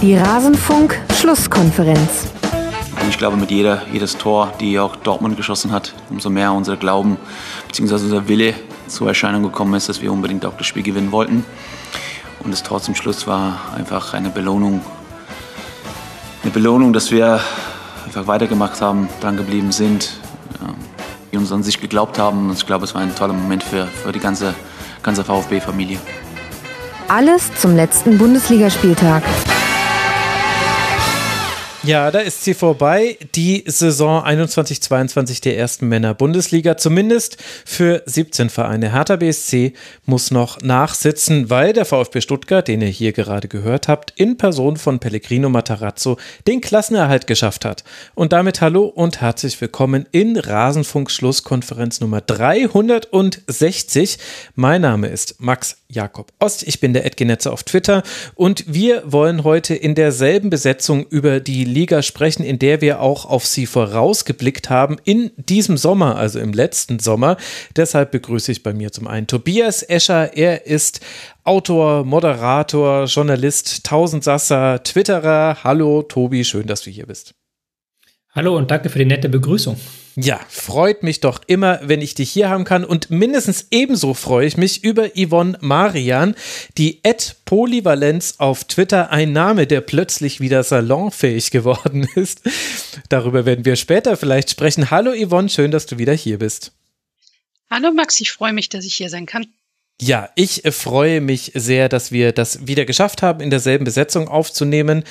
Die Rasenfunk-Schlusskonferenz. Ich glaube, mit jeder, jedes Tor, die auch Dortmund geschossen hat, umso mehr unser Glauben bzw. unser Wille zur Erscheinung gekommen ist, dass wir unbedingt auch das Spiel gewinnen wollten. Und das Tor zum Schluss war einfach eine Belohnung. Eine Belohnung, dass wir einfach weitergemacht haben, dran geblieben sind, wir uns an sich geglaubt haben. Und ich glaube, es war ein toller Moment für, für die ganze, ganze VfB-Familie. Alles zum letzten Bundesligaspieltag. Ja, da ist sie vorbei. Die Saison 21-22 der ersten Männer Bundesliga. Zumindest für 17 Vereine. Hertha BSC muss noch nachsitzen, weil der VfB Stuttgart, den ihr hier gerade gehört habt, in Person von Pellegrino Matarazzo den Klassenerhalt geschafft hat. Und damit hallo und herzlich willkommen in Rasenfunk Schlusskonferenz Nummer 360. Mein Name ist Max Jakob Ost. Ich bin der Edgenetzer auf Twitter und wir wollen heute in derselben Besetzung über die Liga sprechen, in der wir auch auf sie vorausgeblickt haben in diesem Sommer, also im letzten Sommer. Deshalb begrüße ich bei mir zum einen Tobias Escher. Er ist Autor, Moderator, Journalist, Tausendsasser, Twitterer. Hallo Tobi, schön, dass du hier bist. Hallo und danke für die nette Begrüßung. Ja, freut mich doch immer, wenn ich dich hier haben kann. Und mindestens ebenso freue ich mich über Yvonne Marian, die Ad Polyvalenz auf Twitter, ein Name, der plötzlich wieder salonfähig geworden ist. Darüber werden wir später vielleicht sprechen. Hallo Yvonne, schön, dass du wieder hier bist. Hallo Max, ich freue mich, dass ich hier sein kann. Ja, ich äh, freue mich sehr, dass wir das wieder geschafft haben, in derselben Besetzung aufzunehmen.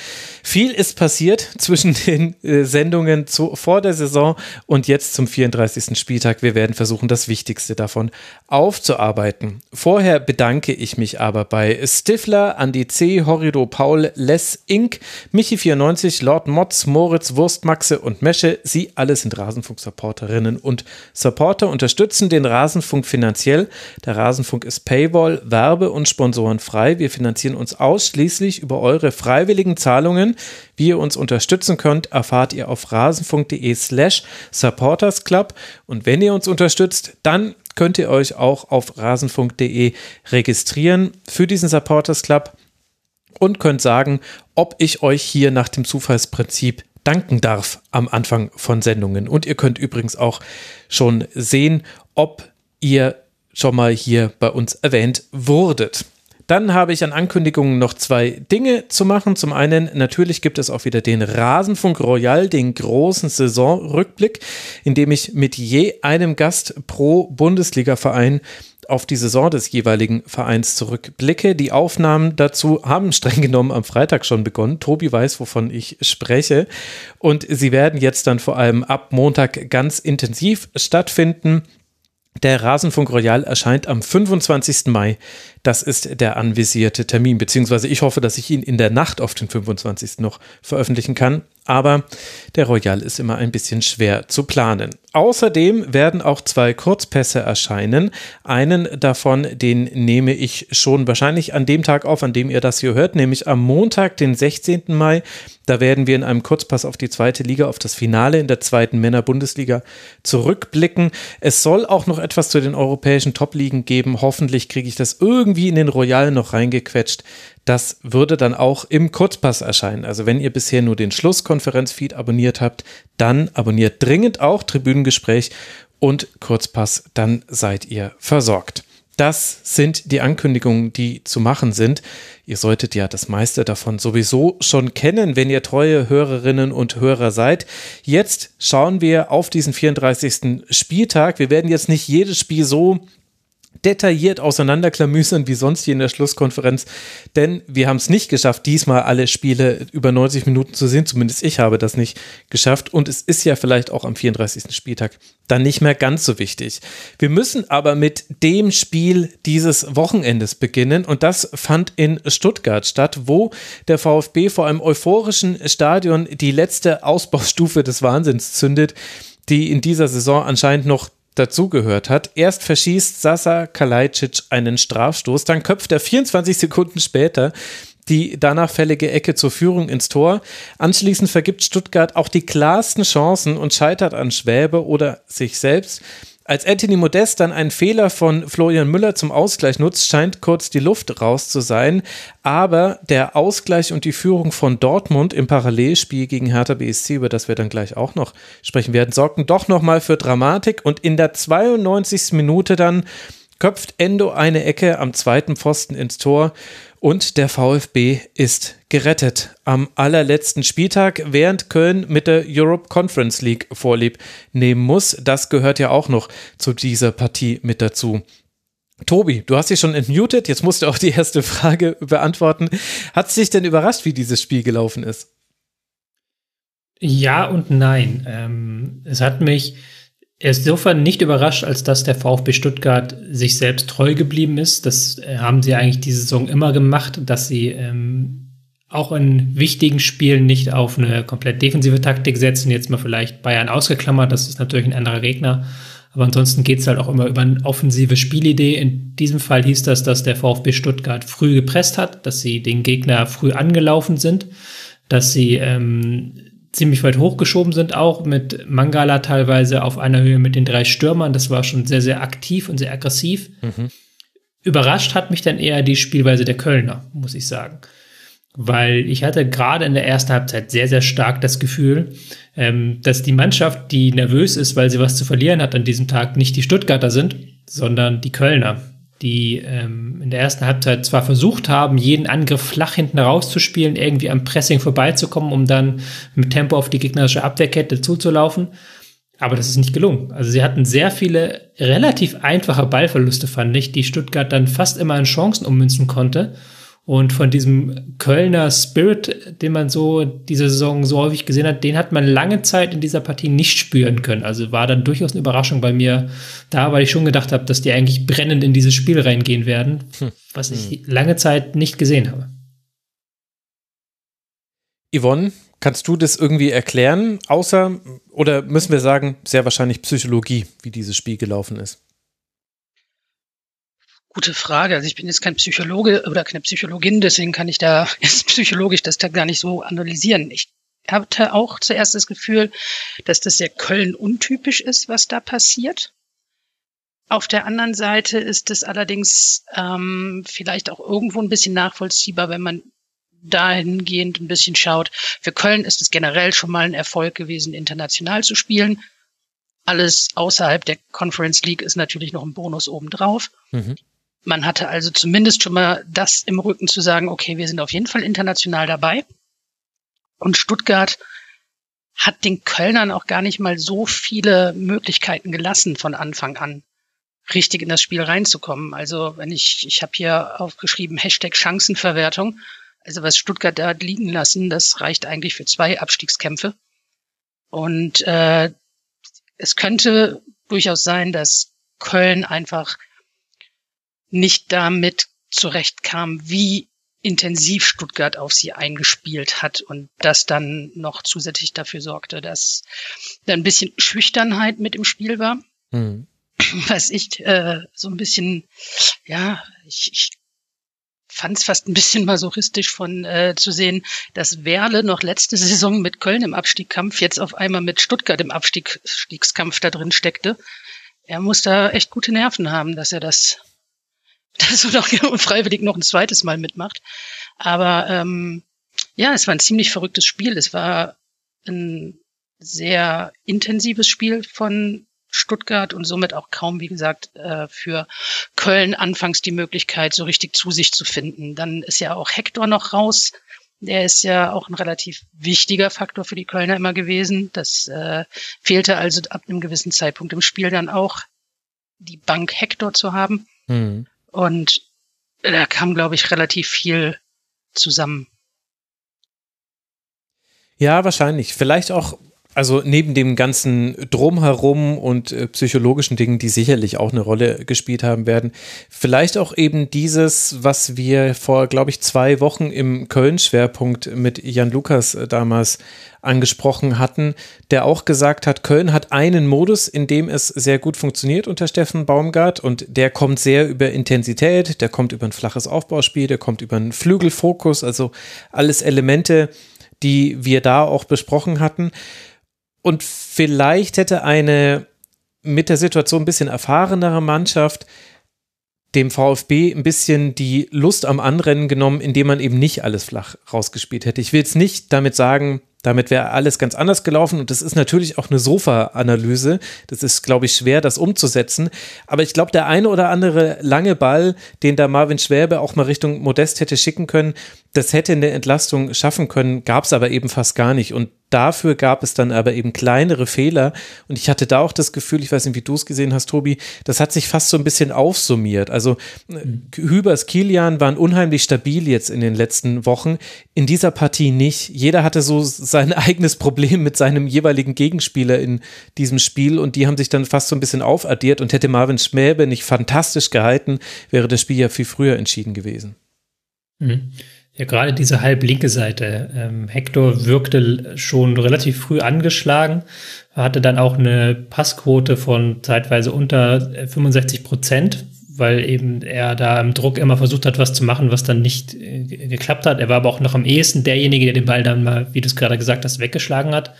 Viel ist passiert zwischen den äh, Sendungen zu, vor der Saison und jetzt zum 34. Spieltag. Wir werden versuchen, das Wichtigste davon aufzuarbeiten. Vorher bedanke ich mich aber bei Stifler, Andi C., Horrido Paul, Les Inc., Michi94, Lord Motz, Moritz, Wurstmaxe und Mesche. Sie alle sind Rasenfunk-Supporterinnen und Supporter, unterstützen den Rasenfunk finanziell. Der Rasenfunk ist Paywall, Werbe- und Sponsoren frei. Wir finanzieren uns ausschließlich über eure freiwilligen Zahlungen. Wie ihr uns unterstützen könnt, erfahrt ihr auf rasenfunk.de slash supportersclub. Und wenn ihr uns unterstützt, dann könnt ihr euch auch auf rasenfunk.de registrieren für diesen Supporters Club und könnt sagen, ob ich euch hier nach dem Zufallsprinzip danken darf am Anfang von Sendungen. Und ihr könnt übrigens auch schon sehen, ob ihr schon mal hier bei uns erwähnt wurdet. Dann habe ich an Ankündigungen noch zwei Dinge zu machen. Zum einen, natürlich gibt es auch wieder den Rasenfunk Royal, den großen Saisonrückblick, in dem ich mit je einem Gast pro Bundesliga-Verein auf die Saison des jeweiligen Vereins zurückblicke. Die Aufnahmen dazu haben streng genommen am Freitag schon begonnen. Tobi weiß, wovon ich spreche. Und sie werden jetzt dann vor allem ab Montag ganz intensiv stattfinden. Der Rasenfunk Royal erscheint am 25. Mai. Das ist der anvisierte Termin, beziehungsweise ich hoffe, dass ich ihn in der Nacht auf den 25. noch veröffentlichen kann. Aber der Royal ist immer ein bisschen schwer zu planen. Außerdem werden auch zwei Kurzpässe erscheinen. Einen davon, den nehme ich schon wahrscheinlich an dem Tag auf, an dem ihr das hier hört, nämlich am Montag, den 16. Mai. Da werden wir in einem Kurzpass auf die zweite Liga, auf das Finale in der zweiten Männer-Bundesliga zurückblicken. Es soll auch noch etwas zu den europäischen Top-Ligen geben. Hoffentlich kriege ich das irgendwie in den Royal noch reingequetscht. Das würde dann auch im Kurzpass erscheinen. Also wenn ihr bisher nur den Schlusskonferenzfeed abonniert habt, dann abonniert dringend auch Tribünengespräch und Kurzpass, dann seid ihr versorgt. Das sind die Ankündigungen, die zu machen sind. Ihr solltet ja das meiste davon sowieso schon kennen, wenn ihr treue Hörerinnen und Hörer seid. Jetzt schauen wir auf diesen 34. Spieltag. Wir werden jetzt nicht jedes Spiel so detailliert auseinanderklamüsern wie sonst hier in der Schlusskonferenz, denn wir haben es nicht geschafft, diesmal alle Spiele über 90 Minuten zu sehen, zumindest ich habe das nicht geschafft und es ist ja vielleicht auch am 34. Spieltag dann nicht mehr ganz so wichtig. Wir müssen aber mit dem Spiel dieses Wochenendes beginnen und das fand in Stuttgart statt, wo der VfB vor einem euphorischen Stadion die letzte Ausbaustufe des Wahnsinns zündet, die in dieser Saison anscheinend noch dazugehört hat. Erst verschießt Sasa Kalajdzic einen Strafstoß, dann köpft er 24 Sekunden später die danach fällige Ecke zur Führung ins Tor. Anschließend vergibt Stuttgart auch die klarsten Chancen und scheitert an Schwäbe oder sich selbst. Als Anthony Modest dann einen Fehler von Florian Müller zum Ausgleich nutzt, scheint kurz die Luft raus zu sein. Aber der Ausgleich und die Führung von Dortmund im Parallelspiel gegen Hertha BSC, über das wir dann gleich auch noch sprechen werden, sorgten doch nochmal für Dramatik. Und in der 92. Minute dann köpft Endo eine Ecke am zweiten Pfosten ins Tor und der VfB ist gerettet am allerletzten Spieltag, während Köln mit der Europe Conference League vorlieb nehmen muss. Das gehört ja auch noch zu dieser Partie mit dazu. Tobi, du hast dich schon entmutet, jetzt musst du auch die erste Frage beantworten. Hat es dich denn überrascht, wie dieses Spiel gelaufen ist? Ja und nein. Ähm, es hat mich er ist insofern nicht überrascht, als dass der VfB Stuttgart sich selbst treu geblieben ist. Das äh, haben sie eigentlich diese Saison immer gemacht, dass sie ähm, auch in wichtigen Spielen nicht auf eine komplett defensive Taktik setzen. Jetzt mal vielleicht Bayern ausgeklammert, das ist natürlich ein anderer Gegner. Aber ansonsten geht es halt auch immer über eine offensive Spielidee. In diesem Fall hieß das, dass der VfB Stuttgart früh gepresst hat, dass sie den Gegner früh angelaufen sind, dass sie ähm, ziemlich weit hochgeschoben sind, auch mit Mangala teilweise auf einer Höhe mit den drei Stürmern. Das war schon sehr, sehr aktiv und sehr aggressiv. Mhm. Überrascht hat mich dann eher die Spielweise der Kölner, muss ich sagen. Weil ich hatte gerade in der ersten Halbzeit sehr, sehr stark das Gefühl, ähm, dass die Mannschaft, die nervös ist, weil sie was zu verlieren hat an diesem Tag, nicht die Stuttgarter sind, sondern die Kölner die ähm, in der ersten Halbzeit zwar versucht haben, jeden Angriff flach hinten rauszuspielen, irgendwie am Pressing vorbeizukommen, um dann mit Tempo auf die gegnerische Abwehrkette zuzulaufen. Aber das ist nicht gelungen. Also sie hatten sehr viele relativ einfache Ballverluste, fand ich, die Stuttgart dann fast immer in Chancen ummünzen konnte. Und von diesem Kölner Spirit, den man so diese Saison so häufig gesehen hat, den hat man lange Zeit in dieser Partie nicht spüren können. Also war dann durchaus eine Überraschung bei mir da, weil ich schon gedacht habe, dass die eigentlich brennend in dieses Spiel reingehen werden, hm. was ich hm. lange Zeit nicht gesehen habe. Yvonne, kannst du das irgendwie erklären? Außer, oder müssen wir sagen, sehr wahrscheinlich Psychologie, wie dieses Spiel gelaufen ist? Gute Frage. Also ich bin jetzt kein Psychologe oder keine Psychologin, deswegen kann ich da jetzt psychologisch das gar nicht so analysieren. Ich hatte auch zuerst das Gefühl, dass das sehr Köln untypisch ist, was da passiert. Auf der anderen Seite ist es allerdings ähm, vielleicht auch irgendwo ein bisschen nachvollziehbar, wenn man dahingehend ein bisschen schaut. Für Köln ist es generell schon mal ein Erfolg gewesen, international zu spielen. Alles außerhalb der Conference League ist natürlich noch ein Bonus obendrauf. Mhm. Man hatte also zumindest schon mal das im Rücken zu sagen, okay, wir sind auf jeden Fall international dabei. Und Stuttgart hat den Kölnern auch gar nicht mal so viele Möglichkeiten gelassen von Anfang an, richtig in das Spiel reinzukommen. Also wenn ich, ich habe hier aufgeschrieben, Hashtag Chancenverwertung. Also was Stuttgart da hat liegen lassen, das reicht eigentlich für zwei Abstiegskämpfe. Und äh, es könnte durchaus sein, dass Köln einfach nicht damit zurechtkam, wie intensiv Stuttgart auf sie eingespielt hat und das dann noch zusätzlich dafür sorgte, dass da ein bisschen Schüchternheit mit im Spiel war. Mhm. Was ich äh, so ein bisschen, ja, ich, ich fand es fast ein bisschen masochistisch von äh, zu sehen, dass Werle noch letzte Saison mit Köln im Abstiegskampf jetzt auf einmal mit Stuttgart im Abstiegskampf da drin steckte. Er muss da echt gute Nerven haben, dass er das dass er doch freiwillig noch ein zweites Mal mitmacht. Aber ähm, ja, es war ein ziemlich verrücktes Spiel. Es war ein sehr intensives Spiel von Stuttgart und somit auch kaum, wie gesagt, äh, für Köln anfangs die Möglichkeit, so richtig zu sich zu finden. Dann ist ja auch Hector noch raus. Der ist ja auch ein relativ wichtiger Faktor für die Kölner immer gewesen. Das äh, fehlte also ab einem gewissen Zeitpunkt im Spiel dann auch, die Bank Hector zu haben. Mhm. Und da kam, glaube ich, relativ viel zusammen. Ja, wahrscheinlich. Vielleicht auch, also neben dem ganzen Drumherum und äh, psychologischen Dingen, die sicherlich auch eine Rolle gespielt haben werden, vielleicht auch eben dieses, was wir vor, glaube ich, zwei Wochen im Köln-Schwerpunkt mit Jan Lukas äh, damals angesprochen hatten, der auch gesagt hat, Köln hat einen Modus, in dem es sehr gut funktioniert unter Steffen Baumgart und der kommt sehr über Intensität, der kommt über ein flaches Aufbauspiel, der kommt über einen Flügelfokus, also alles Elemente, die wir da auch besprochen hatten. Und vielleicht hätte eine mit der Situation ein bisschen erfahrenere Mannschaft dem VfB ein bisschen die Lust am Anrennen genommen, indem man eben nicht alles flach rausgespielt hätte. Ich will jetzt nicht damit sagen, damit wäre alles ganz anders gelaufen und das ist natürlich auch eine Sofa-Analyse. Das ist, glaube ich, schwer, das umzusetzen. Aber ich glaube, der eine oder andere lange Ball, den da Marvin Schwäbe auch mal Richtung Modest hätte schicken können, das hätte eine Entlastung schaffen können, gab es aber eben fast gar nicht. Und dafür gab es dann aber eben kleinere Fehler. Und ich hatte da auch das Gefühl, ich weiß nicht, wie du es gesehen hast, Tobi, das hat sich fast so ein bisschen aufsummiert. Also mhm. Hübers Kilian waren unheimlich stabil jetzt in den letzten Wochen. In dieser Partie nicht. Jeder hatte so sein eigenes Problem mit seinem jeweiligen Gegenspieler in diesem Spiel und die haben sich dann fast so ein bisschen aufaddiert und hätte Marvin Schmäbe nicht fantastisch gehalten, wäre das Spiel ja viel früher entschieden gewesen. Mhm. Ja, gerade diese halblinke Seite. Ähm, Hector wirkte schon relativ früh angeschlagen, hatte dann auch eine Passquote von zeitweise unter 65 Prozent, weil eben er da im Druck immer versucht hat, was zu machen, was dann nicht äh, geklappt hat. Er war aber auch noch am ehesten derjenige, der den Ball dann mal, wie du es gerade gesagt hast, weggeschlagen hat.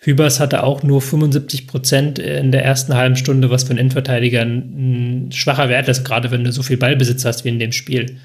Hübers hatte auch nur 75 Prozent in der ersten halben Stunde, was für einen Innenverteidiger ein schwacher Wert ist, gerade wenn du so viel Ballbesitz hast wie in dem Spiel.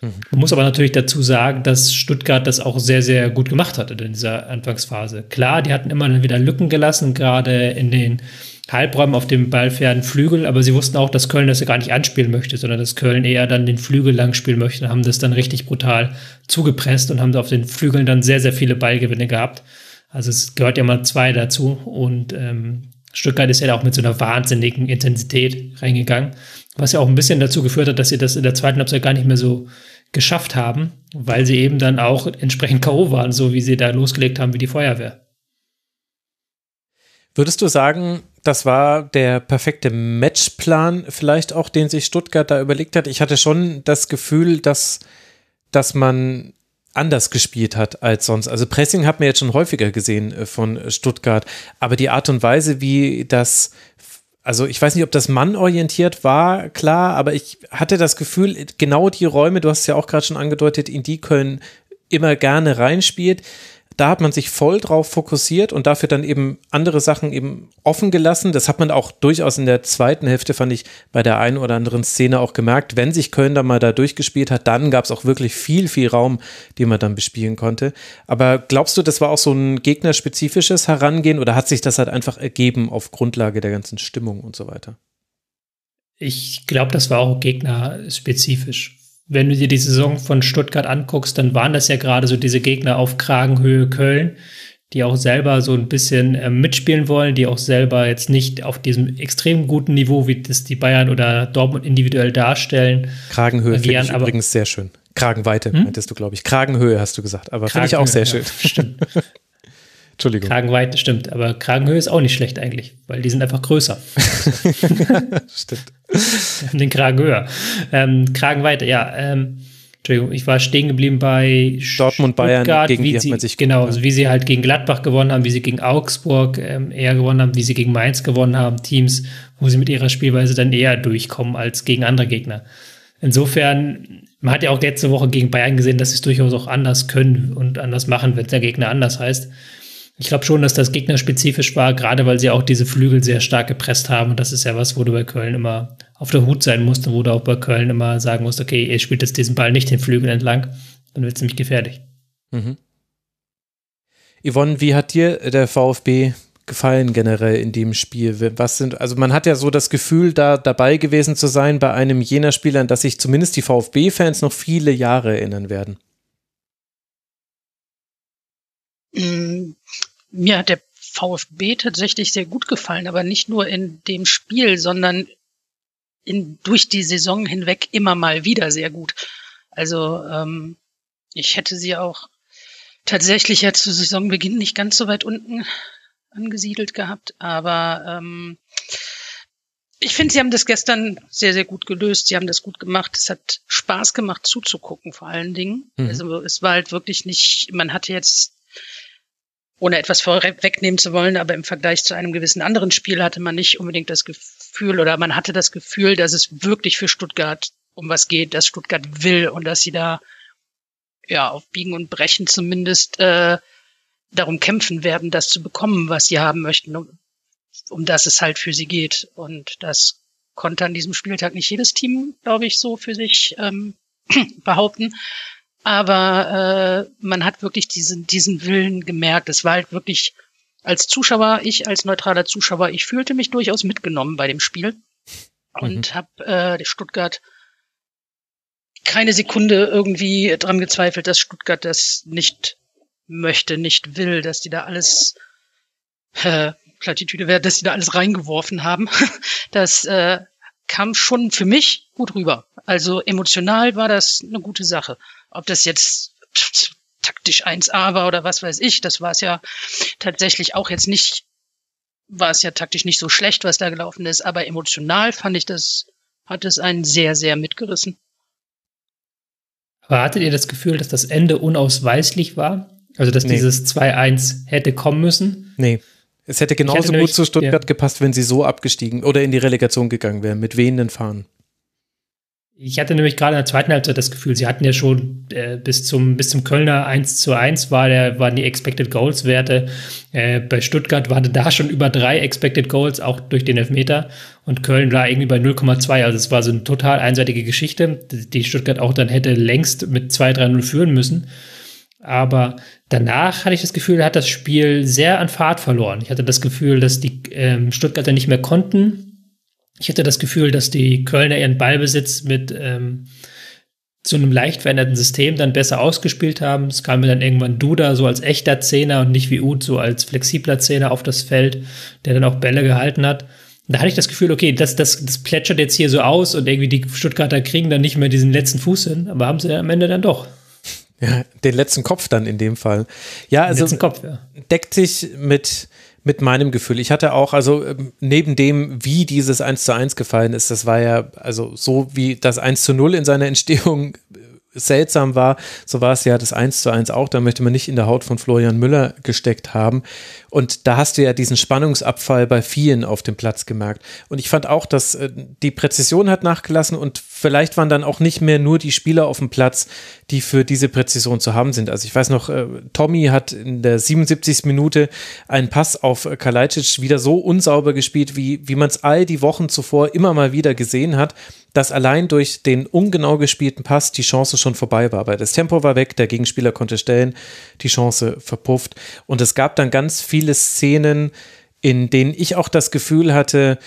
Man muss aber natürlich dazu sagen, dass Stuttgart das auch sehr, sehr gut gemacht hatte in dieser Anfangsphase. Klar, die hatten immer wieder Lücken gelassen, gerade in den Halbräumen auf dem ballfernen Flügel, aber sie wussten auch, dass Köln das ja gar nicht anspielen möchte, sondern dass Köln eher dann den Flügel lang spielen möchte und haben das dann richtig brutal zugepresst und haben auf den Flügeln dann sehr, sehr viele Ballgewinne gehabt. Also es gehört ja mal zwei dazu und ähm, Stuttgart ist ja auch mit so einer wahnsinnigen Intensität reingegangen, was ja auch ein bisschen dazu geführt hat, dass sie das in der zweiten Halbzeit gar nicht mehr so geschafft haben, weil sie eben dann auch entsprechend K.O. waren, so wie sie da losgelegt haben wie die Feuerwehr. Würdest du sagen, das war der perfekte Matchplan vielleicht auch, den sich Stuttgart da überlegt hat? Ich hatte schon das Gefühl, dass, dass man anders gespielt hat als sonst. Also Pressing hat man jetzt schon häufiger gesehen äh, von Stuttgart, aber die Art und Weise, wie das also ich weiß nicht, ob das mannorientiert war, klar, aber ich hatte das Gefühl, genau die Räume, du hast es ja auch gerade schon angedeutet, in die Köln immer gerne reinspielt, da hat man sich voll drauf fokussiert und dafür dann eben andere Sachen eben offen gelassen. Das hat man auch durchaus in der zweiten Hälfte, fand ich, bei der einen oder anderen Szene auch gemerkt. Wenn sich Köln da mal da durchgespielt hat, dann gab es auch wirklich viel, viel Raum, den man dann bespielen konnte. Aber glaubst du, das war auch so ein gegnerspezifisches Herangehen oder hat sich das halt einfach ergeben auf Grundlage der ganzen Stimmung und so weiter? Ich glaube, das war auch gegnerspezifisch wenn du dir die Saison von Stuttgart anguckst, dann waren das ja gerade so diese Gegner auf Kragenhöhe Köln, die auch selber so ein bisschen äh, mitspielen wollen, die auch selber jetzt nicht auf diesem extrem guten Niveau, wie das die Bayern oder Dortmund individuell darstellen. Kragenhöhe finde ich übrigens sehr schön. Kragenweite hm? meintest du, glaube ich. Kragenhöhe hast du gesagt, aber finde ich auch sehr schön. Ja, stimmt. Entschuldigung. Kragenweite stimmt, aber Kragenhöhe ist auch nicht schlecht eigentlich, weil die sind einfach größer. stimmt. Den Kragen höher. Ähm, Kragenweite, ja. Ähm, Entschuldigung, ich war stehen geblieben bei Dortmund, Bayern, gegen wie sie, sich Genau, also wie sie halt gegen Gladbach gewonnen haben, wie sie gegen Augsburg ähm, eher gewonnen haben, wie sie gegen Mainz gewonnen haben. Teams, wo sie mit ihrer Spielweise dann eher durchkommen als gegen andere Gegner. Insofern, man hat ja auch letzte Woche gegen Bayern gesehen, dass sie es durchaus auch anders können und anders machen, wenn der Gegner anders heißt. Ich glaube schon, dass das gegnerspezifisch war, gerade weil sie auch diese Flügel sehr stark gepresst haben. Und das ist ja was, wo du bei Köln immer auf der Hut sein musst und wo du auch bei Köln immer sagen musst, okay, ihr spielt jetzt diesen Ball nicht den Flügel entlang, dann wird es nämlich gefährlich. Mhm. Yvonne, wie hat dir der VfB gefallen generell in dem Spiel? Was sind, also man hat ja so das Gefühl, da dabei gewesen zu sein bei einem jener Spieler, an das sich zumindest die VfB-Fans noch viele Jahre erinnern werden. Mir hat der VfB tatsächlich sehr gut gefallen, aber nicht nur in dem Spiel, sondern in, durch die Saison hinweg immer mal wieder sehr gut. Also ähm, ich hätte sie auch tatsächlich ja zu Saisonbeginn nicht ganz so weit unten angesiedelt gehabt, aber ähm, ich finde, sie haben das gestern sehr, sehr gut gelöst. Sie haben das gut gemacht. Es hat Spaß gemacht zuzugucken, vor allen Dingen. Mhm. Also es war halt wirklich nicht, man hatte jetzt ohne etwas vorwegnehmen zu wollen, aber im Vergleich zu einem gewissen anderen Spiel hatte man nicht unbedingt das Gefühl oder man hatte das Gefühl, dass es wirklich für Stuttgart um was geht, dass Stuttgart will und dass sie da ja auf Biegen und Brechen zumindest äh, darum kämpfen werden, das zu bekommen, was sie haben möchten. um das es halt für sie geht. Und das konnte an diesem Spieltag nicht jedes Team, glaube ich, so für sich ähm, behaupten. Aber äh, man hat wirklich diesen, diesen Willen gemerkt. Es war halt wirklich als Zuschauer, ich als neutraler Zuschauer, ich fühlte mich durchaus mitgenommen bei dem Spiel und mhm. habe äh, Stuttgart keine Sekunde irgendwie dran gezweifelt, dass Stuttgart das nicht möchte, nicht will, dass die da alles äh, Plattitüde wäre, dass die da alles reingeworfen haben. Das äh, kam schon für mich gut rüber. Also emotional war das eine gute Sache. Ob das jetzt taktisch 1A war oder was weiß ich, das war es ja tatsächlich auch jetzt nicht, war es ja taktisch nicht so schlecht, was da gelaufen ist, aber emotional fand ich das, hat es einen sehr, sehr mitgerissen. Aber hattet ihr das Gefühl, dass das Ende unausweislich war? Also, dass nee. dieses 2-1 hätte kommen müssen? Nee. Es hätte genauso gut zu Stuttgart ja. gepasst, wenn sie so abgestiegen oder in die Relegation gegangen wären, mit wehenden Fahnen. Ich hatte nämlich gerade in der zweiten Halbzeit das Gefühl, sie hatten ja schon äh, bis zum bis zum Kölner 1 zu 1 war der, waren die Expected Goals Werte. Äh, bei Stuttgart waren da schon über drei Expected Goals, auch durch den Elfmeter. Und Köln war irgendwie bei 0,2. Also es war so eine total einseitige Geschichte, die Stuttgart auch dann hätte längst mit 2-3-0 führen müssen. Aber danach hatte ich das Gefühl, hat das Spiel sehr an Fahrt verloren. Ich hatte das Gefühl, dass die ähm, Stuttgarter nicht mehr konnten ich hatte das Gefühl, dass die Kölner ihren Ballbesitz mit ähm, so einem leicht veränderten System dann besser ausgespielt haben. Es kam mir dann irgendwann Duda so als echter Zehner und nicht wie Uth so als flexibler Zehner auf das Feld, der dann auch Bälle gehalten hat. Und da hatte ich das Gefühl, okay, das, das, das plätschert jetzt hier so aus und irgendwie die Stuttgarter kriegen dann nicht mehr diesen letzten Fuß hin, aber haben sie am Ende dann doch. Ja, den letzten Kopf dann in dem Fall. Ja, also Kopf, ja. deckt sich mit mit meinem Gefühl. Ich hatte auch, also ähm, neben dem, wie dieses 1 zu 1 gefallen ist, das war ja, also so wie das 1 zu 0 in seiner Entstehung seltsam war, so war es ja das 1 zu 1 auch. Da möchte man nicht in der Haut von Florian Müller gesteckt haben. Und da hast du ja diesen Spannungsabfall bei vielen auf dem Platz gemerkt. Und ich fand auch, dass äh, die Präzision hat nachgelassen und vielleicht waren dann auch nicht mehr nur die Spieler auf dem Platz, die für diese Präzision zu haben sind. Also ich weiß noch, äh, Tommy hat in der 77. Minute einen Pass auf Kalajdzic wieder so unsauber gespielt, wie, wie man es all die Wochen zuvor immer mal wieder gesehen hat dass allein durch den ungenau gespielten Pass die Chance schon vorbei war, weil das Tempo war weg, der Gegenspieler konnte stellen, die Chance verpufft. Und es gab dann ganz viele Szenen, in denen ich auch das Gefühl hatte,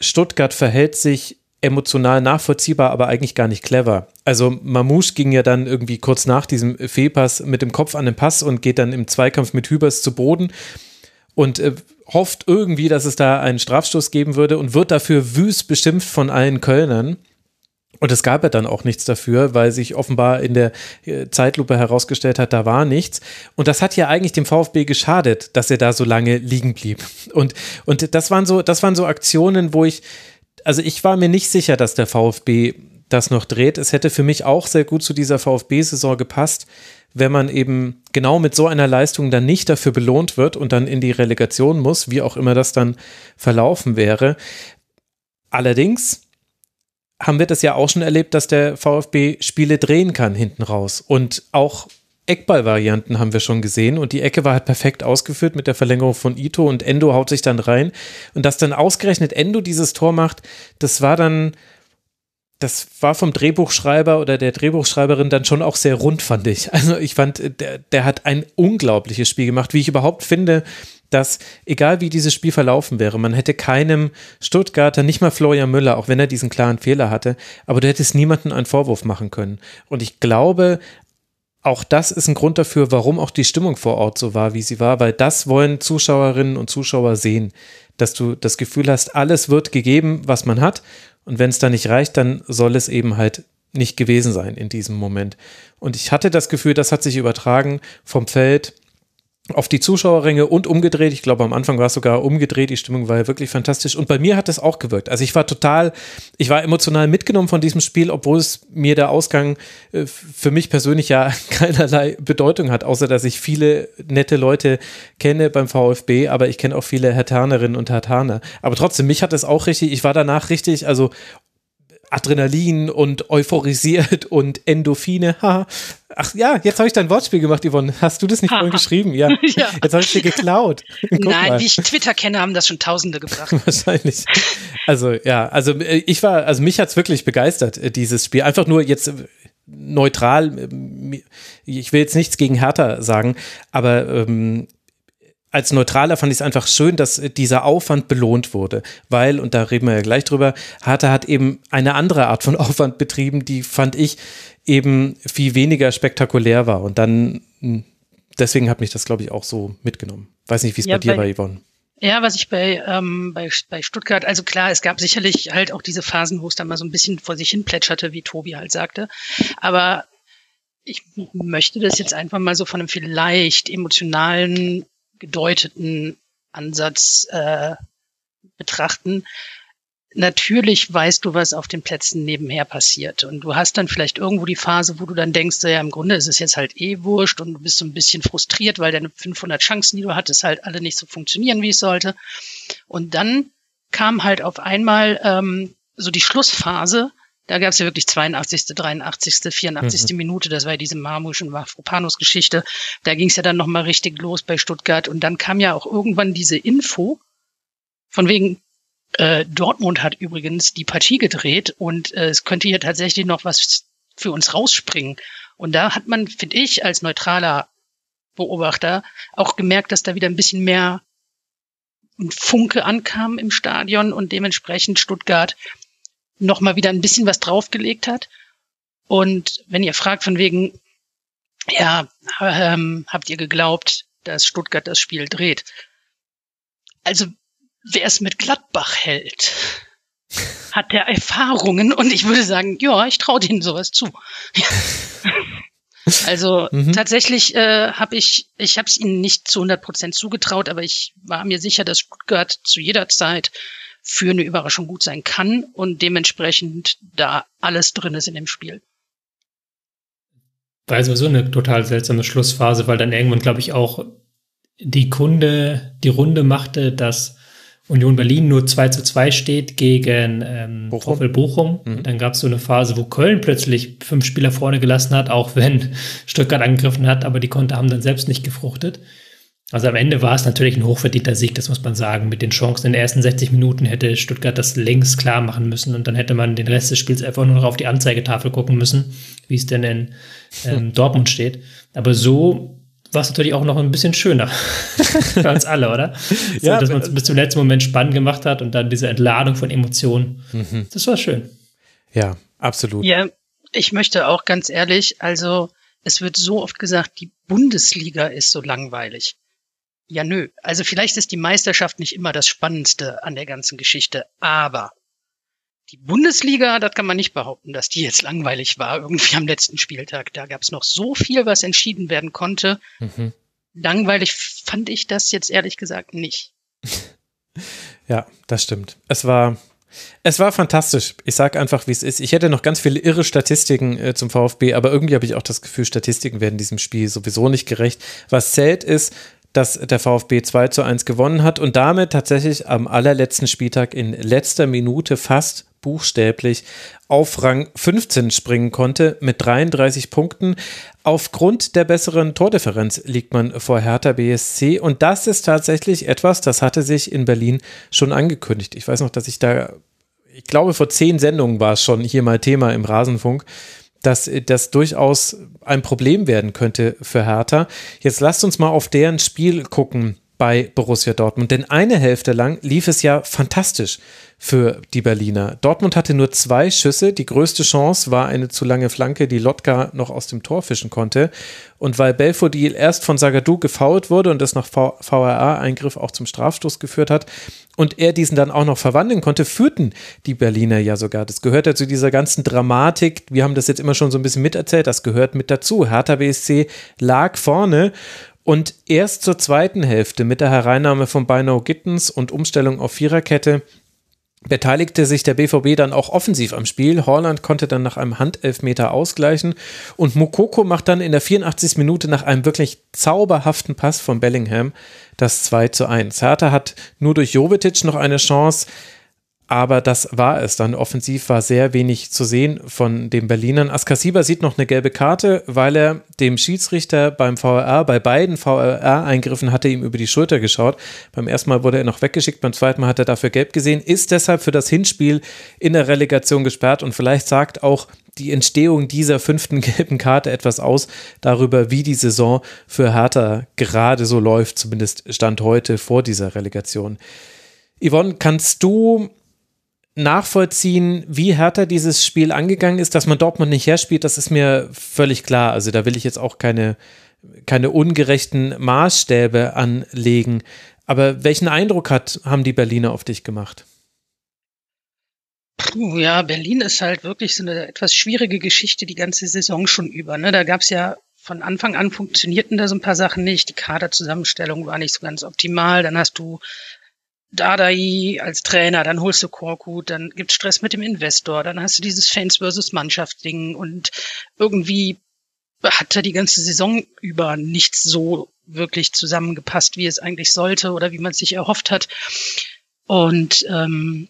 Stuttgart verhält sich emotional nachvollziehbar, aber eigentlich gar nicht clever. Also Mamouche ging ja dann irgendwie kurz nach diesem Fehlpass mit dem Kopf an den Pass und geht dann im Zweikampf mit Hübers zu Boden und äh, hofft irgendwie, dass es da einen Strafstoß geben würde und wird dafür wüst beschimpft von allen Kölnern. Und es gab ja dann auch nichts dafür, weil sich offenbar in der äh, Zeitlupe herausgestellt hat, da war nichts. Und das hat ja eigentlich dem VfB geschadet, dass er da so lange liegen blieb. Und, und das waren so, das waren so Aktionen, wo ich, also ich war mir nicht sicher, dass der VfB das noch dreht. Es hätte für mich auch sehr gut zu dieser VfB-Saison gepasst, wenn man eben genau mit so einer Leistung dann nicht dafür belohnt wird und dann in die Relegation muss, wie auch immer das dann verlaufen wäre. Allerdings haben wir das ja auch schon erlebt, dass der VfB Spiele drehen kann hinten raus. Und auch Eckballvarianten haben wir schon gesehen. Und die Ecke war halt perfekt ausgeführt mit der Verlängerung von Ito und Endo haut sich dann rein. Und dass dann ausgerechnet Endo dieses Tor macht, das war dann das war vom Drehbuchschreiber oder der Drehbuchschreiberin dann schon auch sehr rund, fand ich. Also ich fand, der, der hat ein unglaubliches Spiel gemacht, wie ich überhaupt finde, dass egal wie dieses Spiel verlaufen wäre, man hätte keinem Stuttgarter, nicht mal Florian Müller, auch wenn er diesen klaren Fehler hatte, aber du hättest niemanden einen Vorwurf machen können. Und ich glaube, auch das ist ein Grund dafür, warum auch die Stimmung vor Ort so war, wie sie war, weil das wollen Zuschauerinnen und Zuschauer sehen, dass du das Gefühl hast, alles wird gegeben, was man hat und wenn es dann nicht reicht, dann soll es eben halt nicht gewesen sein in diesem Moment. Und ich hatte das Gefühl, das hat sich übertragen vom Feld auf die Zuschauerränge und umgedreht. Ich glaube, am Anfang war es sogar umgedreht. Die Stimmung war ja wirklich fantastisch. Und bei mir hat es auch gewirkt. Also ich war total, ich war emotional mitgenommen von diesem Spiel, obwohl es mir der Ausgang äh, für mich persönlich ja keinerlei Bedeutung hat, außer dass ich viele nette Leute kenne beim VfB, aber ich kenne auch viele Hertanerinnen und Hertaner. Aber trotzdem, mich hat es auch richtig, ich war danach richtig, also Adrenalin und euphorisiert und Endorphine. Ach ja, jetzt habe ich dein Wortspiel gemacht, Yvonne. Hast du das nicht vorhin geschrieben? Ja. ja. Jetzt habe ich dir geklaut. Nein, mal. wie ich Twitter kenne, haben das schon Tausende gebracht. Wahrscheinlich. Also ja, also äh, ich war, also mich hat's wirklich begeistert, äh, dieses Spiel. Einfach nur jetzt äh, neutral. Ich will jetzt nichts gegen Hertha sagen, aber ähm, als Neutraler fand ich es einfach schön, dass dieser Aufwand belohnt wurde, weil, und da reden wir ja gleich drüber, Hertha hat eben eine andere Art von Aufwand betrieben, die fand ich eben viel weniger spektakulär war. Und dann, hm, deswegen hat mich das, glaube ich, auch so mitgenommen. Weiß nicht, wie es ja, bei dir war, Yvonne. Ja, was ich bei, ähm, bei, bei Stuttgart, also klar, es gab sicherlich halt auch diese Phasen, wo es dann mal so ein bisschen vor sich hin plätscherte, wie Tobi halt sagte. Aber ich möchte das jetzt einfach mal so von einem vielleicht emotionalen gedeuteten Ansatz äh, betrachten. Natürlich weißt du, was auf den Plätzen nebenher passiert. Und du hast dann vielleicht irgendwo die Phase, wo du dann denkst, ja, im Grunde ist es jetzt halt eh wurscht und du bist so ein bisschen frustriert, weil deine 500 Chancen, die du hattest, halt alle nicht so funktionieren, wie es sollte. Und dann kam halt auf einmal ähm, so die Schlussphase, da gab es ja wirklich 82., 83., 84. Mhm. Minute, das war ja diese Marmusch- und Mafropanus-Geschichte. Da ging es ja dann nochmal richtig los bei Stuttgart. Und dann kam ja auch irgendwann diese Info, von wegen, äh, Dortmund hat übrigens die Partie gedreht und äh, es könnte hier tatsächlich noch was für uns rausspringen. Und da hat man, finde ich, als neutraler Beobachter auch gemerkt, dass da wieder ein bisschen mehr Funke ankam im Stadion und dementsprechend Stuttgart noch mal wieder ein bisschen was draufgelegt hat. Und wenn ihr fragt von wegen, ja, ähm, habt ihr geglaubt, dass Stuttgart das Spiel dreht? Also, wer es mit Gladbach hält, hat der Erfahrungen und ich würde sagen, ja, ich traue denen sowas zu. also mhm. tatsächlich äh, habe ich, ich habe es ihnen nicht zu 100 Prozent zugetraut, aber ich war mir sicher, dass Stuttgart zu jeder Zeit für eine Überraschung gut sein kann und dementsprechend da alles drin ist in dem Spiel. War sowieso eine total seltsame Schlussphase, weil dann irgendwann, glaube ich, auch die Kunde die Runde machte, dass Union Berlin nur 2 zu 2 steht gegen ähm, Bochum. Bochum. Mhm. Dann gab es so eine Phase, wo Köln plötzlich fünf Spieler vorne gelassen hat, auch wenn Stuttgart angegriffen hat, aber die Konter haben dann selbst nicht gefruchtet. Also am Ende war es natürlich ein hochverdienter Sieg, das muss man sagen. Mit den Chancen in den ersten 60 Minuten hätte Stuttgart das längst klar machen müssen und dann hätte man den Rest des Spiels einfach nur noch auf die Anzeigetafel gucken müssen, wie es denn in ähm, Dortmund steht. Aber so war es natürlich auch noch ein bisschen schöner für uns alle, oder? So, ja, dass man es bis zum letzten Moment spannend gemacht hat und dann diese Entladung von Emotionen. Mhm. Das war schön. Ja, absolut. Ja, ich möchte auch ganz ehrlich, also es wird so oft gesagt, die Bundesliga ist so langweilig. Ja, nö. Also vielleicht ist die Meisterschaft nicht immer das Spannendste an der ganzen Geschichte, aber die Bundesliga, das kann man nicht behaupten, dass die jetzt langweilig war, irgendwie am letzten Spieltag. Da gab es noch so viel, was entschieden werden konnte. Mhm. Langweilig fand ich das jetzt ehrlich gesagt nicht. ja, das stimmt. Es war, es war fantastisch. Ich sage einfach, wie es ist. Ich hätte noch ganz viele irre Statistiken äh, zum VfB, aber irgendwie habe ich auch das Gefühl, Statistiken werden diesem Spiel sowieso nicht gerecht. Was zählt ist, dass der VfB 2 zu 1 gewonnen hat und damit tatsächlich am allerletzten Spieltag in letzter Minute fast buchstäblich auf Rang 15 springen konnte mit 33 Punkten. Aufgrund der besseren Tordifferenz liegt man vor Hertha BSC und das ist tatsächlich etwas, das hatte sich in Berlin schon angekündigt. Ich weiß noch, dass ich da, ich glaube, vor zehn Sendungen war es schon hier mal Thema im Rasenfunk dass das durchaus ein Problem werden könnte für Hertha. Jetzt lasst uns mal auf deren Spiel gucken bei Borussia Dortmund, denn eine Hälfte lang lief es ja fantastisch für die Berliner. Dortmund hatte nur zwei Schüsse. Die größte Chance war eine zu lange Flanke, die Lotka noch aus dem Tor fischen konnte. Und weil Belfodil erst von Sagadou gefault wurde und das nach VRA-Eingriff auch zum Strafstoß geführt hat und er diesen dann auch noch verwandeln konnte, führten die Berliner ja sogar. Das gehört ja zu dieser ganzen Dramatik. Wir haben das jetzt immer schon so ein bisschen miterzählt. Das gehört mit dazu. Hertha BSC lag vorne und erst zur zweiten Hälfte mit der Hereinnahme von Beinau Gittens und Umstellung auf Viererkette beteiligte sich der BVB dann auch offensiv am Spiel. Holland konnte dann nach einem Handelfmeter ausgleichen und Mukoko macht dann in der 84. Minute nach einem wirklich zauberhaften Pass von Bellingham das 2 zu 1. Hertha hat nur durch Jovetic noch eine Chance, aber das war es dann. Offensiv war sehr wenig zu sehen von den Berlinern. Askasiba sieht noch eine gelbe Karte, weil er dem Schiedsrichter beim VRR, bei beiden VRR-Eingriffen hatte ihm über die Schulter geschaut. Beim ersten Mal wurde er noch weggeschickt, beim zweiten Mal hat er dafür gelb gesehen, ist deshalb für das Hinspiel in der Relegation gesperrt und vielleicht sagt auch die Entstehung dieser fünften gelben Karte etwas aus darüber, wie die Saison für Hertha gerade so läuft, zumindest Stand heute vor dieser Relegation. Yvonne, kannst du nachvollziehen, wie härter dieses Spiel angegangen ist, dass man Dortmund nicht herspielt, das ist mir völlig klar. Also da will ich jetzt auch keine, keine ungerechten Maßstäbe anlegen. Aber welchen Eindruck hat, haben die Berliner auf dich gemacht? Puh, ja, Berlin ist halt wirklich so eine etwas schwierige Geschichte die ganze Saison schon über. Ne? Da gab es ja von Anfang an funktionierten da so ein paar Sachen nicht. Die Kaderzusammenstellung war nicht so ganz optimal. Dann hast du Dardai als Trainer, dann holst du Korkut, dann gibt's Stress mit dem Investor, dann hast du dieses Fans versus Mannschaft Ding und irgendwie hat er die ganze Saison über nicht so wirklich zusammengepasst, wie es eigentlich sollte oder wie man es sich erhofft hat. Und ähm,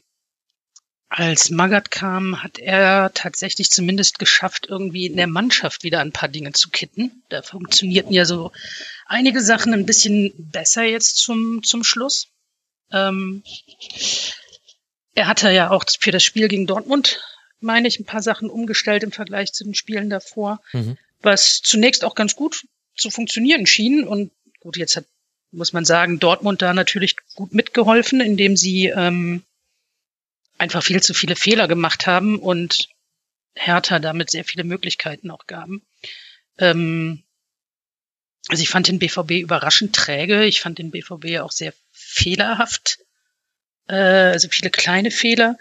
als Magath kam, hat er tatsächlich zumindest geschafft, irgendwie in der Mannschaft wieder ein paar Dinge zu kitten. Da funktionierten ja so einige Sachen ein bisschen besser jetzt zum, zum Schluss. Ähm, er hatte ja auch für das Spiel gegen Dortmund, meine ich, ein paar Sachen umgestellt im Vergleich zu den Spielen davor, mhm. was zunächst auch ganz gut zu funktionieren schien. Und gut, jetzt hat, muss man sagen, Dortmund da natürlich gut mitgeholfen, indem sie ähm, einfach viel zu viele Fehler gemacht haben und Hertha damit sehr viele Möglichkeiten auch gaben. Ähm, also ich fand den BVB überraschend träge. Ich fand den BVB auch sehr fehlerhaft, äh, also viele kleine Fehler.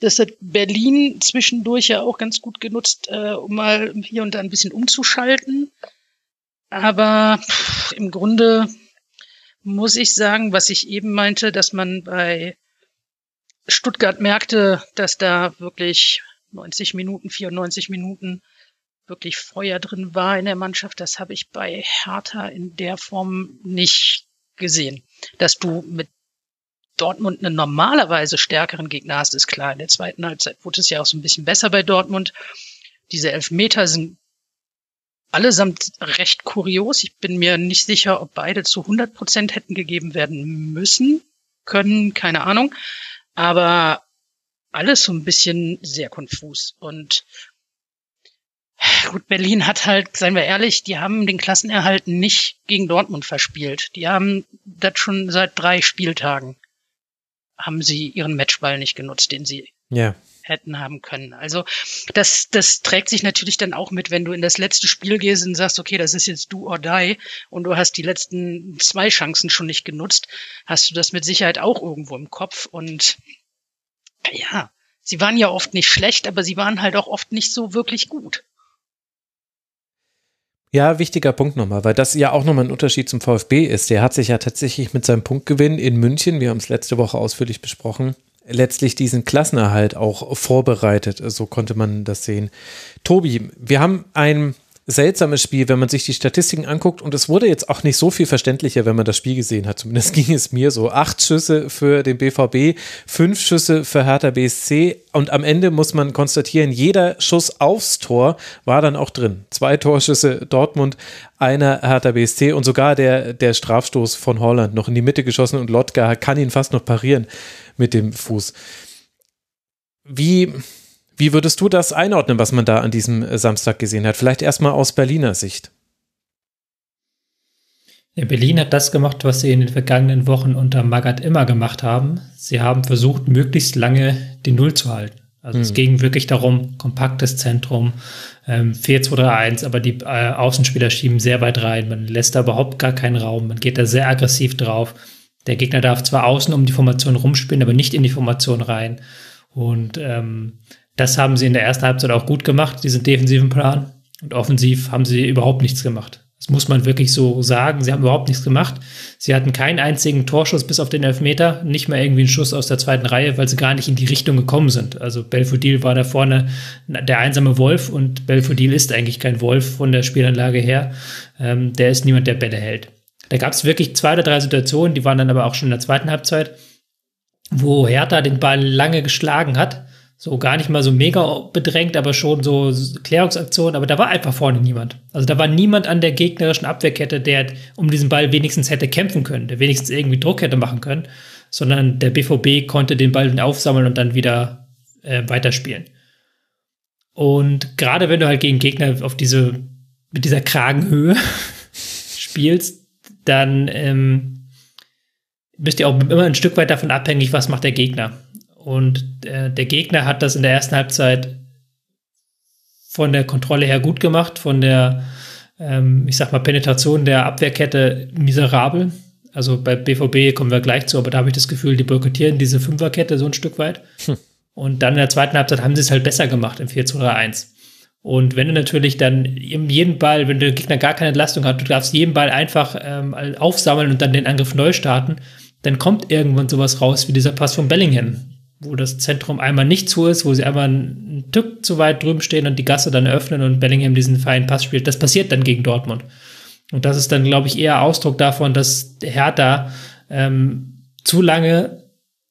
Das hat Berlin zwischendurch ja auch ganz gut genutzt, äh, um mal hier und da ein bisschen umzuschalten. Aber pff, im Grunde muss ich sagen, was ich eben meinte, dass man bei Stuttgart merkte, dass da wirklich 90 Minuten, 94 Minuten wirklich Feuer drin war in der Mannschaft. Das habe ich bei Hertha in der Form nicht gesehen. Dass du mit Dortmund einen normalerweise stärkeren Gegner hast, ist klar. In der zweiten Halbzeit wurde es ja auch so ein bisschen besser bei Dortmund. Diese Elfmeter sind allesamt recht kurios. Ich bin mir nicht sicher, ob beide zu 100 Prozent hätten gegeben werden müssen, können, keine Ahnung. Aber alles so ein bisschen sehr konfus. Und Gut, Berlin hat halt, seien wir ehrlich, die haben den Klassenerhalt nicht gegen Dortmund verspielt. Die haben das schon seit drei Spieltagen haben sie ihren Matchball nicht genutzt, den sie ja. hätten haben können. Also das, das trägt sich natürlich dann auch mit, wenn du in das letzte Spiel gehst und sagst, okay, das ist jetzt do or die und du hast die letzten zwei Chancen schon nicht genutzt, hast du das mit Sicherheit auch irgendwo im Kopf und ja, sie waren ja oft nicht schlecht, aber sie waren halt auch oft nicht so wirklich gut. Ja, wichtiger Punkt nochmal, weil das ja auch nochmal ein Unterschied zum VfB ist. Der hat sich ja tatsächlich mit seinem Punktgewinn in München, wir haben es letzte Woche ausführlich besprochen, letztlich diesen Klassenerhalt auch vorbereitet. So konnte man das sehen. Tobi, wir haben ein seltsames Spiel, wenn man sich die Statistiken anguckt. Und es wurde jetzt auch nicht so viel verständlicher, wenn man das Spiel gesehen hat. Zumindest ging es mir so. Acht Schüsse für den BVB, fünf Schüsse für Hertha BSC. Und am Ende muss man konstatieren, jeder Schuss aufs Tor war dann auch drin. Zwei Torschüsse Dortmund, einer Hertha BSC und sogar der, der Strafstoß von Holland noch in die Mitte geschossen und Lotka kann ihn fast noch parieren mit dem Fuß. Wie, wie würdest du das einordnen, was man da an diesem äh, Samstag gesehen hat? Vielleicht erstmal aus Berliner Sicht. Ja, Berlin hat das gemacht, was sie in den vergangenen Wochen unter Magath immer gemacht haben. Sie haben versucht, möglichst lange die Null zu halten. Also hm. es ging wirklich darum, kompaktes Zentrum, ähm, 4-2-3-1, aber die äh, Außenspieler schieben sehr weit rein. Man lässt da überhaupt gar keinen Raum. Man geht da sehr aggressiv drauf. Der Gegner darf zwar außen um die Formation rumspielen, aber nicht in die Formation rein. Und ähm, das haben sie in der ersten Halbzeit auch gut gemacht, diesen defensiven Plan. Und offensiv haben sie überhaupt nichts gemacht. Das muss man wirklich so sagen. Sie haben überhaupt nichts gemacht. Sie hatten keinen einzigen Torschuss bis auf den Elfmeter, nicht mal irgendwie einen Schuss aus der zweiten Reihe, weil sie gar nicht in die Richtung gekommen sind. Also Belfodil war da vorne der einsame Wolf und Belfodil ist eigentlich kein Wolf von der Spielanlage her. Ähm, der ist niemand, der Bälle hält. Da gab es wirklich zwei oder drei Situationen, die waren dann aber auch schon in der zweiten Halbzeit wo Hertha den Ball lange geschlagen hat. So gar nicht mal so mega bedrängt, aber schon so Klärungsaktionen. Aber da war einfach vorne niemand. Also da war niemand an der gegnerischen Abwehrkette, der um diesen Ball wenigstens hätte kämpfen können, der wenigstens irgendwie Druck hätte machen können. Sondern der BVB konnte den Ball aufsammeln und dann wieder äh, weiterspielen. Und gerade wenn du halt gegen Gegner auf diese, mit dieser Kragenhöhe spielst, dann ähm, bist du auch immer ein Stück weit davon abhängig, was macht der Gegner. Und äh, der Gegner hat das in der ersten Halbzeit von der Kontrolle her gut gemacht, von der, ähm, ich sag mal, Penetration der Abwehrkette miserabel. Also bei BVB kommen wir gleich zu, aber da habe ich das Gefühl, die boykottieren diese Fünferkette so ein Stück weit. Hm. Und dann in der zweiten Halbzeit haben sie es halt besser gemacht im 4-2-3-1. Und wenn du natürlich dann jeden Ball, wenn der Gegner gar keine Entlastung hat, du darfst jeden Ball einfach ähm, aufsammeln und dann den Angriff neu starten, dann kommt irgendwann sowas raus wie dieser Pass von Bellingham, wo das Zentrum einmal nicht zu ist, wo sie einmal ein Tück zu weit drüben stehen und die Gasse dann öffnen und Bellingham diesen feinen Pass spielt. Das passiert dann gegen Dortmund. Und das ist dann, glaube ich, eher Ausdruck davon, dass Hertha ähm, zu lange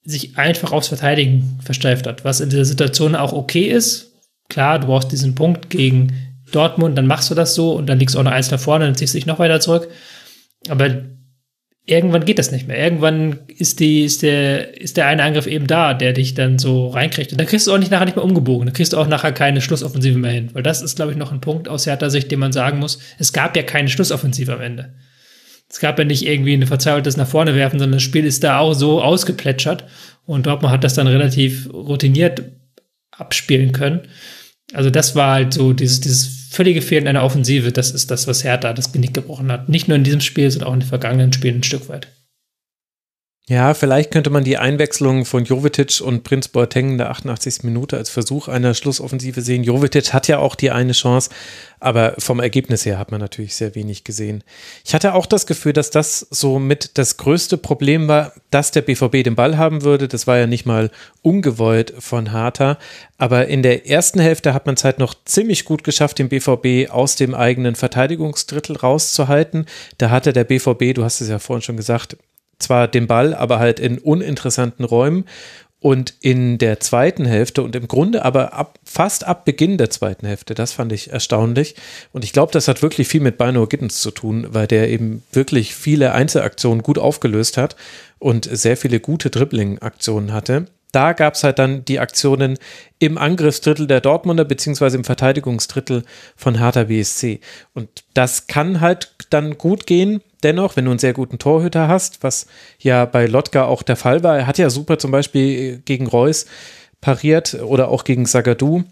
sich einfach aufs Verteidigen versteift hat, was in dieser Situation auch okay ist. Klar, du brauchst diesen Punkt gegen Dortmund, dann machst du das so und dann liegst du auch noch eins da vorne, dann ziehst du dich noch weiter zurück. Aber irgendwann geht das nicht mehr. Irgendwann ist, die, ist, der, ist der eine Angriff eben da, der dich dann so reinkriegt. Und dann kriegst du auch nicht nachher nicht mehr umgebogen. Dann kriegst du auch nachher keine Schlussoffensive mehr hin. Weil das ist, glaube ich, noch ein Punkt aus härter Sicht, den man sagen muss. Es gab ja keine Schlussoffensive am Ende. Es gab ja nicht irgendwie eine verzweifeltes nach vorne werfen, sondern das Spiel ist da auch so ausgeplätschert und Dortmund hat das dann relativ routiniert abspielen können. Also das war halt so dieses, dieses völlige Fehlen einer Offensive. Das ist das, was Hertha das Genick gebrochen hat. Nicht nur in diesem Spiel, sondern auch in den vergangenen Spielen ein Stück weit. Ja, vielleicht könnte man die Einwechslung von Jovetic und Prinz Boateng in der 88. Minute als Versuch einer Schlussoffensive sehen. Jovetic hat ja auch die eine Chance, aber vom Ergebnis her hat man natürlich sehr wenig gesehen. Ich hatte auch das Gefühl, dass das so mit das größte Problem war, dass der BVB den Ball haben würde. Das war ja nicht mal ungewollt von Harter. Aber in der ersten Hälfte hat man es halt noch ziemlich gut geschafft, den BVB aus dem eigenen Verteidigungsdrittel rauszuhalten. Da hatte der BVB, du hast es ja vorhin schon gesagt, zwar den Ball, aber halt in uninteressanten Räumen. Und in der zweiten Hälfte und im Grunde aber ab, fast ab Beginn der zweiten Hälfte, das fand ich erstaunlich. Und ich glaube, das hat wirklich viel mit Bino Gittens zu tun, weil der eben wirklich viele Einzelaktionen gut aufgelöst hat und sehr viele gute Dribbling-Aktionen hatte da gab es halt dann die Aktionen im Angriffsdrittel der Dortmunder beziehungsweise im Verteidigungsdrittel von Hertha BSC. Und das kann halt dann gut gehen. Dennoch, wenn du einen sehr guten Torhüter hast, was ja bei Lotka auch der Fall war, er hat ja super zum Beispiel gegen Reus pariert oder auch gegen Sagadu.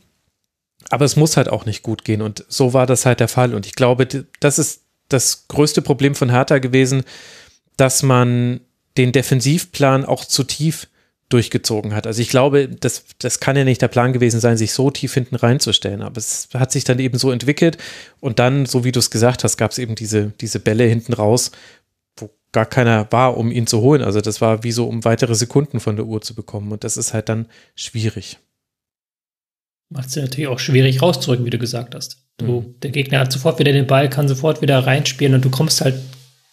Aber es muss halt auch nicht gut gehen. Und so war das halt der Fall. Und ich glaube, das ist das größte Problem von Hertha gewesen, dass man den Defensivplan auch zu tief durchgezogen hat. Also ich glaube, das, das kann ja nicht der Plan gewesen sein, sich so tief hinten reinzustellen. Aber es hat sich dann eben so entwickelt und dann, so wie du es gesagt hast, gab es eben diese, diese Bälle hinten raus, wo gar keiner war, um ihn zu holen. Also das war wie so, um weitere Sekunden von der Uhr zu bekommen. Und das ist halt dann schwierig. Macht es ja natürlich auch schwierig rauszurücken, wie du gesagt hast. Du, mhm. Der Gegner hat sofort wieder den Ball, kann sofort wieder reinspielen und du kommst halt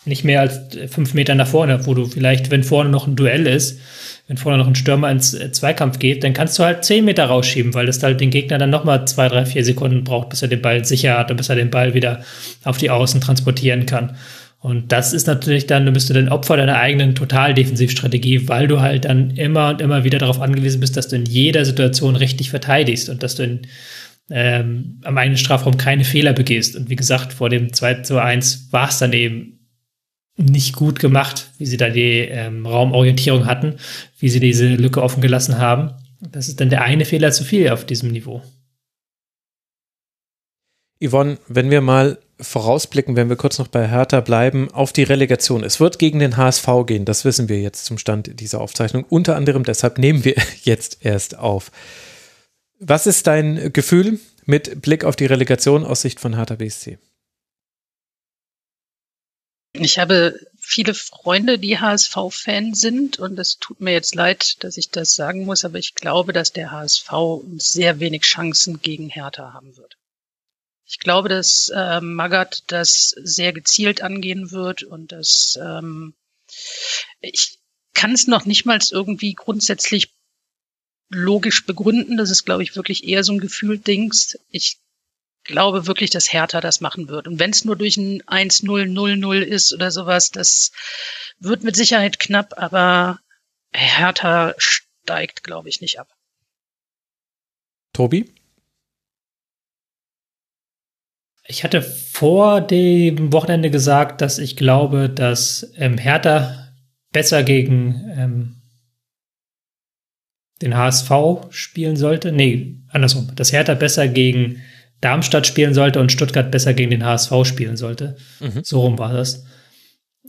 nicht mehr als fünf Meter nach vorne, wo du vielleicht, wenn vorne noch ein Duell ist, wenn vorne noch ein Stürmer ins äh, Zweikampf geht, dann kannst du halt zehn Meter rausschieben, weil das halt den Gegner dann nochmal zwei, drei, vier Sekunden braucht, bis er den Ball sicher hat und bis er den Ball wieder auf die Außen transportieren kann. Und das ist natürlich dann, du bist dann Opfer deiner eigenen Totaldefensivstrategie, weil du halt dann immer und immer wieder darauf angewiesen bist, dass du in jeder Situation richtig verteidigst und dass du in, ähm, am eigenen Strafraum keine Fehler begehst. Und wie gesagt, vor dem 2 zu 1 war es dann eben nicht gut gemacht, wie sie da die ähm, Raumorientierung hatten, wie sie diese Lücke offen gelassen haben. Das ist dann der eine Fehler zu viel auf diesem Niveau. Yvonne, wenn wir mal vorausblicken, wenn wir kurz noch bei Hertha bleiben, auf die Relegation. Es wird gegen den HSV gehen, das wissen wir jetzt zum Stand dieser Aufzeichnung. Unter anderem deshalb nehmen wir jetzt erst auf. Was ist dein Gefühl mit Blick auf die Relegation aus Sicht von Hertha BSC? Ich habe viele Freunde, die HSV-Fan sind und es tut mir jetzt leid, dass ich das sagen muss, aber ich glaube, dass der HSV sehr wenig Chancen gegen Hertha haben wird. Ich glaube, dass äh, Magath das sehr gezielt angehen wird und dass ähm, ich kann es noch nicht mal irgendwie grundsätzlich logisch begründen. Das ist, glaube ich, wirklich eher so ein Gefühl-Dings. Ich glaube wirklich, dass Hertha das machen wird. Und wenn es nur durch ein 1-0-0-0 ist oder sowas, das wird mit Sicherheit knapp, aber Hertha steigt, glaube ich, nicht ab. Tobi? Ich hatte vor dem Wochenende gesagt, dass ich glaube, dass ähm, Hertha besser gegen ähm, den HSV spielen sollte. Nee, andersrum. Dass Hertha besser gegen Darmstadt spielen sollte und Stuttgart besser gegen den HSV spielen sollte. Mhm. So rum war das.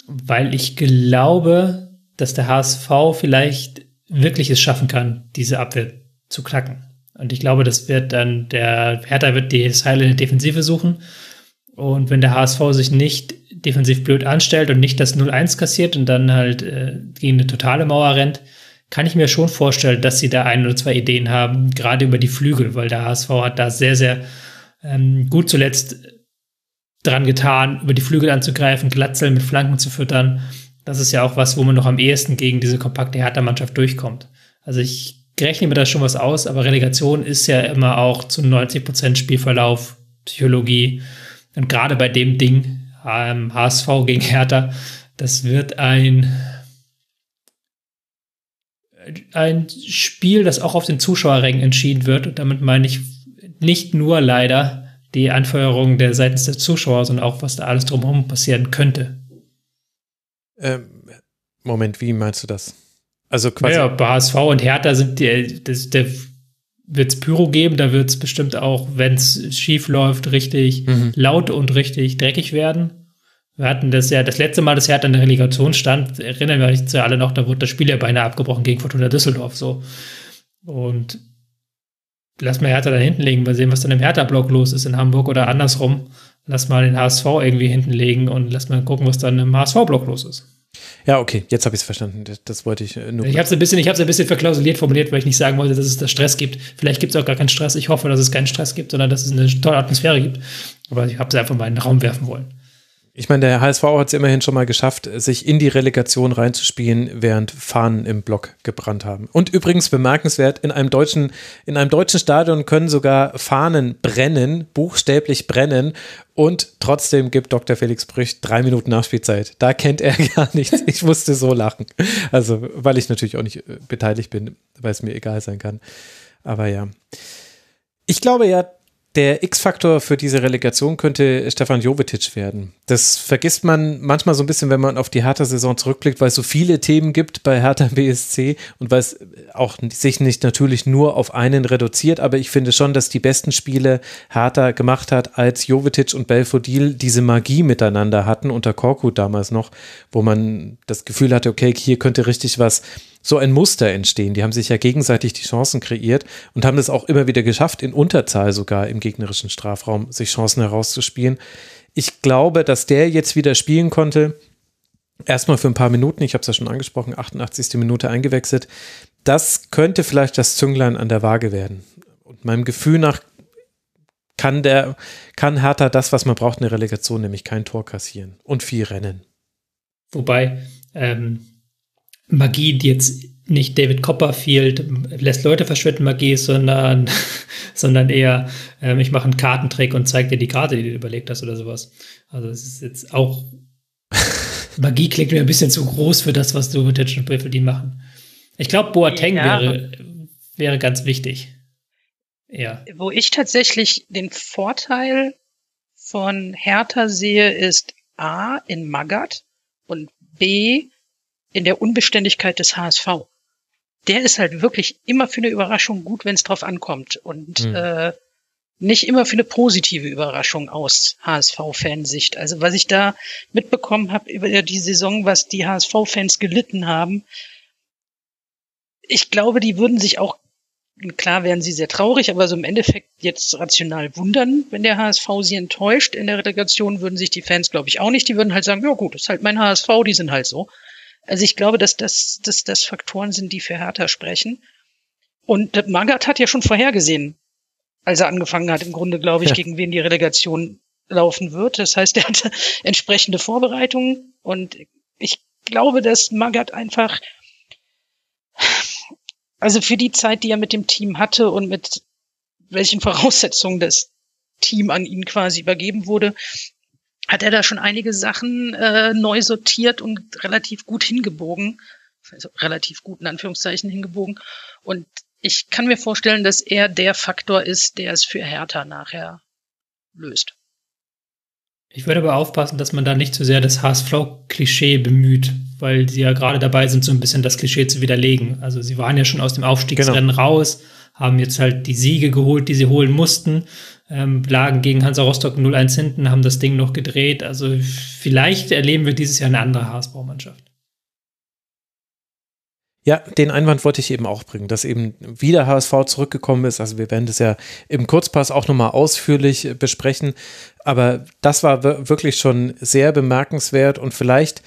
Weil ich glaube, dass der HSV vielleicht wirklich es schaffen kann, diese Abwehr zu knacken. Und ich glaube, das wird dann der Hertha wird die Seile in der Defensive suchen. Und wenn der HSV sich nicht defensiv blöd anstellt und nicht das 0-1 kassiert und dann halt äh, gegen eine totale Mauer rennt, kann ich mir schon vorstellen, dass sie da ein oder zwei Ideen haben, gerade über die Flügel, weil der HSV hat da sehr, sehr ähm, gut zuletzt dran getan, über die Flügel anzugreifen, Glatzeln mit Flanken zu füttern. Das ist ja auch was, wo man noch am ehesten gegen diese kompakte Hertha-Mannschaft durchkommt. Also ich rechne mir da schon was aus, aber Relegation ist ja immer auch zu 90 Prozent Spielverlauf, Psychologie. Und gerade bei dem Ding, ähm, HSV gegen Hertha, das wird ein ein Spiel, das auch auf den Zuschauerrängen entschieden wird. Und damit meine ich nicht nur leider die Anfeuerung der seitens der Zuschauer, sondern auch, was da alles drumherum passieren könnte. Ähm, Moment, wie meinst du das? Also quasi. Ja, bei HSV und Hertha sind die, das, der wird es Pyro geben, da wird es bestimmt auch, wenn es schief läuft, richtig mhm. laut und richtig dreckig werden. Wir hatten das ja, das letzte Mal, dass Hertha in der Relegation stand, erinnern wir uns ja alle noch, da wurde das Spiel ja beinahe abgebrochen gegen Fortuna Düsseldorf, so. Und lass mal Hertha da hinten legen, mal sehen, was dann im Hertha-Block los ist in Hamburg oder andersrum. Lass mal den HSV irgendwie hinten legen und lass mal gucken, was dann im HSV-Block los ist. Ja, okay, jetzt habe ich es verstanden. Das, das, wollte ich äh, nur. Ich habe es ein bisschen, ich habe ein bisschen verklausuliert formuliert, weil ich nicht sagen wollte, dass es da Stress gibt. Vielleicht gibt es auch gar keinen Stress. Ich hoffe, dass es keinen Stress gibt, sondern dass es eine tolle Atmosphäre gibt. Aber ich habe es einfach mal in den Raum werfen wollen. Ich meine, der HSV hat es immerhin schon mal geschafft, sich in die Relegation reinzuspielen, während Fahnen im Block gebrannt haben. Und übrigens bemerkenswert, in einem deutschen, in einem deutschen Stadion können sogar Fahnen brennen, buchstäblich brennen. Und trotzdem gibt Dr. Felix Brüch drei Minuten Nachspielzeit. Da kennt er gar nichts. Ich musste so lachen. Also, weil ich natürlich auch nicht äh, beteiligt bin, weil es mir egal sein kann. Aber ja. Ich glaube ja der X-Faktor für diese Relegation könnte Stefan Jovetic werden. Das vergisst man manchmal so ein bisschen, wenn man auf die Hertha-Saison zurückblickt, weil es so viele Themen gibt bei Hertha BSC und weil es auch sich nicht natürlich nur auf einen reduziert, aber ich finde schon, dass die besten Spiele Hertha gemacht hat, als Jovetic und Belfodil diese Magie miteinander hatten, unter Korkut damals noch, wo man das Gefühl hatte, okay, hier könnte richtig was so ein Muster entstehen. Die haben sich ja gegenseitig die Chancen kreiert und haben es auch immer wieder geschafft, in Unterzahl sogar im gegnerischen Strafraum sich Chancen herauszuspielen. Ich glaube, dass der jetzt wieder spielen konnte. Erstmal für ein paar Minuten, ich habe es ja schon angesprochen, 88. Minute eingewechselt. Das könnte vielleicht das Zünglein an der Waage werden. Und meinem Gefühl nach kann der, kann Hertha das, was man braucht, eine Relegation, nämlich kein Tor kassieren und viel rennen. Wobei, ähm, Magie, die jetzt nicht David Copperfield lässt Leute verschwinden Magie ist, sondern, sondern eher, ähm, ich mache einen Kartentrick und zeige dir die Karte, die du überlegt hast oder sowas. Also es ist jetzt auch, Magie klingt mir ein bisschen zu groß für das, was du mit Hitch und Briffel machen. Ich glaube, Boateng ja. wäre, wäre ganz wichtig. Ja. Wo ich tatsächlich den Vorteil von Hertha sehe, ist A in Magath und B in der Unbeständigkeit des HSV. Der ist halt wirklich immer für eine Überraschung gut, wenn es drauf ankommt und mhm. äh, nicht immer für eine positive Überraschung aus HSV-Fansicht. Also was ich da mitbekommen habe über die Saison, was die HSV-Fans gelitten haben, ich glaube, die würden sich auch, klar wären sie sehr traurig, aber so im Endeffekt jetzt rational wundern, wenn der HSV sie enttäuscht. In der Relegation würden sich die Fans, glaube ich, auch nicht. Die würden halt sagen, ja gut, ist halt mein HSV, die sind halt so. Also ich glaube, dass das, dass das Faktoren sind, die für Hertha sprechen. Und Magath hat ja schon vorhergesehen, als er angefangen hat, im Grunde, glaube ich, ja. gegen wen die Relegation laufen wird. Das heißt, er hatte entsprechende Vorbereitungen und ich glaube, dass Magath einfach also für die Zeit, die er mit dem Team hatte und mit welchen Voraussetzungen das Team an ihn quasi übergeben wurde, hat er da schon einige Sachen äh, neu sortiert und relativ gut hingebogen. Also relativ gut in Anführungszeichen hingebogen. Und ich kann mir vorstellen, dass er der Faktor ist, der es für Hertha nachher löst. Ich würde aber aufpassen, dass man da nicht zu sehr das HSV-Klischee bemüht, weil sie ja gerade dabei sind, so ein bisschen das Klischee zu widerlegen. Also sie waren ja schon aus dem Aufstiegsrennen genau. raus, haben jetzt halt die Siege geholt, die sie holen mussten, ähm, lagen gegen Hansa Rostock 0-1 hinten, haben das Ding noch gedreht. Also vielleicht erleben wir dieses Jahr eine andere HSV-Mannschaft. Ja, den Einwand wollte ich eben auch bringen, dass eben wieder HSV zurückgekommen ist. Also wir werden das ja im Kurzpass auch nochmal ausführlich besprechen. Aber das war wirklich schon sehr bemerkenswert und vielleicht,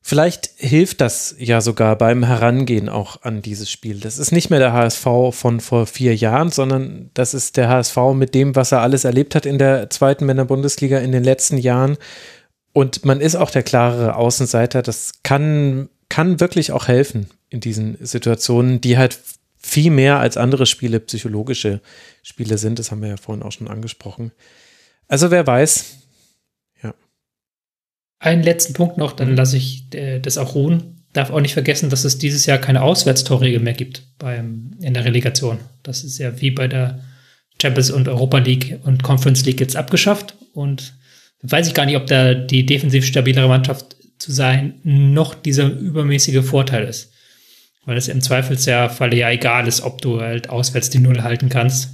vielleicht hilft das ja sogar beim Herangehen auch an dieses Spiel. Das ist nicht mehr der HSV von vor vier Jahren, sondern das ist der HSV mit dem, was er alles erlebt hat in der zweiten Männer-Bundesliga in den letzten Jahren. Und man ist auch der klarere Außenseiter. Das kann, kann wirklich auch helfen in diesen Situationen, die halt viel mehr als andere Spiele psychologische Spiele sind. Das haben wir ja vorhin auch schon angesprochen. Also wer weiß. Einen letzten Punkt noch, dann lasse ich äh, das auch ruhen. Darf auch nicht vergessen, dass es dieses Jahr keine Auswärtstorregel mehr gibt beim, in der Relegation. Das ist ja wie bei der Champions und Europa League und Conference League jetzt abgeschafft. Und weiß ich gar nicht, ob da die defensiv stabilere Mannschaft zu sein noch dieser übermäßige Vorteil ist weil es im Zweifelsfalle ja egal ist, ob du halt auswärts die Null halten kannst.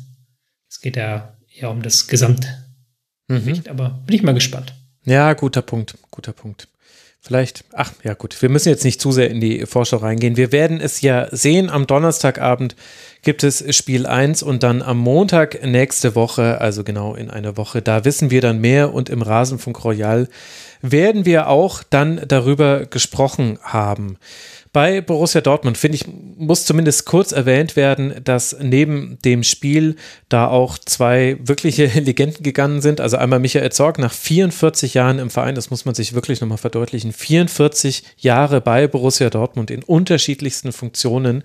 Es geht ja eher um das Gesamtgewicht, mhm. aber bin ich mal gespannt. Ja, guter Punkt, guter Punkt. Vielleicht, ach ja gut, wir müssen jetzt nicht zu sehr in die Vorschau reingehen. Wir werden es ja sehen. Am Donnerstagabend gibt es Spiel 1 und dann am Montag nächste Woche, also genau in einer Woche, da wissen wir dann mehr und im Rasenfunk Royal werden wir auch dann darüber gesprochen haben bei Borussia Dortmund, finde ich, muss zumindest kurz erwähnt werden, dass neben dem Spiel da auch zwei wirkliche Legenden gegangen sind. Also einmal Michael Zorg nach 44 Jahren im Verein, das muss man sich wirklich nochmal verdeutlichen, 44 Jahre bei Borussia Dortmund in unterschiedlichsten Funktionen.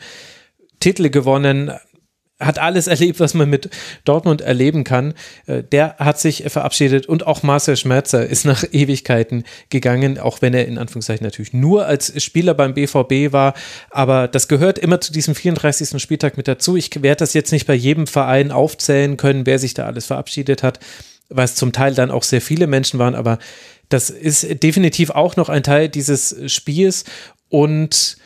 Titel gewonnen, hat alles erlebt, was man mit Dortmund erleben kann. Äh, der hat sich verabschiedet und auch Marcel Schmerzer ist nach Ewigkeiten gegangen, auch wenn er in Anführungszeichen natürlich nur als Spieler beim BVB war. Aber das gehört immer zu diesem 34. Spieltag mit dazu. Ich werde das jetzt nicht bei jedem Verein aufzählen können, wer sich da alles verabschiedet hat, weil es zum Teil dann auch sehr viele Menschen waren. Aber das ist definitiv auch noch ein Teil dieses Spiels und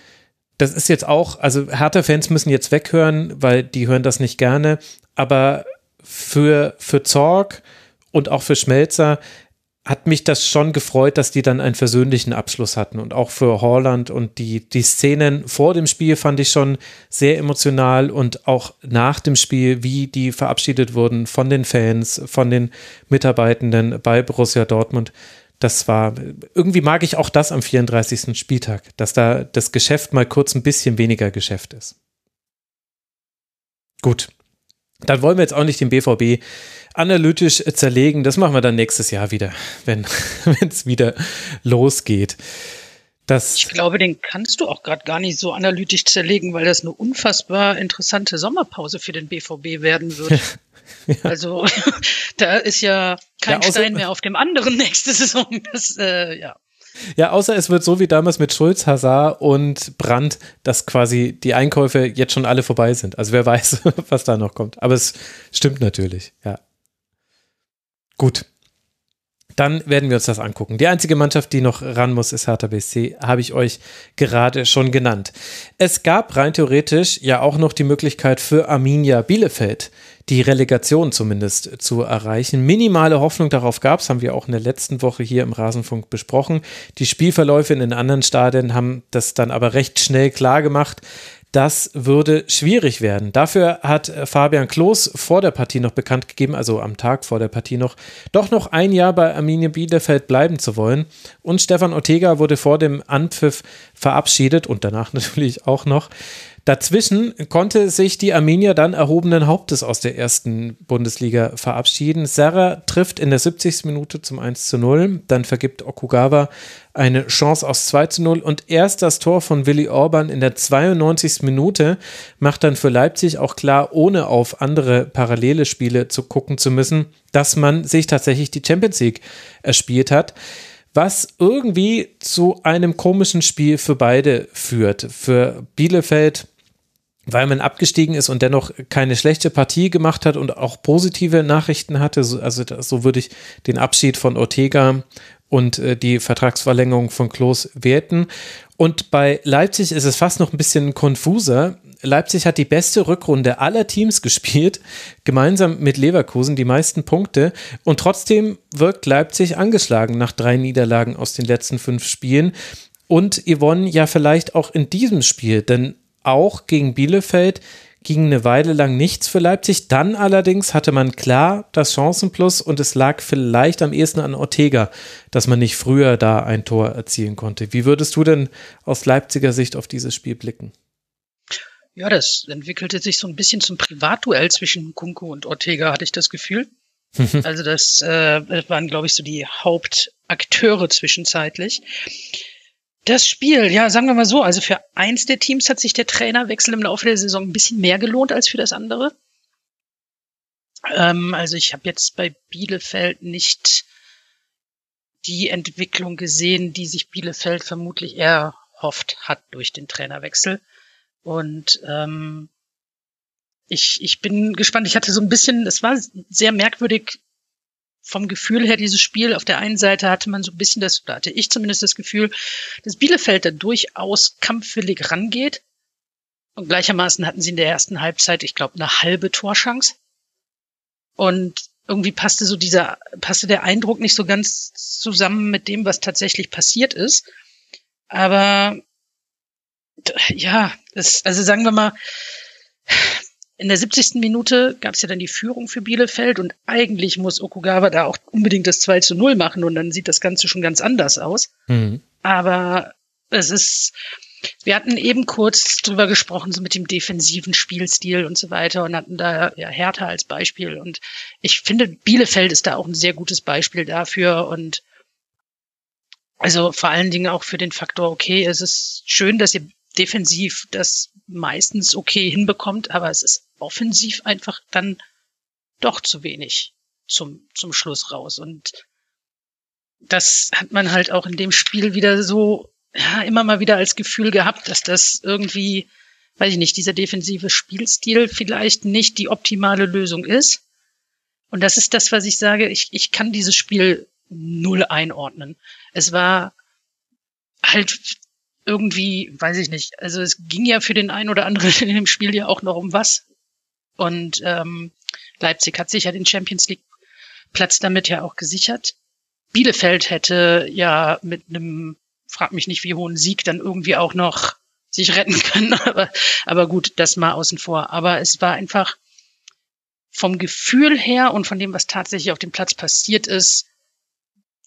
das ist jetzt auch, also Hertha-Fans müssen jetzt weghören, weil die hören das nicht gerne, aber für, für Zorg und auch für Schmelzer hat mich das schon gefreut, dass die dann einen versöhnlichen Abschluss hatten. Und auch für Holland und die, die Szenen vor dem Spiel fand ich schon sehr emotional und auch nach dem Spiel, wie die verabschiedet wurden von den Fans, von den Mitarbeitenden bei Borussia Dortmund das war, irgendwie mag ich auch das am 34. Spieltag, dass da das Geschäft mal kurz ein bisschen weniger Geschäft ist. Gut. Dann wollen wir jetzt auch nicht den BVB analytisch zerlegen. Das machen wir dann nächstes Jahr wieder, wenn es wieder losgeht. Das ich glaube, den kannst du auch gerade gar nicht so analytisch zerlegen, weil das eine unfassbar interessante Sommerpause für den BVB werden wird. Ja. Also da ist ja kein ja, Stein mehr auf dem anderen nächste Saison. Das, äh, ja. Ja, außer es wird so wie damals mit Schulz, Hazard und Brandt, dass quasi die Einkäufe jetzt schon alle vorbei sind. Also wer weiß, was da noch kommt. Aber es stimmt natürlich, ja. Gut. Dann werden wir uns das angucken. Die einzige Mannschaft, die noch ran muss, ist Hertha BSC, habe ich euch gerade schon genannt. Es gab rein theoretisch ja auch noch die Möglichkeit für Arminia Bielefeld die Relegation zumindest zu erreichen. Minimale Hoffnung darauf gab es, haben wir auch in der letzten Woche hier im Rasenfunk besprochen. Die Spielverläufe in den anderen Stadien haben das dann aber recht schnell klar gemacht. Das würde schwierig werden. Dafür hat Fabian Klos vor der Partie noch bekannt gegeben, also am Tag vor der Partie noch, doch noch ein Jahr bei Arminia Bielefeld bleiben zu wollen. Und Stefan Ortega wurde vor dem Anpfiff verabschiedet und danach natürlich auch noch. Dazwischen konnte sich die Arminia dann erhobenen Hauptes aus der ersten Bundesliga verabschieden. Serra trifft in der 70. Minute zum 1 zu 0. Dann vergibt Okugawa eine Chance aus 2 zu 0 und erst das Tor von Willi Orban in der 92. Minute macht dann für Leipzig auch klar, ohne auf andere parallele Spiele zu gucken zu müssen, dass man sich tatsächlich die Champions League erspielt hat was irgendwie zu einem komischen Spiel für beide führt. Für Bielefeld weil man abgestiegen ist und dennoch keine schlechte Partie gemacht hat und auch positive Nachrichten hatte. Also so würde ich den Abschied von Ortega und äh, die Vertragsverlängerung von Klos werten. Und bei Leipzig ist es fast noch ein bisschen konfuser. Leipzig hat die beste Rückrunde aller Teams gespielt, gemeinsam mit Leverkusen die meisten Punkte. Und trotzdem wirkt Leipzig angeschlagen nach drei Niederlagen aus den letzten fünf Spielen. Und Yvonne ja vielleicht auch in diesem Spiel, denn auch gegen Bielefeld ging eine Weile lang nichts für Leipzig. Dann allerdings hatte man klar das Chancenplus und es lag vielleicht am ehesten an Ortega, dass man nicht früher da ein Tor erzielen konnte. Wie würdest du denn aus Leipziger Sicht auf dieses Spiel blicken? Ja, das entwickelte sich so ein bisschen zum Privatduell zwischen Kunko und Ortega, hatte ich das Gefühl. also das, äh, das waren, glaube ich, so die Hauptakteure zwischenzeitlich. Das Spiel, ja, sagen wir mal so, also für eins der Teams hat sich der Trainerwechsel im Laufe der Saison ein bisschen mehr gelohnt als für das andere. Ähm, also ich habe jetzt bei Bielefeld nicht die Entwicklung gesehen, die sich Bielefeld vermutlich erhofft hat durch den Trainerwechsel. Und ähm, ich, ich bin gespannt. Ich hatte so ein bisschen, es war sehr merkwürdig vom Gefühl her, dieses Spiel, auf der einen Seite hatte man so ein bisschen das, da hatte ich zumindest das Gefühl, dass Bielefeld da durchaus kampfwillig rangeht. Und gleichermaßen hatten sie in der ersten Halbzeit, ich glaube, eine halbe Torschance. Und irgendwie passte so dieser, passte der Eindruck nicht so ganz zusammen mit dem, was tatsächlich passiert ist. Aber ja, das, also sagen wir mal, in der 70. Minute gab es ja dann die Führung für Bielefeld und eigentlich muss Okugawa da auch unbedingt das 2 zu 0 machen und dann sieht das Ganze schon ganz anders aus. Mhm. Aber es ist, wir hatten eben kurz drüber gesprochen, so mit dem defensiven Spielstil und so weiter und hatten da ja Hertha als Beispiel und ich finde, Bielefeld ist da auch ein sehr gutes Beispiel dafür und also vor allen Dingen auch für den Faktor, okay, es ist schön, dass ihr defensiv das meistens okay hinbekommt, aber es ist offensiv einfach dann doch zu wenig zum, zum Schluss raus. Und das hat man halt auch in dem Spiel wieder so, ja, immer mal wieder als Gefühl gehabt, dass das irgendwie, weiß ich nicht, dieser defensive Spielstil vielleicht nicht die optimale Lösung ist. Und das ist das, was ich sage, ich, ich kann dieses Spiel null einordnen. Es war halt irgendwie, weiß ich nicht, also es ging ja für den einen oder anderen in dem Spiel ja auch noch um was. Und ähm, Leipzig hat sich ja den Champions League Platz damit ja auch gesichert. Bielefeld hätte ja mit einem, frag mich nicht wie hohen Sieg dann irgendwie auch noch sich retten können, aber, aber gut, das mal außen vor. Aber es war einfach vom Gefühl her und von dem, was tatsächlich auf dem Platz passiert ist,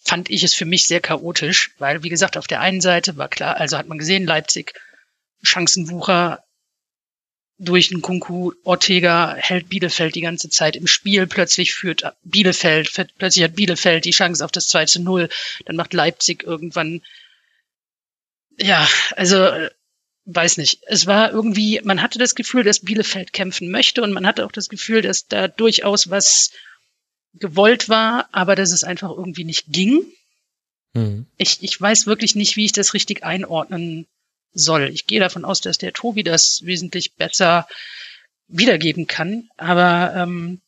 fand ich es für mich sehr chaotisch, weil, wie gesagt, auf der einen Seite war klar, also hat man gesehen, Leipzig, Chancenwucher durch den Kunku, Ortega hält Bielefeld die ganze Zeit im Spiel, plötzlich führt Bielefeld, plötzlich hat Bielefeld die Chance auf das 2 zu 0, dann macht Leipzig irgendwann, ja, also, weiß nicht. Es war irgendwie, man hatte das Gefühl, dass Bielefeld kämpfen möchte und man hatte auch das Gefühl, dass da durchaus was gewollt war, aber dass es einfach irgendwie nicht ging. Mhm. Ich, ich weiß wirklich nicht, wie ich das richtig einordnen soll. Ich gehe davon aus, dass der Tobi das wesentlich besser wiedergeben kann. Aber ähm,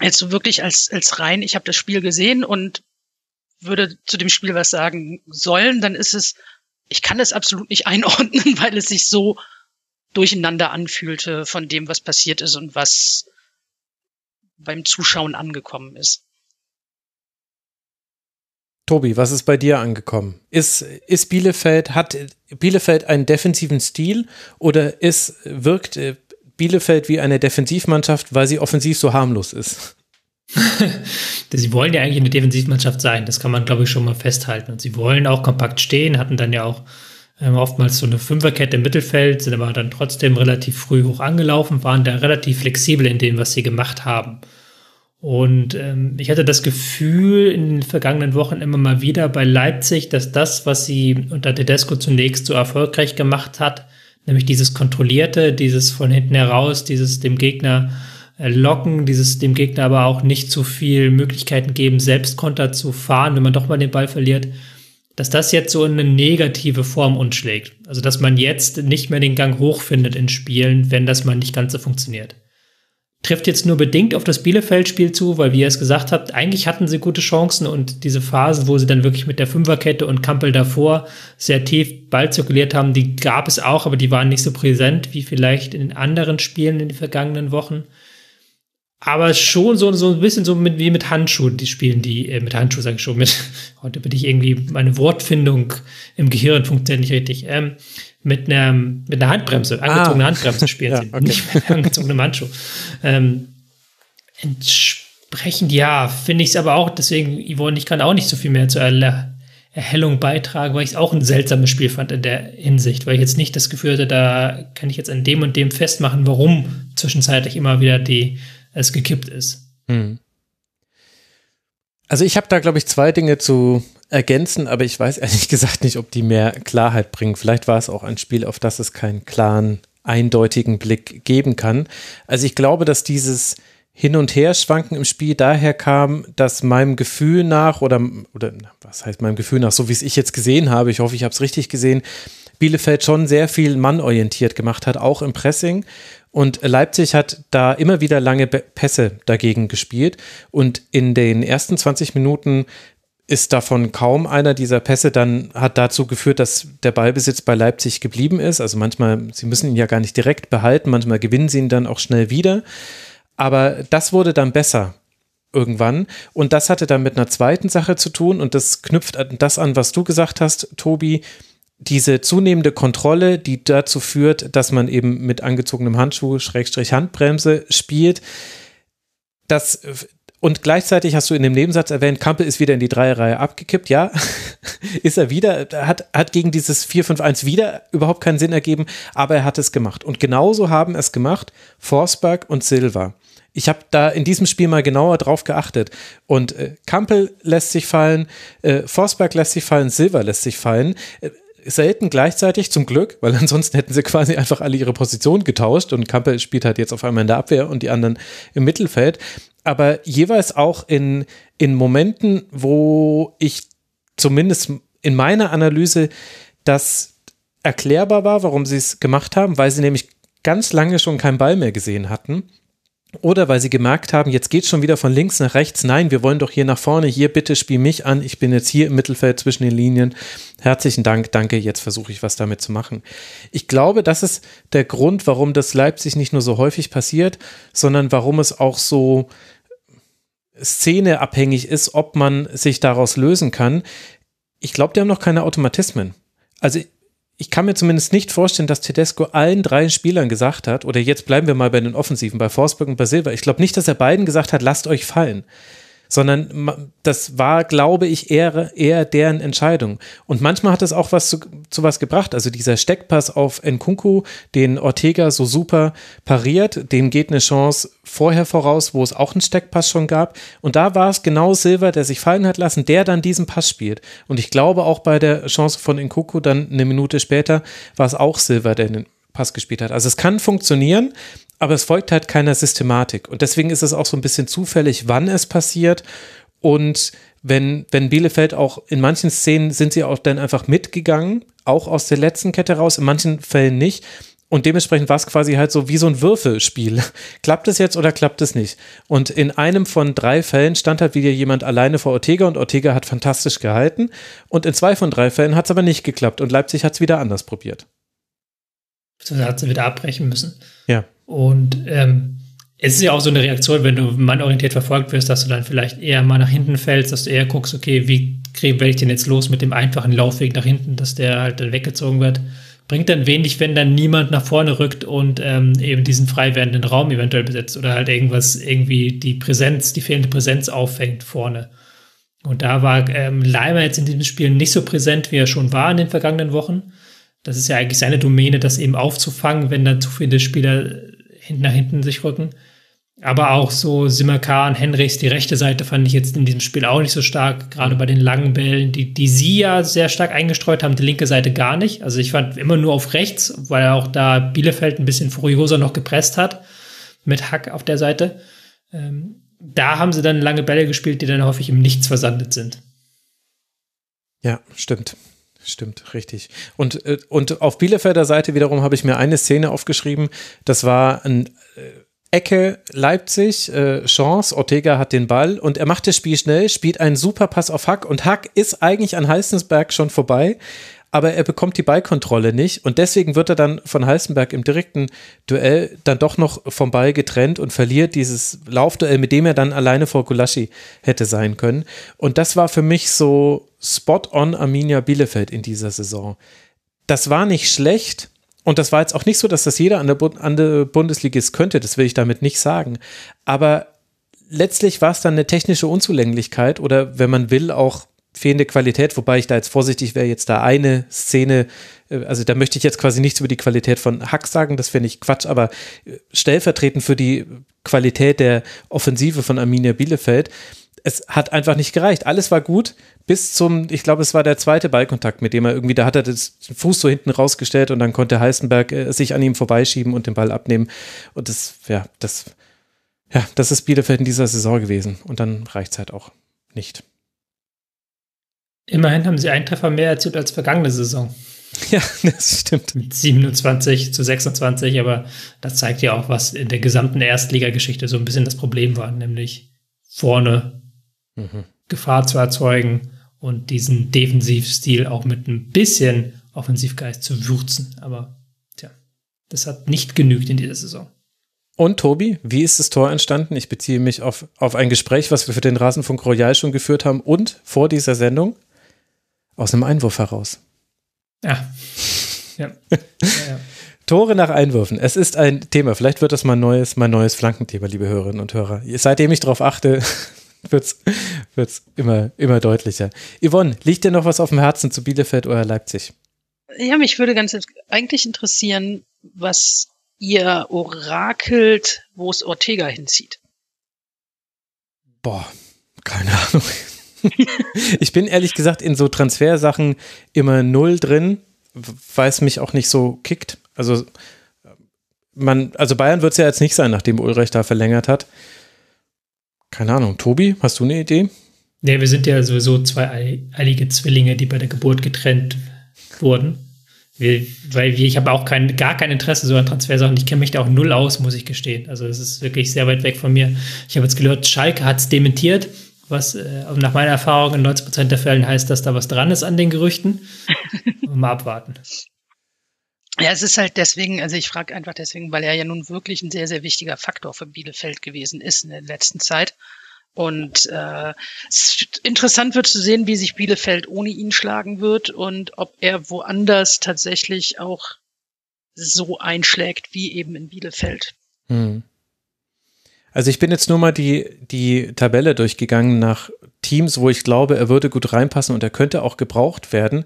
jetzt so wirklich als, als rein, ich habe das Spiel gesehen und würde zu dem Spiel was sagen sollen, dann ist es, ich kann es absolut nicht einordnen, weil es sich so durcheinander anfühlte von dem, was passiert ist und was beim Zuschauen angekommen ist. Tobi, was ist bei dir angekommen? Ist, ist Bielefeld, hat Bielefeld einen defensiven Stil oder ist, wirkt äh, Bielefeld wie eine Defensivmannschaft, weil sie offensiv so harmlos ist? sie wollen ja eigentlich eine Defensivmannschaft sein, das kann man, glaube ich, schon mal festhalten. Und sie wollen auch kompakt stehen, hatten dann ja auch ähm, oftmals so eine Fünferkette im Mittelfeld, sind aber dann trotzdem relativ früh hoch angelaufen, waren da relativ flexibel in dem, was sie gemacht haben. Und ähm, ich hatte das Gefühl in den vergangenen Wochen immer mal wieder bei Leipzig, dass das, was sie unter Tedesco zunächst so erfolgreich gemacht hat, nämlich dieses kontrollierte, dieses von hinten heraus, dieses dem Gegner äh, locken, dieses dem Gegner aber auch nicht zu viel Möglichkeiten geben, Selbstkonter zu fahren, wenn man doch mal den Ball verliert, dass das jetzt so in eine negative Form umschlägt. Also dass man jetzt nicht mehr den Gang hochfindet in Spielen, wenn das mal nicht ganz so funktioniert trifft jetzt nur bedingt auf das Bielefeld-Spiel zu, weil, wie ihr es gesagt habt, eigentlich hatten sie gute Chancen und diese Phasen, wo sie dann wirklich mit der Fünferkette und Kampel davor sehr tief Ball zirkuliert haben, die gab es auch, aber die waren nicht so präsent wie vielleicht in den anderen Spielen in den vergangenen Wochen. Aber schon so, so ein bisschen so mit, wie mit Handschuhen, die spielen die, äh, mit Handschuhen sage ich schon, mit, heute bin ich irgendwie, meine Wortfindung im Gehirn funktioniert nicht richtig. Ähm, mit einer, mit einer Handbremse, angezogene ah. Handbremse spielen ja, sie, okay. nicht mit angezogenem Handschuh. Ähm, entsprechend, ja, finde ich es aber auch, deswegen, Yvonne, ich kann auch nicht so viel mehr zur er Erhellung beitragen, weil ich es auch ein seltsames Spiel fand in der Hinsicht, weil ich jetzt nicht das Gefühl hatte, da kann ich jetzt an dem und dem festmachen, warum zwischenzeitlich immer wieder die, es gekippt ist. Hm. Also ich habe da, glaube ich, zwei Dinge zu ergänzen, aber ich weiß ehrlich gesagt nicht, ob die mehr Klarheit bringen. Vielleicht war es auch ein Spiel, auf das es keinen klaren, eindeutigen Blick geben kann. Also ich glaube, dass dieses Hin- und Herschwanken im Spiel daher kam, dass meinem Gefühl nach oder, oder was heißt meinem Gefühl nach, so wie es ich jetzt gesehen habe, ich hoffe, ich habe es richtig gesehen, Bielefeld schon sehr viel mannorientiert gemacht hat, auch im Pressing. Und Leipzig hat da immer wieder lange Pässe dagegen gespielt. Und in den ersten 20 Minuten ist davon kaum einer dieser Pässe dann hat dazu geführt, dass der Ballbesitz bei Leipzig geblieben ist. Also manchmal, sie müssen ihn ja gar nicht direkt behalten, manchmal gewinnen sie ihn dann auch schnell wieder. Aber das wurde dann besser irgendwann. Und das hatte dann mit einer zweiten Sache zu tun. Und das knüpft an das an, was du gesagt hast, Tobi. Diese zunehmende Kontrolle, die dazu führt, dass man eben mit angezogenem Handschuh, Schrägstrich Handbremse spielt. Das und gleichzeitig hast du in dem Nebensatz erwähnt, Kampel ist wieder in die Dreierreihe abgekippt. Ja, ist er wieder, hat, hat gegen dieses 4-5-1 wieder überhaupt keinen Sinn ergeben, aber er hat es gemacht. Und genauso haben es gemacht Forsberg und Silva. Ich habe da in diesem Spiel mal genauer drauf geachtet. Und äh, Kampel lässt sich fallen, äh, Forsberg lässt sich fallen, Silva lässt sich fallen. Äh, selten gleichzeitig, zum Glück, weil ansonsten hätten sie quasi einfach alle ihre Position getauscht und Kampel spielt halt jetzt auf einmal in der Abwehr und die anderen im Mittelfeld aber jeweils auch in, in Momenten, wo ich zumindest in meiner Analyse das erklärbar war, warum sie es gemacht haben, weil sie nämlich ganz lange schon keinen Ball mehr gesehen hatten. Oder weil sie gemerkt haben, jetzt geht schon wieder von links nach rechts. Nein, wir wollen doch hier nach vorne. Hier, bitte spiel mich an. Ich bin jetzt hier im Mittelfeld zwischen den Linien. Herzlichen Dank, danke. Jetzt versuche ich was damit zu machen. Ich glaube, das ist der Grund, warum das Leipzig nicht nur so häufig passiert, sondern warum es auch so Szene abhängig ist, ob man sich daraus lösen kann. Ich glaube, die haben noch keine Automatismen. Also ich kann mir zumindest nicht vorstellen, dass Tedesco allen drei Spielern gesagt hat, oder jetzt bleiben wir mal bei den Offensiven, bei Forsberg und bei Silva. Ich glaube nicht, dass er beiden gesagt hat, lasst euch fallen sondern das war, glaube ich, eher, eher deren Entscheidung. Und manchmal hat es auch was zu, zu was gebracht. Also dieser Steckpass auf Nkunku, den Ortega so super pariert, dem geht eine Chance vorher voraus, wo es auch einen Steckpass schon gab. Und da war es genau Silver, der sich fallen hat lassen, der dann diesen Pass spielt. Und ich glaube auch bei der Chance von Nkunku dann eine Minute später war es auch Silver, der den Pass gespielt hat. Also es kann funktionieren, aber es folgt halt keiner Systematik. Und deswegen ist es auch so ein bisschen zufällig, wann es passiert. Und wenn, wenn Bielefeld auch in manchen Szenen sind sie auch dann einfach mitgegangen, auch aus der letzten Kette raus, in manchen Fällen nicht. Und dementsprechend war es quasi halt so wie so ein Würfelspiel. klappt es jetzt oder klappt es nicht? Und in einem von drei Fällen stand halt wieder jemand alleine vor Ortega und Ortega hat fantastisch gehalten. Und in zwei von drei Fällen hat es aber nicht geklappt und Leipzig hat es wieder anders probiert. Also hat sie wieder abbrechen müssen. Ja. Und ähm, es ist ja auch so eine Reaktion, wenn du mannorientiert verfolgt wirst, dass du dann vielleicht eher mal nach hinten fällst, dass du eher guckst, okay, wie werde ich denn jetzt los mit dem einfachen Laufweg nach hinten, dass der halt dann weggezogen wird. Bringt dann wenig, wenn dann niemand nach vorne rückt und ähm, eben diesen frei werdenden Raum eventuell besetzt oder halt irgendwas, irgendwie die Präsenz, die fehlende Präsenz auffängt vorne. Und da war ähm, Leimer jetzt in diesem Spiel nicht so präsent, wie er schon war in den vergangenen Wochen. Das ist ja eigentlich seine Domäne, das eben aufzufangen, wenn dann zu viele Spieler nach hinten sich rücken. Aber auch so Simmerkar und Henrichs, die rechte Seite fand ich jetzt in diesem Spiel auch nicht so stark, gerade bei den langen Bällen, die, die sie ja sehr stark eingestreut haben, die linke Seite gar nicht. Also ich fand immer nur auf rechts, weil auch da Bielefeld ein bisschen furioser noch gepresst hat, mit Hack auf der Seite. Ähm, da haben sie dann lange Bälle gespielt, die dann häufig im Nichts versandet sind. Ja, stimmt. Stimmt, richtig. Und, äh, und auf Bielefelder Seite wiederum habe ich mir eine Szene aufgeschrieben. Das war ein äh, Ecke Leipzig, äh, Chance, Ortega hat den Ball und er macht das Spiel schnell, spielt einen super Pass auf Hack und Hack ist eigentlich an Heißensberg schon vorbei, aber er bekommt die Ballkontrolle nicht und deswegen wird er dann von Heißenberg im direkten Duell dann doch noch vom Ball getrennt und verliert dieses Laufduell, mit dem er dann alleine vor Gulaschi hätte sein können. Und das war für mich so spot on Arminia Bielefeld in dieser Saison. Das war nicht schlecht, und das war jetzt auch nicht so, dass das jeder an der, Bu an der Bundesligist könnte, das will ich damit nicht sagen. Aber letztlich war es dann eine technische Unzulänglichkeit oder wenn man will, auch fehlende Qualität, wobei ich da jetzt vorsichtig wäre, jetzt da eine Szene, äh, also da möchte ich jetzt quasi nichts über die Qualität von Hack sagen, das finde ich Quatsch, aber äh, stellvertretend für die Qualität der Offensive von Arminia Bielefeld, es hat einfach nicht gereicht. Alles war gut, bis zum, ich glaube, es war der zweite Ballkontakt, mit dem er irgendwie, da hat er den Fuß so hinten rausgestellt und dann konnte Heißenberg äh, sich an ihm vorbeischieben und den Ball abnehmen. Und das, ja, das, ja, das ist Bielefeld in dieser Saison gewesen. Und dann reicht es halt auch nicht. Immerhin haben sie einen Treffer mehr erzielt als vergangene Saison. Ja, das stimmt. Mit 27 zu 26, aber das zeigt ja auch, was in der gesamten Erstligageschichte so ein bisschen das Problem war, nämlich vorne mhm. Gefahr zu erzeugen und diesen Defensivstil auch mit ein bisschen Offensivgeist zu würzen. Aber tja, das hat nicht genügt in dieser Saison. Und Tobi, wie ist das Tor entstanden? Ich beziehe mich auf, auf ein Gespräch, was wir für den Rasenfunk Royal schon geführt haben und vor dieser Sendung aus einem Einwurf heraus. Ja. ja. ja, ja. Tore nach Einwürfen. Es ist ein Thema. Vielleicht wird das mal neues, mein neues Flankenthema, liebe Hörerinnen und Hörer. Seitdem ich darauf achte, wird's, wird's immer, immer deutlicher. Yvonne, liegt dir noch was auf dem Herzen zu Bielefeld oder Leipzig? Ja, mich würde ganz eigentlich interessieren, was ihr orakelt, wo es Ortega hinzieht. Boah, keine Ahnung. ich bin ehrlich gesagt in so Transfersachen immer null drin, weil es mich auch nicht so kickt. Also man, also Bayern wird es ja jetzt nicht sein, nachdem Ulreich da verlängert hat. Keine Ahnung. Tobi, hast du eine Idee? Nee, wir sind ja sowieso zwei eilige Zwillinge, die bei der Geburt getrennt wurden. Wir, weil wir, ich habe auch kein, gar kein Interesse so an Transfersachen. Ich kenne mich da auch null aus, muss ich gestehen. Also es ist wirklich sehr weit weg von mir. Ich habe jetzt gehört, Schalke hat es dementiert, was äh, nach meiner Erfahrung in 90 Prozent der Fällen heißt, dass da was dran ist an den Gerüchten. mal abwarten. Ja, es ist halt deswegen, also ich frage einfach deswegen, weil er ja nun wirklich ein sehr, sehr wichtiger Faktor für Bielefeld gewesen ist in der letzten Zeit. Und äh, interessant wird zu sehen, wie sich Bielefeld ohne ihn schlagen wird und ob er woanders tatsächlich auch so einschlägt wie eben in Bielefeld. Hm. Also ich bin jetzt nur mal die, die Tabelle durchgegangen nach Teams, wo ich glaube, er würde gut reinpassen und er könnte auch gebraucht werden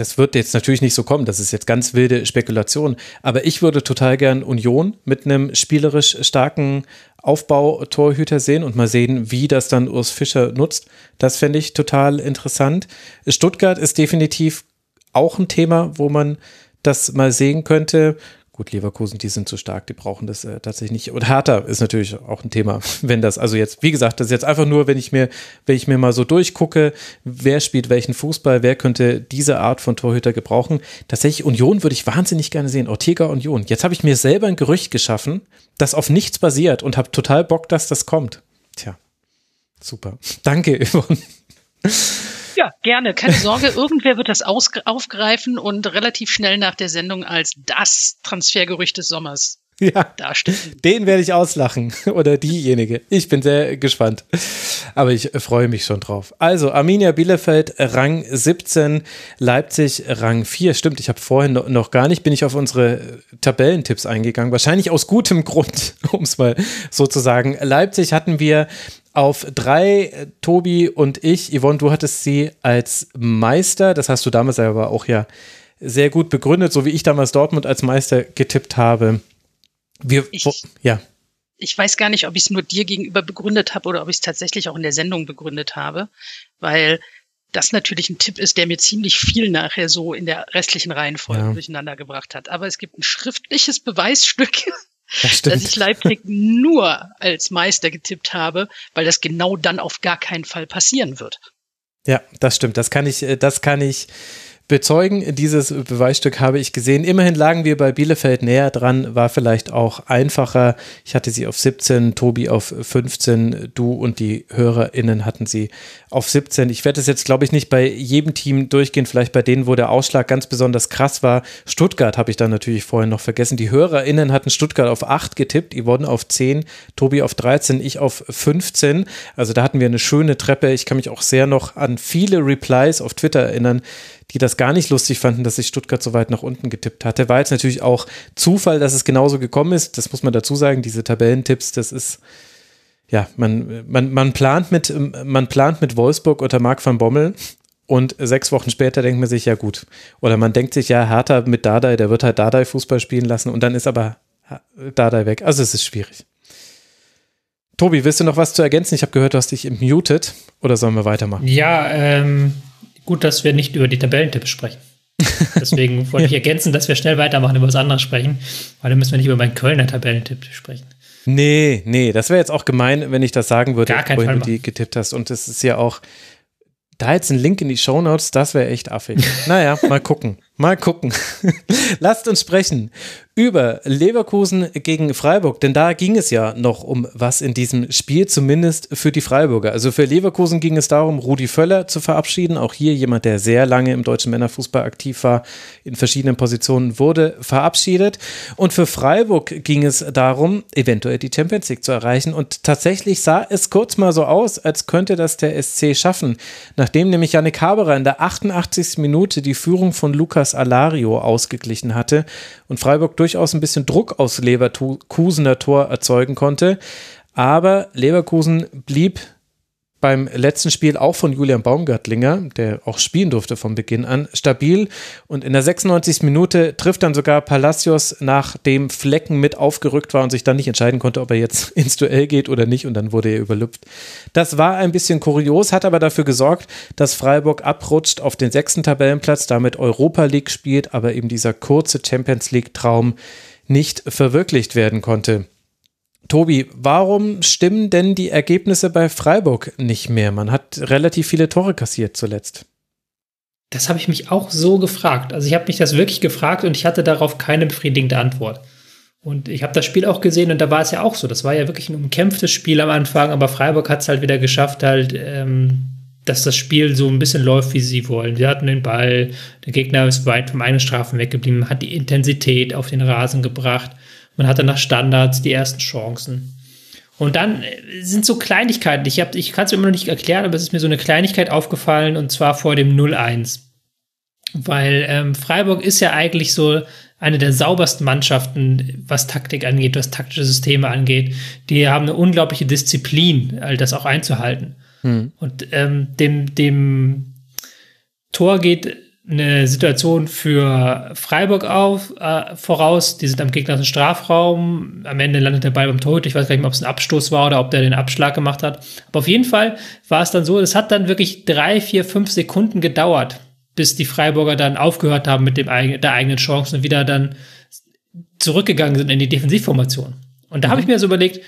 das wird jetzt natürlich nicht so kommen, das ist jetzt ganz wilde Spekulation, aber ich würde total gern Union mit einem spielerisch starken Aufbautorhüter sehen und mal sehen, wie das dann Urs Fischer nutzt. Das fände ich total interessant. Stuttgart ist definitiv auch ein Thema, wo man das mal sehen könnte. Gut, Leverkusen, die sind zu stark, die brauchen das äh, tatsächlich nicht. Und Hertha ist natürlich auch ein Thema, wenn das, also jetzt, wie gesagt, das ist jetzt einfach nur, wenn ich mir, wenn ich mir mal so durchgucke, wer spielt welchen Fußball, wer könnte diese Art von Torhüter gebrauchen. Tatsächlich Union würde ich wahnsinnig gerne sehen. Ortega Union. Jetzt habe ich mir selber ein Gerücht geschaffen, das auf nichts basiert und habe total Bock, dass das kommt. Tja, super. Danke, Yvonne. Ja, gerne. Keine Sorge, irgendwer wird das aufgreifen und relativ schnell nach der Sendung als das Transfergerücht des Sommers ja, darstellen. Den werde ich auslachen oder diejenige. Ich bin sehr gespannt. Aber ich freue mich schon drauf. Also Arminia Bielefeld Rang 17, Leipzig Rang 4. Stimmt, ich habe vorhin noch gar nicht, bin ich auf unsere Tabellentipps eingegangen. Wahrscheinlich aus gutem Grund, um es mal so zu sagen. Leipzig hatten wir auf drei, Tobi und ich. Yvonne, du hattest sie als Meister. Das hast du damals aber auch ja sehr gut begründet, so wie ich damals Dortmund als Meister getippt habe. Wir, Ich- wo, ja, ich weiß gar nicht, ob ich es nur dir gegenüber begründet habe oder ob ich es tatsächlich auch in der Sendung begründet habe, weil das natürlich ein Tipp ist, der mir ziemlich viel nachher so in der restlichen Reihenfolge Ja. durcheinander gebracht hat. Aber es gibt ein schriftliches Beweisstück, das dass ich Leipzig nur als Meister getippt habe, weil das genau dann auf gar keinen Fall passieren wird. Ja, das stimmt. Das kann ich, äh, das kann ich bezeugen. Dieses Beweisstück habe ich gesehen. Immerhin lagen wir bei Bielefeld näher dran, war vielleicht auch einfacher. Ich hatte sie auf 17, Tobi auf 15, du und die HörerInnen hatten sie auf 17. Ich werde es jetzt, glaube ich, nicht bei jedem Team durchgehen, vielleicht bei denen, wo der Ausschlag ganz besonders krass war. Stuttgart habe ich dann natürlich vorhin noch vergessen. Die HörerInnen hatten Stuttgart auf 8 getippt, Yvonne auf 10, Tobi auf 13, ich auf 15. Also da hatten wir eine schöne Treppe. Ich kann mich auch sehr noch an viele Replies auf Twitter erinnern, die das gar nicht lustig fanden, dass ich Stuttgart so weit nach unten getippt hatte. War jetzt natürlich auch Zufall, dass es genauso gekommen ist. Das muss man dazu sagen. Diese Tabellentipps, das ist, ja, man, man, man plant mit, man plant mit Wolfsburg unter Marc van Bommel und sechs Wochen später denkt man sich, ja gut. Oder man denkt sich, ja, Hertha mit Dardai, der wird halt Dardai Fußball spielen lassen und dann ist aber Dardai weg. Also es ist schwierig. Tobi, willst du noch was zu ergänzen? Ich habe gehört, du hast dich muted. Oder sollen wir weitermachen? Ja, ähm, gut, dass wir nicht über die Tabellentipps sprechen. Deswegen wollte ich ergänzen, dass wir schnell weitermachen, über was anderes sprechen, weil dann müssen wir nicht über meinen Kölner Tabellentipp sprechen. Nee, nee, das wäre jetzt auch gemein, wenn ich das sagen würde, Gar wohin Fall du die getippt hast. Und es ist ja auch, da jetzt ein Link in die Shownotes, das wäre echt affig. naja, mal gucken. Mal gucken. Lasst uns sprechen über Leverkusen gegen Freiburg, denn da ging es ja noch um was in diesem Spiel, zumindest für die Freiburger. Also für Leverkusen ging es darum, Rudi Völler zu verabschieden. Auch hier jemand, der sehr lange im deutschen Männerfußball aktiv war, in verschiedenen Positionen, wurde verabschiedet. Und für Freiburg ging es darum, eventuell die Champions League zu erreichen. Und tatsächlich sah es kurz mal so aus, als könnte das der SC schaffen, nachdem nämlich Yannick Haberer in der 88. Minute die Führung von Lukas Alario ausgeglichen hatte und Freiburg durchaus ein bisschen Druck aus Leverkusener Tor erzeugen konnte. Aber Leverkusen blieb beim letzten Spiel auch von Julian Baumgartlinger, der auch spielen durfte von Beginn an, stabil. Und in der 96. Minute trifft dann sogar Palacios, nachdem Flecken mit aufgerückt war und sich dann nicht entscheiden konnte, ob er jetzt ins Duell geht oder nicht. Und dann wurde er überlüpft. Das war ein bisschen kurios, hat aber dafür gesorgt, dass Freiburg abrutscht auf den sechsten Tabellenplatz, damit Europa League spielt, aber eben dieser kurze Champions League-Traum nicht verwirklicht werden konnte. Tobi, warum stimmen denn die Ergebnisse bei Freiburg nicht mehr? Man hat relativ viele Tore kassiert zuletzt. Das habe ich mich auch so gefragt. Also ich habe mich das wirklich gefragt und ich hatte darauf keine befriedigende Antwort. Und ich habe das Spiel auch gesehen und da war es ja auch so. Das war ja wirklich ein umkämpftes Spiel am Anfang, aber Freiburg hat es halt wieder geschafft, halt, ähm, dass das Spiel so ein bisschen läuft, wie sie wollen. Sie hatten den Ball, der Gegner ist weit vom eigenen Strafen weggeblieben, hat die Intensität auf den Rasen gebracht. Man hatte nach Standards die ersten Chancen. Und dann äh, sind so Kleinigkeiten. Ich, hab- ich kann es mir immer noch nicht erklären, aber es ist mir so eine Kleinigkeit aufgefallen und zwar vor dem 0-1. Weil ähm, Freiburg ist ja eigentlich so eine der saubersten Mannschaften, was Taktik angeht, was taktische Systeme angeht. Die haben eine unglaubliche Disziplin, all das auch einzuhalten. Und ähm, dem, dem Tor geht eine Situation für Freiburg auf, äh, voraus. Die sind am gegnerischen Strafraum. Am Ende landet der Ball beim Torhüter. Ich weiß gar nicht mehr, ob es ein Abstoß war oder ob der den Abschlag gemacht hat. Aber auf jeden Fall war es dann so, es hat dann wirklich drei, vier, fünf Sekunden gedauert, bis die Freiburger dann aufgehört haben mit dem, der eigenen Chance und wieder dann zurückgegangen sind in die Defensivformation. Und da habe ich mir so überlegt,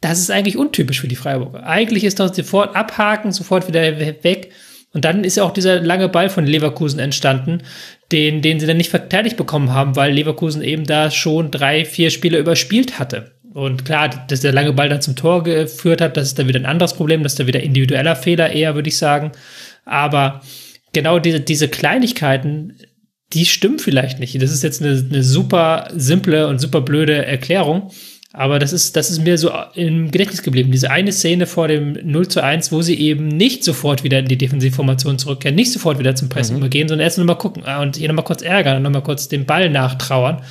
das ist eigentlich untypisch für die Freiburger. Eigentlich ist das sofort abhaken, sofort wieder weg. Und dann ist ja auch dieser lange Ball von Leverkusen entstanden, den, den sie dann nicht verteidigt bekommen haben, weil Leverkusen eben da schon drei, vier Spiele überspielt hatte. Und klar, dass der lange Ball dann zum Tor geführt hat, das ist dann wieder ein anderes Problem, das ist dann wieder individueller Fehler eher, würde ich sagen. Aber genau diese, diese Kleinigkeiten, die stimmen vielleicht nicht. Das ist jetzt eine, eine super simple und super blöde Erklärung. Aber das ist, das ist mir so im Gedächtnis geblieben. Diese eine Szene vor dem 0 zu 1, wo sie eben nicht sofort wieder in die Defensivformation zurückkehren, nicht sofort wieder zum Pressing übergehen, sondern erst noch mal gucken ah, und hier noch mal kurz ärgern und noch mal kurz den Ball nachtrauern.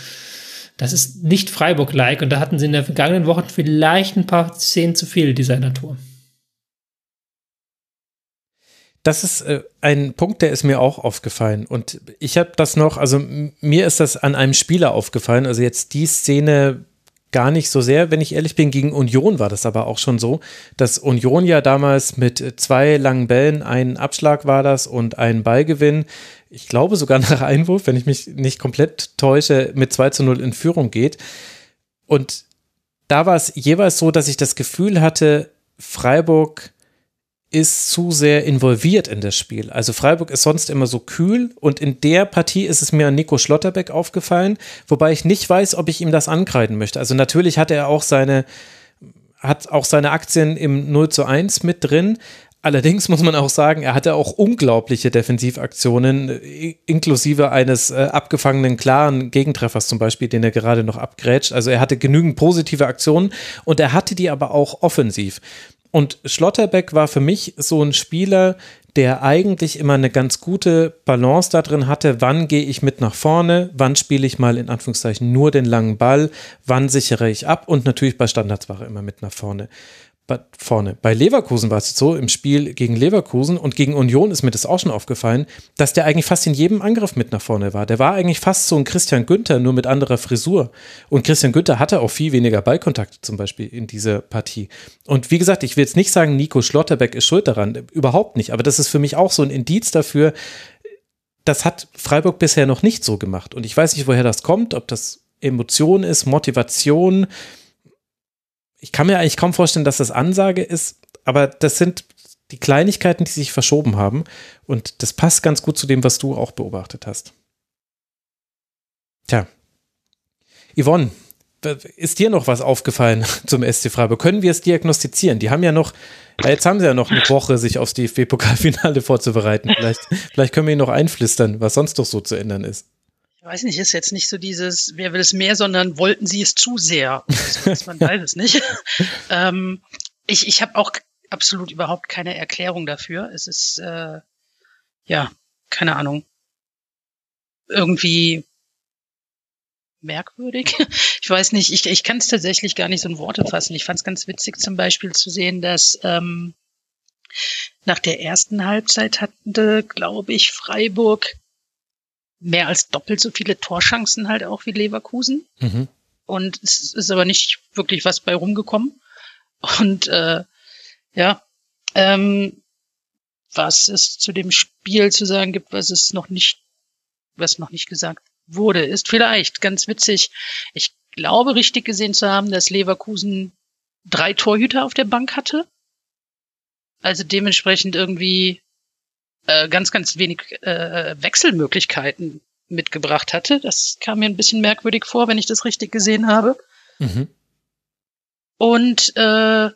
Das ist nicht Freiburg-like und da hatten sie in der vergangenen Woche vielleicht ein paar Szenen zu viel dieser Natur. das ist äh, ein Punkt, der ist mir auch aufgefallen. Und ich habe das noch, also mir ist das an einem Spieler aufgefallen. Also jetzt die Szene gar nicht so sehr, wenn ich ehrlich bin. Gegen Union war das aber auch schon so, dass Union ja damals mit zwei langen Bällen, einen Abschlag war das und einen Ballgewinn, ich glaube sogar nach Einwurf, wenn ich mich nicht komplett täusche, mit 2 zu 0 in Führung geht. Und da war es jeweils so, dass ich das Gefühl hatte, Freiburg ist zu sehr involviert in das Spiel. Also Freiburg ist sonst immer so kühl und in der Partie ist es mir an Nico Schlotterbeck aufgefallen, wobei ich nicht weiß, ob ich ihm das ankreiden möchte. Also natürlich hat er auch seine, hat auch seine Aktien im 0 zu 1 mit drin. Allerdings muss man auch sagen, er hatte auch unglaubliche Defensivaktionen, inklusive eines äh, abgefangenen klaren Gegentreffers zum Beispiel, den er gerade noch abgrätscht. Also er hatte genügend positive Aktionen und er hatte die aber auch offensiv. Und Schlotterbeck war für mich so ein Spieler, der eigentlich immer eine ganz gute Balance da drin hatte, wann gehe ich mit nach vorne, wann spiele ich mal in Anführungszeichen nur den langen Ball, wann sichere ich ab? Und natürlich bei Standards war er immer mit nach vorne vorne. Bei Leverkusen war es so, im Spiel gegen Leverkusen und gegen Union ist mir das auch schon aufgefallen, dass der eigentlich fast in jedem Angriff mit nach vorne war. Der war eigentlich fast so ein Christian Günther, nur mit anderer Frisur. Und Christian Günther hatte auch viel weniger Ballkontakte zum Beispiel in dieser Partie. Und wie gesagt, ich will jetzt nicht sagen, Nico Schlotterbeck ist schuld daran, überhaupt nicht. Aber das ist für mich auch so ein Indiz dafür, das hat Freiburg bisher noch nicht so gemacht. Und ich weiß nicht, woher das kommt, ob das Emotion ist, Motivation, ich kann mir eigentlich kaum vorstellen, dass das Ansage ist, aber das sind die Kleinigkeiten, die sich verschoben haben. Und das passt ganz gut zu dem, was du auch beobachtet hast. Tja. Yvonne, ist dir noch was aufgefallen zum SC Freiburg? Können wir es diagnostizieren? Die haben ja noch, jetzt haben sie ja noch eine Woche, sich aufs DFB-Pokalfinale vorzubereiten. Vielleicht, vielleicht können wir ihnen noch einflüstern, was sonst doch so zu ändern ist weiß nicht, ist jetzt nicht so dieses, wer will es mehr, sondern wollten sie es zu sehr. Also, man weiß es nicht. ähm, ich ich habe auch absolut überhaupt keine Erklärung dafür. Es ist, äh, ja, keine Ahnung. Irgendwie merkwürdig. Ich weiß nicht, ich, ich kann es tatsächlich gar nicht so in Worte fassen. Ich fand es ganz witzig zum Beispiel zu sehen, dass ähm, nach der ersten Halbzeit hatte, glaube ich, Freiburg mehr als doppelt so viele Torchancen halt auch wie Leverkusen. Mhm. Und es ist aber nicht wirklich was bei rumgekommen. Und äh, ja, ähm, was es zu dem Spiel zu sagen gibt, was es noch nicht, was noch nicht gesagt wurde, ist vielleicht ganz witzig. Ich glaube, richtig gesehen zu haben, dass Leverkusen drei Torhüter auf der Bank hatte. Also dementsprechend irgendwie äh, ganz, ganz wenig äh, Wechselmöglichkeiten mitgebracht hatte. Das kam mir ein bisschen merkwürdig vor, wenn ich das richtig gesehen habe. Mhm. Und äh,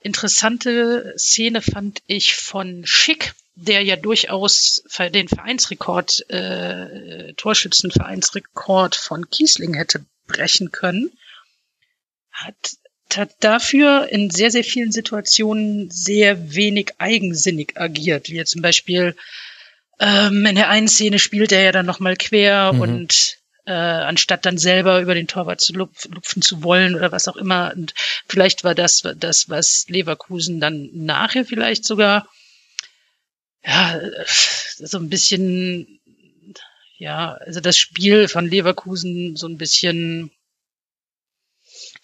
interessante Szene fand ich von Schick, der ja durchaus den Vereinsrekord, äh, Torschützenvereinsrekord von Kiesling hätte brechen können, hat hat dafür in sehr, sehr vielen Situationen sehr wenig eigensinnig agiert, wie zum Beispiel ähm, in der einen Szene spielt er ja dann nochmal quer mhm. und äh, anstatt dann selber über den Torwart zu lupf, lupfen zu wollen oder was auch immer. Und vielleicht war das das, was Leverkusen dann nachher vielleicht sogar ja so ein bisschen ja, also das Spiel von Leverkusen so ein bisschen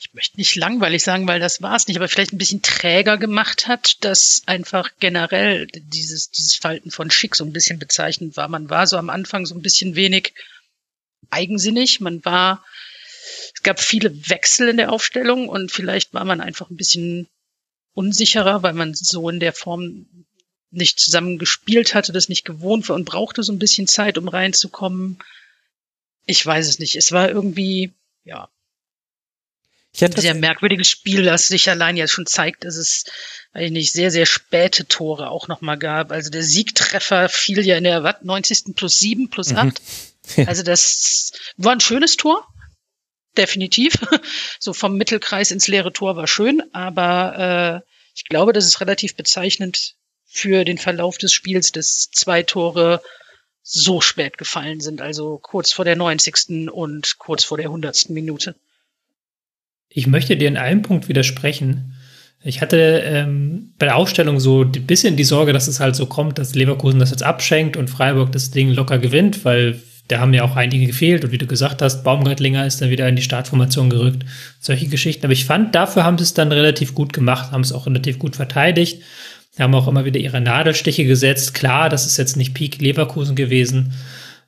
ich möchte nicht langweilig sagen, weil das war es nicht, aber vielleicht ein bisschen träger gemacht hat, dass einfach generell dieses, dieses Falten von Schick so ein bisschen bezeichnend war. Man war so am Anfang so ein bisschen wenig eigensinnig, man war, es gab viele Wechsel in der Aufstellung und vielleicht war man einfach ein bisschen unsicherer, weil man so in der Form nicht zusammen gespielt hatte, das nicht gewohnt war und brauchte so ein bisschen Zeit, um reinzukommen. Ich weiß es nicht. Es war irgendwie, ja, ich hätte ein sehr merkwürdiges Spiel, das sich allein jetzt schon zeigt, dass es eigentlich sehr, sehr späte Tore auch nochmal gab. Also der Siegtreffer fiel ja in der was, 90. plus 7 plus 8. Mhm. Also das war ein schönes Tor. Definitiv. So vom Mittelkreis ins leere Tor war schön, aber äh, ich glaube, das ist relativ bezeichnend für den Verlauf des Spiels, dass zwei Tore so spät gefallen sind, also kurz vor der 90. und kurz vor der 100. Minute. Ich möchte dir in einem Punkt widersprechen. Ich hatte ähm, bei der Aufstellung so ein bisschen die Sorge, dass es halt so kommt, dass Leverkusen das jetzt abschenkt und Freiburg das Ding locker gewinnt, weil da haben ja auch einige gefehlt. Und wie du gesagt hast, Baumgartlinger ist dann wieder in die Startformation gerückt. Solche Geschichten. Aber ich fand, dafür haben sie es dann relativ gut gemacht, haben es auch relativ gut verteidigt. Haben auch immer wieder ihre Nadelstiche gesetzt. Klar, das ist jetzt nicht Peak Leverkusen gewesen.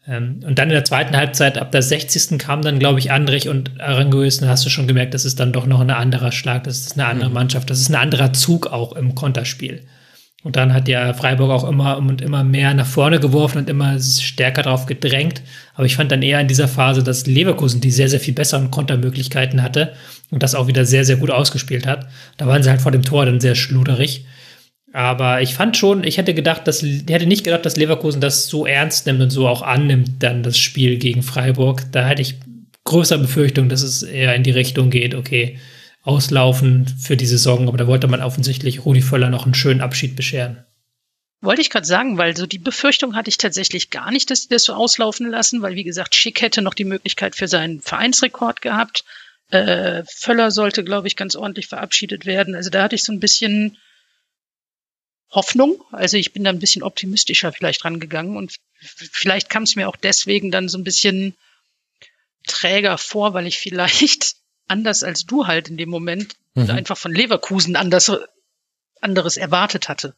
Ähm, und dann in der zweiten Halbzeit, ab der 60. kam dann, glaube ich, Andrich und Aranguiz, dann hast du schon gemerkt, das ist dann doch noch ein anderer Schlag, das ist eine andere mhm. Mannschaft, das ist ein anderer Zug auch im Konterspiel. Und dann hat ja Freiburg auch immer und immer mehr nach vorne geworfen und immer stärker darauf gedrängt. Aber ich fand dann eher in dieser Phase, dass Leverkusen die sehr, sehr viel besseren Kontermöglichkeiten hatte und das auch wieder sehr, sehr gut ausgespielt hat. Da waren sie halt vor dem Tor dann sehr schluderig. Aber ich fand schon, ich hätte gedacht, dass, hätte nicht gedacht, dass Leverkusen das so ernst nimmt und so auch annimmt, dann das Spiel gegen Freiburg. Da hätte ich größere Befürchtung, dass es eher in die Richtung geht, okay, auslaufen für die Saison, aber da wollte man offensichtlich Rudi Völler noch einen schönen Abschied bescheren. Wollte ich gerade sagen, weil so die Befürchtung hatte ich tatsächlich gar nicht, dass sie das so auslaufen lassen, weil wie gesagt, Schick hätte noch die Möglichkeit für seinen Vereinsrekord gehabt. Äh, Völler sollte, glaube ich, ganz ordentlich verabschiedet werden. Also da hatte ich so ein bisschen Hoffnung. Also ich bin da ein bisschen optimistischer vielleicht rangegangen und vielleicht kam es mir auch deswegen dann so ein bisschen träger vor, weil ich vielleicht anders als du halt in dem Moment mhm. einfach von Leverkusen anders, anderes erwartet hatte.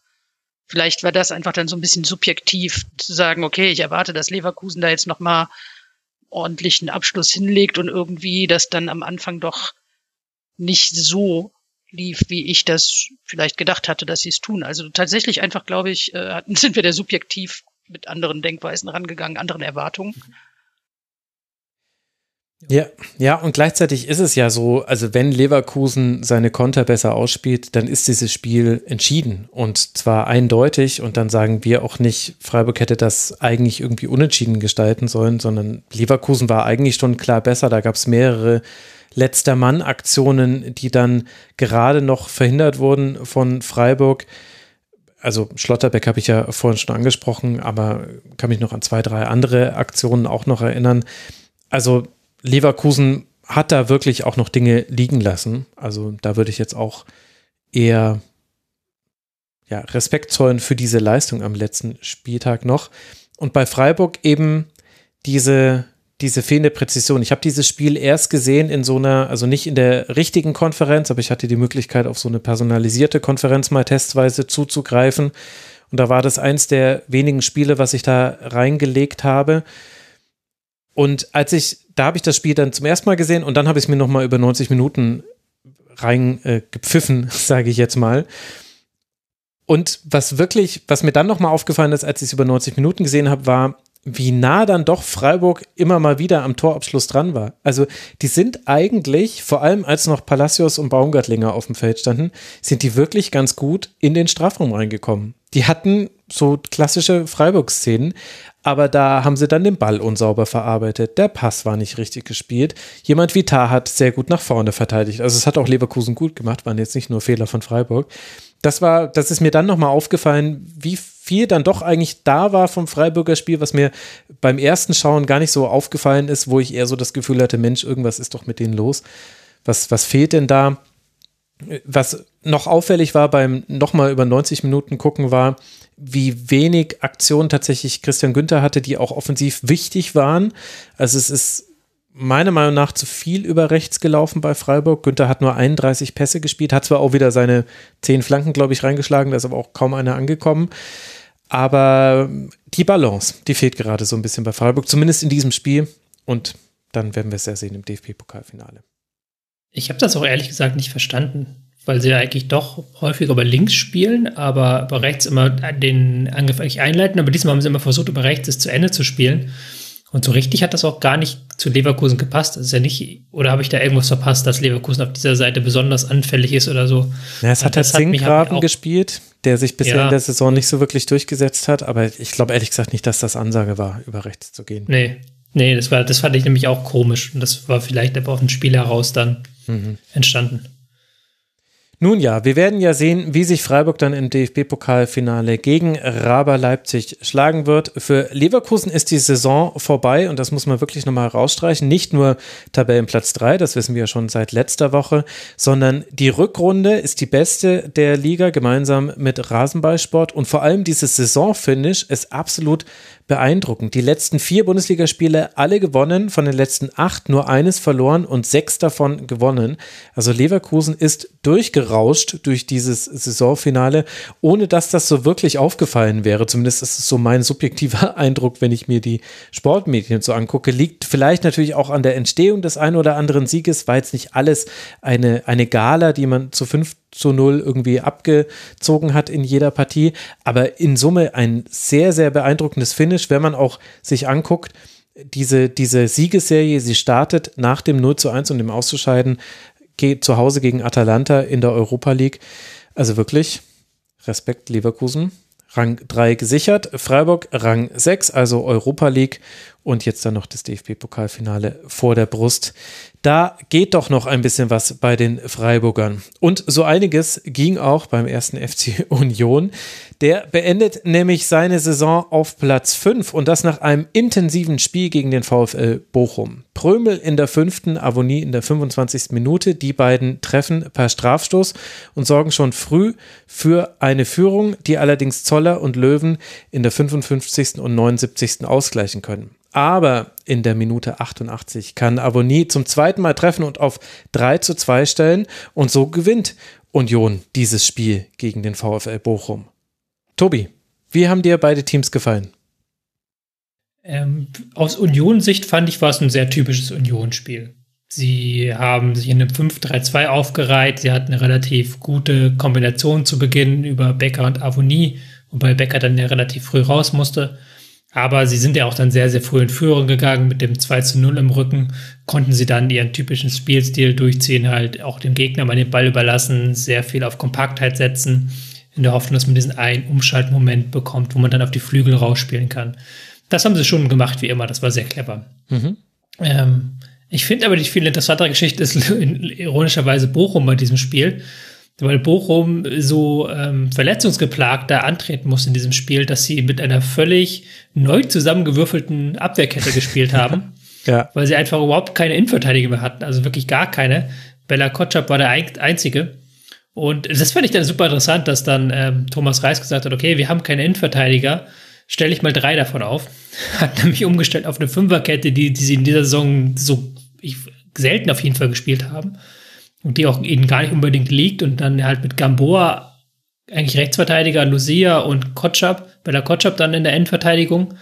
Vielleicht war das einfach dann so ein bisschen subjektiv zu sagen, okay, ich erwarte, dass Leverkusen da jetzt nochmal ordentlichen Abschluss hinlegt und irgendwie das dann am Anfang doch nicht so lief, wie ich das vielleicht gedacht hatte, dass sie es tun. Also tatsächlich einfach, glaube ich, äh, sind wir da subjektiv mit anderen Denkweisen rangegangen, anderen Erwartungen. Ja, ja, und gleichzeitig ist es ja so, also wenn Leverkusen seine Konter besser ausspielt, dann ist dieses Spiel entschieden und zwar eindeutig und dann sagen wir auch nicht, Freiburg hätte das eigentlich irgendwie unentschieden gestalten sollen, sondern Leverkusen war eigentlich schon klar besser, da gab es mehrere letzter Mann-Aktionen, die dann gerade noch verhindert wurden von Freiburg. Also Schlotterbeck habe ich ja vorhin schon angesprochen, aber kann mich noch an zwei, drei andere Aktionen auch noch erinnern. Also Leverkusen hat da wirklich auch noch Dinge liegen lassen. Also da würde ich jetzt auch eher ja, Respekt zollen für diese Leistung am letzten Spieltag noch. Und bei Freiburg eben diese diese fehlende Präzision. Ich habe dieses Spiel erst gesehen in so einer, also nicht in der richtigen Konferenz, aber ich hatte die Möglichkeit, auf so eine personalisierte Konferenz mal testweise zuzugreifen. Und da war das eins der wenigen Spiele, was ich da reingelegt habe. Und als ich, da habe ich das Spiel dann zum ersten Mal gesehen und dann habe ich es mir nochmal über 90 Minuten reingepfiffen, äh, sage ich jetzt mal. Und was wirklich, was mir dann nochmal aufgefallen ist, als ich es über 90 Minuten gesehen habe, war, wie nah dann doch Freiburg immer mal wieder am Torabschluss dran war. Also die sind eigentlich, vor allem als noch Palacios und Baumgartlinger auf dem Feld standen, sind die wirklich ganz gut in den Strafraum reingekommen. Die hatten so klassische Freiburg-Szenen, aber da haben sie dann den Ball unsauber verarbeitet. Der Pass war nicht richtig gespielt. Jemand wie Tar hat sehr gut nach vorne verteidigt. Also es hat auch Leverkusen gut gemacht, waren jetzt nicht nur Fehler von Freiburg. Das war, das ist mir dann nochmal aufgefallen, wie viel dann doch eigentlich da war vom Freiburger Spiel, was mir beim ersten Schauen gar nicht so aufgefallen ist, wo ich eher so das Gefühl hatte, Mensch, irgendwas ist doch mit denen los. Was, was fehlt denn da? Was noch auffällig war beim nochmal über 90 Minuten gucken war, wie wenig Aktionen tatsächlich Christian Günther hatte, die auch offensiv wichtig waren. Also es ist meiner Meinung nach zu viel über rechts gelaufen bei Freiburg. Günther hat nur 31 Pässe gespielt, hat zwar auch wieder seine 10 Flanken, glaube ich, reingeschlagen, da ist aber auch kaum einer angekommen. Aber die Balance, die fehlt gerade so ein bisschen bei Freiburg, zumindest in diesem Spiel. Und dann werden wir es ja sehen im DFB-Pokalfinale. Ich habe das auch ehrlich gesagt nicht verstanden, weil sie ja eigentlich doch häufig über links spielen, aber über rechts immer den Angriff eigentlich einleiten. Aber diesmal haben sie immer versucht, über rechts es zu Ende zu spielen. Und so richtig hat das auch gar nicht zu Leverkusen gepasst. Das ist ja nicht, oder habe ich da irgendwas verpasst, dass Leverkusen auf dieser Seite besonders anfällig ist oder so? Ja, es hat halt Zinkgraben gespielt, der sich bisher ja. in der Saison nicht so wirklich durchgesetzt hat, aber ich glaube ehrlich gesagt nicht, dass das Ansage war, über rechts zu gehen. Nee. Nee, das war, das fand ich nämlich auch komisch. Und das war vielleicht aber auf ein Spiel heraus dann mhm. entstanden. Nun ja, wir werden ja sehen, wie sich Freiburg dann im DFB-Pokalfinale gegen Raber Leipzig schlagen wird. Für Leverkusen ist die Saison vorbei und das muss man wirklich nochmal herausstreichen. Nicht nur Tabellenplatz 3, das wissen wir ja schon seit letzter Woche, sondern die Rückrunde ist die beste der Liga gemeinsam mit Rasenballsport und vor allem dieses Saisonfinish ist absolut beeindruckend. Die letzten vier Bundesligaspiele alle gewonnen, von den letzten acht nur eines verloren und sechs davon gewonnen. Also Leverkusen ist durchgerauscht durch dieses Saisonfinale, ohne dass das so wirklich aufgefallen wäre. Zumindest ist es so mein subjektiver Eindruck, wenn ich mir die Sportmedien so angucke. Liegt vielleicht natürlich auch an der Entstehung des einen oder anderen Sieges, war jetzt nicht alles eine, eine Gala, die man zu fünf zu null irgendwie abgezogen hat in jeder Partie. Aber in Summe ein sehr, sehr beeindruckendes Finish, wenn man auch sich anguckt, diese, diese Siegesserie, sie startet nach dem 0 zu 1 und dem Auszuscheiden zu Hause gegen Atalanta in der Europa League. Also wirklich Respekt, Leverkusen. Rang 3 gesichert, Freiburg Rang 6, also Europa League und jetzt dann noch das DFB-Pokalfinale vor der Brust. Da geht doch noch ein bisschen was bei den Freiburgern. Und so einiges ging auch beim ersten FC Union. Der beendet nämlich seine Saison auf Platz 5 und das nach einem intensiven Spiel gegen den VfL Bochum. Prömel in der fünften, Avonie in der 25. Minute. Die beiden treffen per Strafstoß und sorgen schon früh für eine Führung, die allerdings Zoller und Löwen in der 55. und 79. ausgleichen können. Aber in der Minute 88 kann Avonie zum zweiten Mal treffen und auf 3 zu 2 stellen. Und so gewinnt Union dieses Spiel gegen den VfL Bochum. Tobi, wie haben dir beide Teams gefallen? Ähm, aus Union-Sicht fand ich, war es ein sehr typisches Union-Spiel. Sie haben sich in einem 5-3-2 aufgereiht. Sie hatten eine relativ gute Kombination zu Beginn über Becker und Avonie, wobei Becker dann ja relativ früh raus musste. Aber sie sind ja auch dann sehr, sehr früh in Führung gegangen mit dem 2 zu 0 im Rücken, konnten sie dann ihren typischen Spielstil durchziehen, halt auch dem Gegner mal den Ball überlassen, sehr viel auf Kompaktheit setzen, in der Hoffnung, dass man diesen einen Umschaltmoment bekommt, wo man dann auf die Flügel rausspielen kann. Das haben sie schon gemacht, wie immer, das war sehr clever. Mhm. Ähm, ich finde aber die viel interessantere Geschichte ist ironischerweise Bochum bei diesem Spiel weil Bochum so ähm, verletzungsgeplagt da antreten muss in diesem Spiel, dass sie mit einer völlig neu zusammengewürfelten Abwehrkette gespielt haben. ja. Weil sie einfach überhaupt keine Innenverteidiger mehr hatten, also wirklich gar keine. Bella Kotschap war der einzige. Und das fand ich dann super interessant, dass dann ähm, Thomas Reis gesagt hat, okay, wir haben keine Innenverteidiger, stelle ich mal drei davon auf. Hat nämlich umgestellt auf eine Fünferkette, die, die sie in dieser Saison so ich, selten auf jeden Fall gespielt haben und die auch ihnen gar nicht unbedingt liegt und dann halt mit Gamboa eigentlich Rechtsverteidiger, Lucia und Kotschap, bei der Kotschap dann in der Endverteidigung,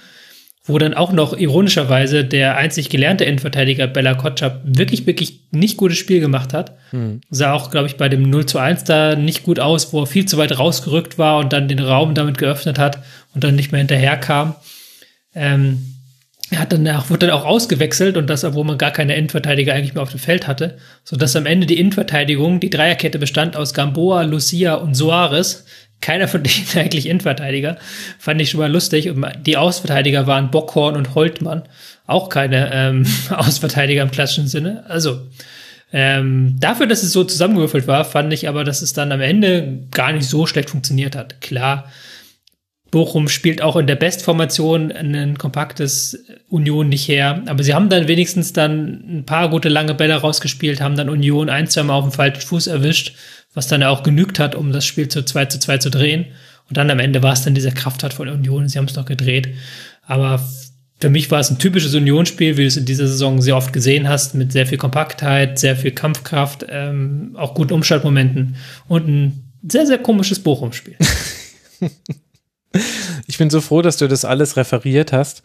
wo dann auch noch ironischerweise der einzig gelernte Endverteidiger Bella Kotschap wirklich, wirklich nicht gutes Spiel gemacht hat. Hm. Sah auch, glaube ich, bei dem 0 zu 1 da nicht gut aus, wo er viel zu weit rausgerückt war und dann den Raum damit geöffnet hat und dann nicht mehr hinterherkam. Ähm, er hat dann auch, wurde dann auch ausgewechselt und das, obwohl man gar keine Innenverteidiger eigentlich mehr auf dem Feld hatte, sodass am Ende die Innenverteidigung, die Dreierkette bestand aus Gamboa, Lucia und Soares. Keiner von denen eigentlich Innenverteidiger. Fand ich schon mal lustig. Und die Ausverteidiger waren Bockhorn und Holtmann. Auch keine ähm, Ausverteidiger im klassischen Sinne. Also, ähm, dafür, dass es so zusammengewürfelt war, fand ich aber, dass es dann am Ende gar nicht so schlecht funktioniert hat. Klar, Bochum spielt auch in der Bestformation ein kompaktes Union nicht her. Aber sie haben dann wenigstens dann ein paar gute lange Bälle rausgespielt, haben dann Union ein, zwei Mal auf dem falschen Fuß erwischt, was dann auch genügt hat, um das Spiel zu 2 zu 2 zu drehen. Und dann am Ende war es dann dieser Krafttat von Union. Sie haben es noch gedreht. Aber für mich war es ein typisches Unionsspiel, wie du es in dieser Saison sehr oft gesehen hast, mit sehr viel Kompaktheit, sehr viel Kampfkraft, ähm, auch guten Umschaltmomenten und ein sehr, sehr komisches Bochum-Spiel. Ich bin so froh, dass du das alles referiert hast,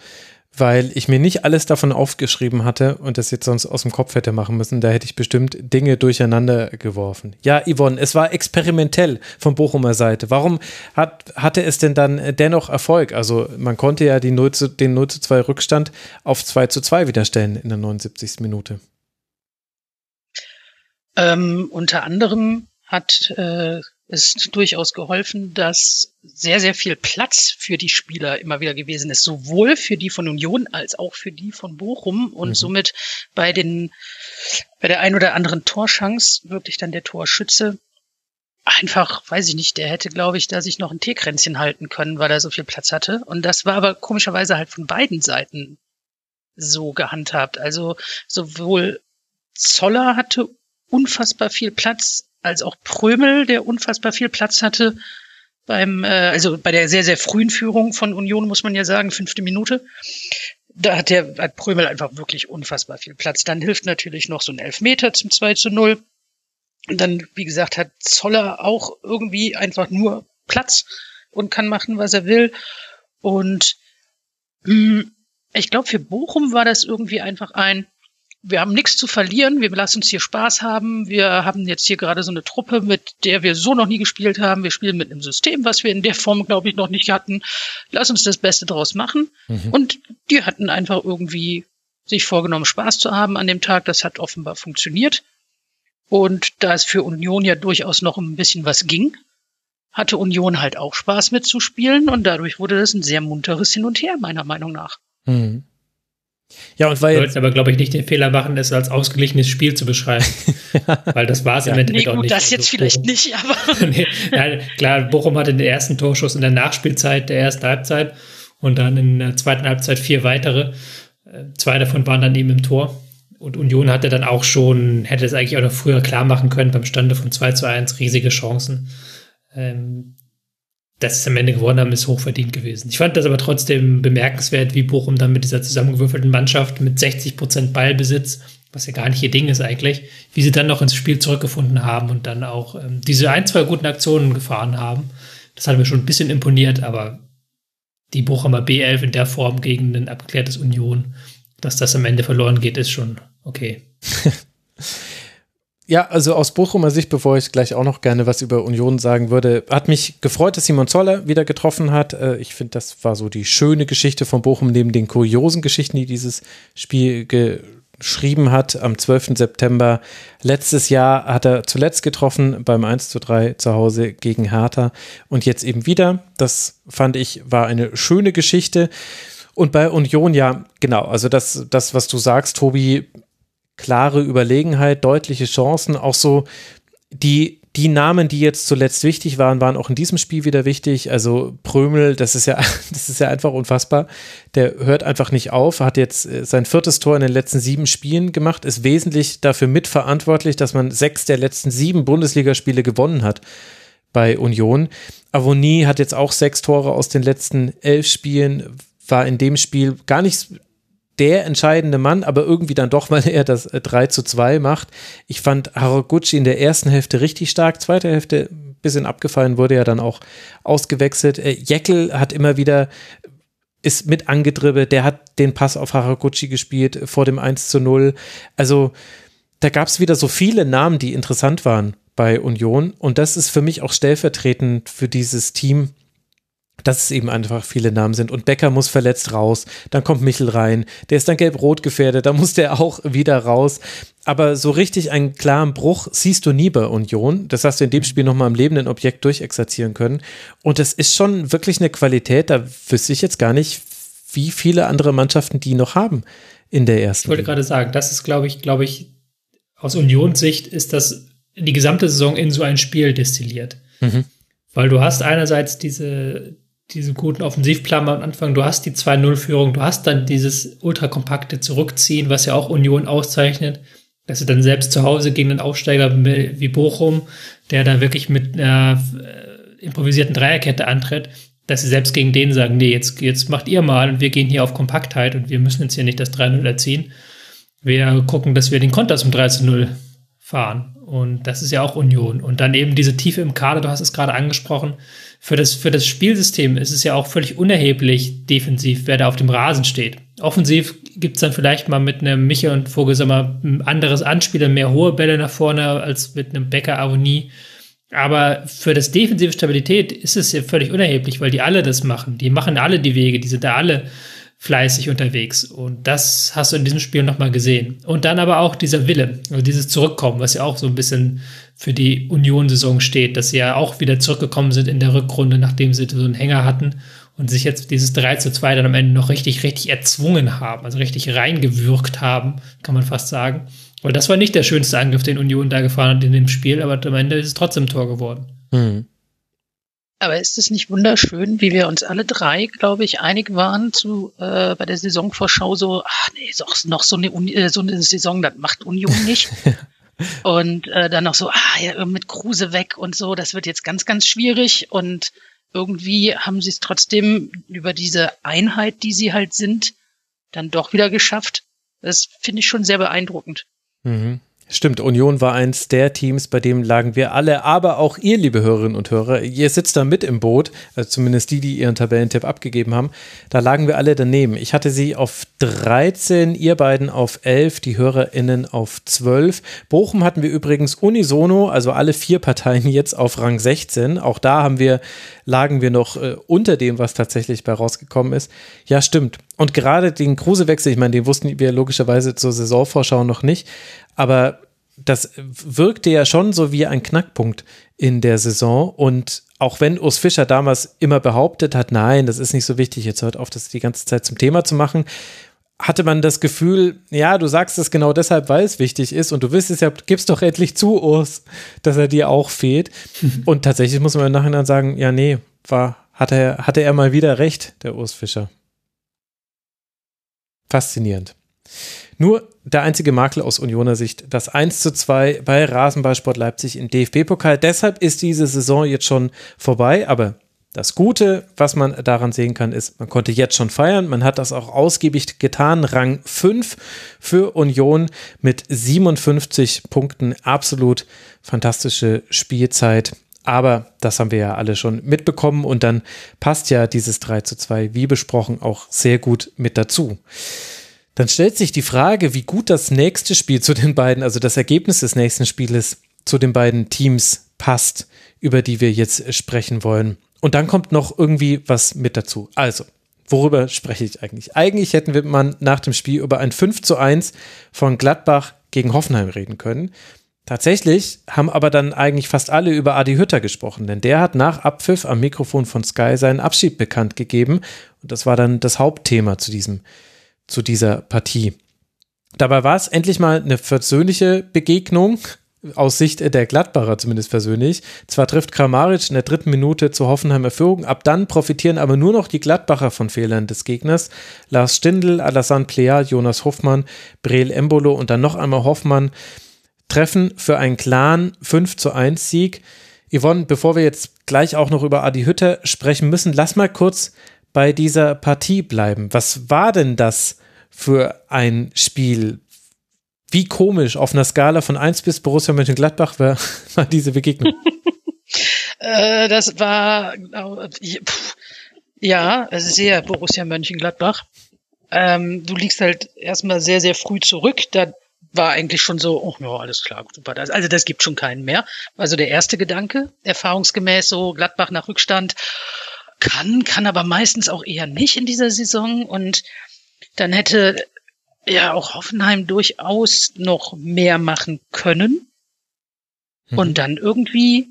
weil ich mir nicht alles davon aufgeschrieben hatte und das jetzt sonst aus dem Kopf hätte machen müssen. Da hätte ich bestimmt Dinge durcheinander geworfen. Ja, Yvonne, es war experimentell von Bochumer Seite. Warum hat, hatte es denn dann dennoch Erfolg? Also man konnte ja die 0 zu, den 0 zu 2 Rückstand auf 2 zu 2 wieder stellen in der 79. Minute. Ähm, unter anderem hat äh, ist durchaus geholfen, dass sehr, sehr viel Platz für die Spieler immer wieder gewesen ist, sowohl für die von Union als auch für die von Bochum und mhm. somit bei den, bei der ein oder anderen Torschance wirklich dann der Torschütze einfach, weiß ich nicht, der hätte, glaube ich, da sich noch ein Teekränzchen halten können, weil er so viel Platz hatte. Und das war aber komischerweise halt von beiden Seiten so gehandhabt. Also sowohl Zoller hatte unfassbar viel Platz, als auch Prömel, der unfassbar viel Platz hatte beim, äh, also bei der sehr, sehr frühen Führung von Union, muss man ja sagen, fünfte Minute. Da hat der hat Prömel einfach wirklich unfassbar viel Platz. Dann hilft natürlich noch so ein Elfmeter zum 2 zu 0. Und dann, wie gesagt, hat Zoller auch irgendwie einfach nur Platz und kann machen, was er will. Und mh, hm, ich glaube, für Bochum war das irgendwie einfach ein, wir haben nichts zu verlieren, wir lassen uns hier Spaß haben, wir haben jetzt hier gerade so eine Truppe, mit der wir so noch nie gespielt haben, wir spielen mit einem System, was wir in der Form, glaube ich, noch nicht hatten, lass uns das Beste draus machen. Mhm. Und die hatten einfach irgendwie sich vorgenommen, Spaß zu haben an dem Tag, das hat offenbar funktioniert. Und da es für Union ja durchaus noch ein bisschen was ging, hatte Union halt auch Spaß mitzuspielen und dadurch wurde das ein sehr munteres Hin und Her, meiner Meinung nach. Mhm. Ja, und weil. Wir sollten aber, glaube ich, nicht den Fehler machen, es als ausgeglichenes Spiel zu beschreiben. weil das war es ja. im Endeffekt nee, gut, auch nicht. Das also jetzt vielleicht Bochum. nicht, aber. nee, ja, klar, Bochum hatte den ersten Torschuss in der Nachspielzeit der ersten Halbzeit und dann in der zweiten Halbzeit vier weitere. Äh, zwei davon waren dann eben im Tor. Und Union hatte dann auch schon, hätte es eigentlich auch noch früher klar machen können, beim Stande von 2 zu 1 riesige Chancen. Ähm, dass sie am Ende gewonnen haben, ist hochverdient gewesen. Ich fand das aber trotzdem bemerkenswert, wie Bochum dann mit dieser zusammengewürfelten Mannschaft mit 60 Prozent Ballbesitz, was ja gar nicht ihr Ding ist eigentlich, wie sie dann noch ins Spiel zurückgefunden haben und dann auch ähm, diese ein, zwei guten Aktionen gefahren haben. Das hat mir schon ein bisschen imponiert, aber die Bochumer B11 in der Form gegen ein abgeklärtes Union, dass das am Ende verloren geht, ist schon okay. Ja, also aus Bochumer Sicht, bevor ich gleich auch noch gerne was über Union sagen würde, hat mich gefreut, dass Simon Zoller wieder getroffen hat. Äh, ich finde, das war so die schöne Geschichte von Bochum, neben den kuriosen Geschichten, die dieses Spiel geschrieben hat. Am 12. September letztes Jahr hat er zuletzt getroffen beim 1 zu 3 zu Hause gegen Hertha und jetzt eben wieder. Das fand ich war eine schöne Geschichte. Und bei Union, ja, genau, also das, das, was du sagst, Tobi, klare Überlegenheit, deutliche Chancen, auch so die, die Namen, die jetzt zuletzt wichtig waren, waren auch in diesem Spiel wieder wichtig. Also Prömel, das ist ja, das ist ja einfach unfassbar. Der hört einfach nicht auf, hat jetzt äh, sein viertes Tor in den letzten sieben Spielen gemacht, ist wesentlich dafür mitverantwortlich, dass man sechs der letzten sieben Bundesligaspiele gewonnen hat bei Union. Avoni hat jetzt auch sechs Tore aus den letzten elf Spielen, war in dem Spiel gar nicht der entscheidende Mann, aber irgendwie dann doch, weil er das 3 äh, zu 2 macht. Ich fand Haraguchi in der ersten Hälfte richtig stark, zweite Hälfte ein bisschen abgefallen, wurde ja dann auch ausgewechselt. Äh, Jeckel hat immer wieder ist mit angedribbelt, der hat den Pass auf Haraguchi gespielt vor dem 1 zu 0. Also da gab es wieder so viele Namen, die interessant waren bei Union und das ist für mich auch stellvertretend für dieses Team, dass es eben einfach viele Namen sind. Und Becker muss verletzt raus. Dann kommt Michel rein. Der ist dann gelb-rot gefährdet. Da muss der auch wieder raus. Aber so richtig einen klaren Bruch siehst du nie bei Union. Das hast du in dem Spiel nochmal am lebenden Objekt durchexerzieren können. Und das ist schon wirklich eine Qualität. Da wüsste ich jetzt gar nicht, wie viele andere Mannschaften die noch haben in der ersten. Ich wollte gerade sagen, das ist, glaube ich, glaube ich, aus Unionssicht ist das die gesamte Saison in so ein Spiel destilliert. Mhm. Weil du hast einerseits diese, diese guten Offensivplan am Anfang. Du hast die 2-0-Führung, du hast dann dieses ultrakompakte Zurückziehen, was ja auch Union auszeichnet. Dass sie dann selbst zu Hause gegen einen Aufsteiger wie Bochum, der da wirklich mit einer äh, improvisierten Dreierkette antritt, dass sie selbst gegen den sagen, nee, jetzt, jetzt macht ihr mal und wir gehen hier auf Kompaktheit und wir müssen jetzt hier nicht das 3-0 erziehen. Wir gucken, dass wir den Konter zum 3-0 fahren. Und das ist ja auch Union. Und dann eben diese Tiefe im Kader, du hast es gerade angesprochen, für das, für das Spielsystem ist es ja auch völlig unerheblich defensiv, wer da auf dem Rasen steht. Offensiv gibt es dann vielleicht mal mit einem Micha und Vogelsammer ein anderes Anspielen, mehr hohe Bälle nach vorne als mit einem Becker Avonie. Aber für das defensive Stabilität ist es ja völlig unerheblich, weil die alle das machen. Die machen alle die Wege, die sind da alle fleißig unterwegs. Und das hast du in diesem Spiel nochmal gesehen. Und dann aber auch dieser Wille, also dieses Zurückkommen, was ja auch so ein bisschen für die Union-Saison steht, dass sie ja auch wieder zurückgekommen sind in der Rückrunde, nachdem sie so einen Hänger hatten und sich jetzt dieses 3 zu 2 dann am Ende noch richtig, richtig erzwungen haben, also richtig reingewürgt haben, kann man fast sagen. Weil das war nicht der schönste Angriff, den Union da gefahren hat in dem Spiel, aber am Ende ist es trotzdem Tor geworden. Mhm. Aber ist es nicht wunderschön, wie wir uns alle drei, glaube ich, einig waren zu äh, bei der Saisonvorschau so, ach nee, so, noch so eine, Uni, äh, so eine Saison, das macht Union nicht. und äh, dann noch so, ah ja, mit Kruse weg und so, das wird jetzt ganz, ganz schwierig. Und irgendwie haben sie es trotzdem über diese Einheit, die sie halt sind, dann doch wieder geschafft. Das finde ich schon sehr beeindruckend. Mhm. Stimmt, Union war eins der Teams, bei dem lagen wir alle, aber auch ihr, liebe Hörerinnen und Hörer, ihr sitzt da mit im Boot, also zumindest die, die ihren Tabellentipp abgegeben haben, da lagen wir alle daneben. Ich hatte sie auf 13, ihr beiden auf 11, die HörerInnen auf 12. Bochum hatten wir übrigens unisono, also alle vier Parteien jetzt auf Rang 16. Auch da haben wir, lagen wir noch äh, unter dem, was tatsächlich bei rausgekommen ist. Ja, stimmt. Und gerade den Kruse-Wechsel, ich meine, den wussten wir logischerweise zur Saisonvorschau noch nicht, aber das wirkte ja schon so wie ein Knackpunkt in der Saison. Und auch wenn Urs Fischer damals immer behauptet hat, nein, das ist nicht so wichtig, jetzt hört auf, das die ganze Zeit zum Thema zu machen, hatte man das Gefühl, ja, du sagst es genau deshalb, weil es wichtig ist und du wirst es ja, gibst doch endlich zu, Urs, dass er dir auch fehlt. und tatsächlich muss man im Nachhinein sagen, ja, nee, war, hatte er, hatte er mal wieder recht, der Urs Fischer. Faszinierend. Nur der einzige Makel aus Unioner Sicht, das 1 zu 2 bei Rasenballsport Leipzig im DFB-Pokal. Deshalb ist diese Saison jetzt schon vorbei, aber das Gute, was man daran sehen kann, ist, man konnte jetzt schon feiern. Man hat das auch ausgiebig getan. Rang 5 für Union mit 57 Punkten. Absolut fantastische Spielzeit. Aber das haben wir ja alle schon mitbekommen und dann passt ja dieses 3 zu 2, wie besprochen, auch sehr gut mit dazu. Dann stellt sich die Frage, wie gut das nächste Spiel zu den beiden, also das Ergebnis des nächsten Spieles zu den beiden Teams passt, über die wir jetzt sprechen wollen. Und dann kommt noch irgendwie was mit dazu. Also, worüber spreche ich eigentlich? Eigentlich hätten wir man nach dem Spiel über ein 5 zu 1 von Gladbach gegen Hoffenheim reden können. Tatsächlich haben aber dann eigentlich fast alle über Adi Hütter gesprochen, denn der hat nach Abpfiff am Mikrofon von Sky seinen Abschied bekannt gegeben. Und das war dann das Hauptthema zu diesem zu dieser Partie. Dabei war es endlich mal eine versöhnliche Begegnung, aus Sicht der Gladbacher zumindest persönlich. Zwar trifft Kramaric in der dritten Minute zu Hoffenheimer Führung, ab dann profitieren aber nur noch die Gladbacher von Fehlern des Gegners. Lars Stindl, Alassane Plea, Jonas Hoffmann, Breel Embolo und dann noch einmal Hoffmann treffen für einen klaren 5 zu 1 Sieg. Yvonne, bevor wir jetzt gleich auch noch über Adi Hütter sprechen müssen, lass mal kurz bei dieser Partie bleiben. Was war denn das für ein Spiel? Wie komisch auf einer Skala von 1 bis Borussia Mönchengladbach war, war diese Begegnung? äh, das war ja sehr Borussia Mönchengladbach. Ähm, du liegst halt erstmal sehr, sehr früh zurück. Da war eigentlich schon so, oh ja, alles klar, super. Also das gibt schon keinen mehr. Also der erste Gedanke, erfahrungsgemäß so Gladbach nach Rückstand kann, kann aber meistens auch eher nicht in dieser Saison. Und dann hätte ja auch Hoffenheim durchaus noch mehr machen können. Mhm. Und dann irgendwie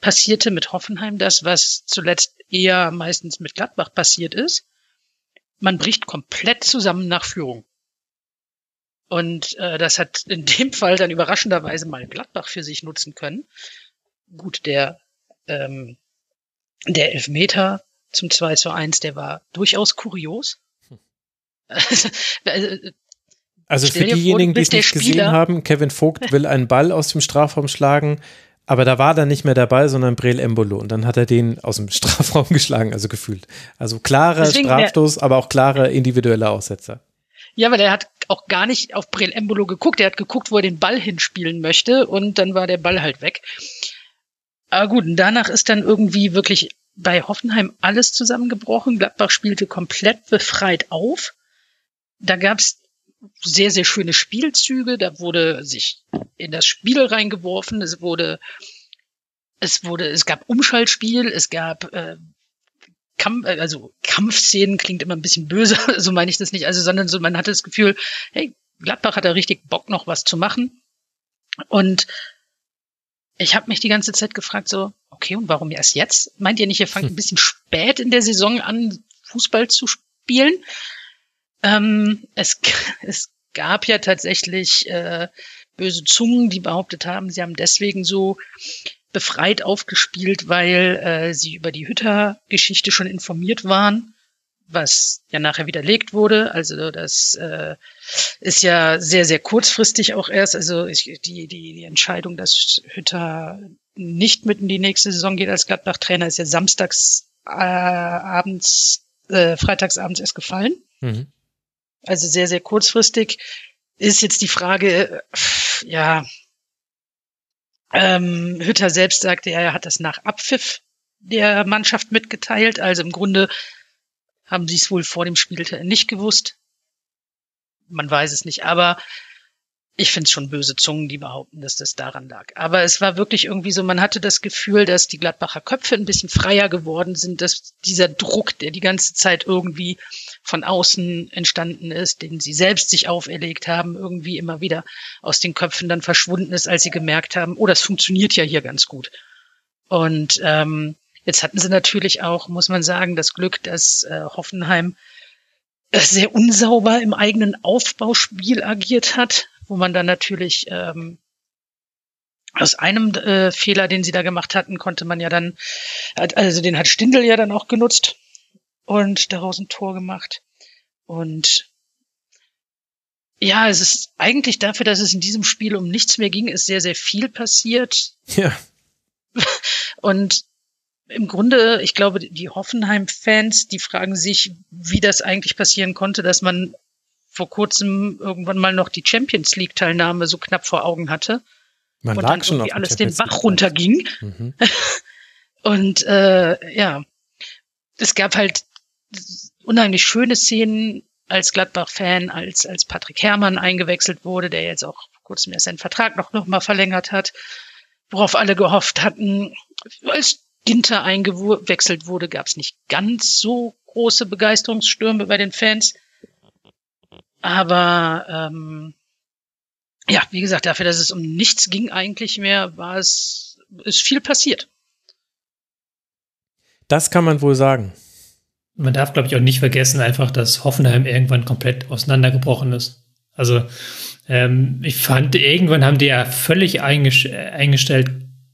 passierte mit Hoffenheim das, was zuletzt eher meistens mit Gladbach passiert ist. Man bricht komplett zusammen nach Führung. Und äh, das hat in dem Fall dann überraschenderweise mal Gladbach für sich nutzen können. Gut, der ähm, der Elfmeter zum 2 zu 1, der war durchaus kurios. also für diejenigen, die es nicht gesehen haben, Kevin Vogt will einen Ball aus dem Strafraum schlagen, aber da war dann nicht mehr dabei, sondern Breel Embolo. Und dann hat er den aus dem Strafraum geschlagen, also gefühlt. Also klarer Deswegen Strafstoß, aber auch klarer individueller Aussetzer. Ja, weil er hat auch gar nicht auf Breel Embolo geguckt. Er hat geguckt, wo er den Ball hinspielen möchte und dann war der Ball halt weg. Aber gut, und danach ist dann irgendwie wirklich bei Hoffenheim alles zusammengebrochen. Gladbach spielte komplett befreit auf. Da gab's sehr, sehr schöne Spielzüge. Da wurde sich in das Spiel reingeworfen. Es wurde, es wurde, es gab Umschaltspiel, es gab äh, Kampf, also Kampfszenen klingt immer ein bisschen böse, so meine ich das nicht. Also, sondern so, man hatte das Gefühl, hey, Gladbach hat da richtig Bock, noch was zu machen. Und ich habe mich die ganze Zeit gefragt, so, okay, und warum erst jetzt? Meint ihr nicht, ihr fangt hm. ein bisschen spät in der Saison an, Fußball zu spielen? Ähm, es, es gab ja tatsächlich äh, böse Zungen, die behauptet haben, sie haben deswegen so befreit aufgespielt, weil äh, sie über die Hütter-Geschichte schon informiert waren, was ja nachher widerlegt wurde. Also das äh, ist ja sehr, sehr kurzfristig auch erst. Also ich, die, die, die Entscheidung, dass Hütter nicht mit in die nächste Saison geht als Gladbach-Trainer, ist ja samstags äh, abends, äh, freitagsabends erst gefallen. Mhm. Also sehr, sehr kurzfristig. Ist jetzt die Frage, ja, ähm, Hütter selbst sagte, er hat das nach Abpfiff der Mannschaft mitgeteilt. Also im Grunde haben sie es wohl vor dem Spiel nicht gewusst. Man weiß es nicht, aber ich finde es schon böse Zungen, die behaupten, dass das daran lag. Aber es war wirklich irgendwie so, man hatte das Gefühl, dass die Gladbacher Köpfe ein bisschen freier geworden sind, dass dieser Druck, der die ganze Zeit irgendwie von außen entstanden ist, den sie selbst sich auferlegt haben, irgendwie immer wieder aus den Köpfen dann verschwunden ist, als sie gemerkt haben, oh, das funktioniert ja hier ganz gut. Und ähm, jetzt hatten sie natürlich auch, muss man sagen, das Glück, dass äh, Hoffenheim sehr unsauber im eigenen Aufbauspiel agiert hat, wo man dann natürlich ähm, aus einem äh, Fehler, den sie da gemacht hatten, konnte man ja dann, also den hat Stindel ja dann auch genutzt und daraus ein Tor gemacht. Und ja, es ist eigentlich dafür, dass es in diesem Spiel um nichts mehr ging, ist sehr, sehr viel passiert. Ja. Und im Grunde, ich glaube, die Hoffenheim-Fans, die fragen sich, wie das eigentlich passieren konnte, dass man vor kurzem irgendwann mal noch die Champions League-Teilnahme so knapp vor Augen hatte. Man und lag dann schon auf alles den Bach runterging. Mhm. und äh, ja, es gab halt unheimlich schöne Szenen als Gladbach-Fan, als, als Patrick Herrmann eingewechselt wurde, der jetzt auch kurzem erst seinen Vertrag noch, noch mal verlängert hat, worauf alle gehofft hatten. Als Ginter eingewechselt wurde, gab es nicht ganz so große Begeisterungsstürme bei den Fans. Aber ähm, ja, wie gesagt, dafür, dass es um nichts ging eigentlich mehr, war es, ist viel passiert. Das kann man wohl sagen. Man darf, glaube ich, auch nicht vergessen, einfach, dass Hoffenheim irgendwann komplett auseinandergebrochen ist. Also ähm, ich fand, irgendwann haben die ja völlig eingestellt,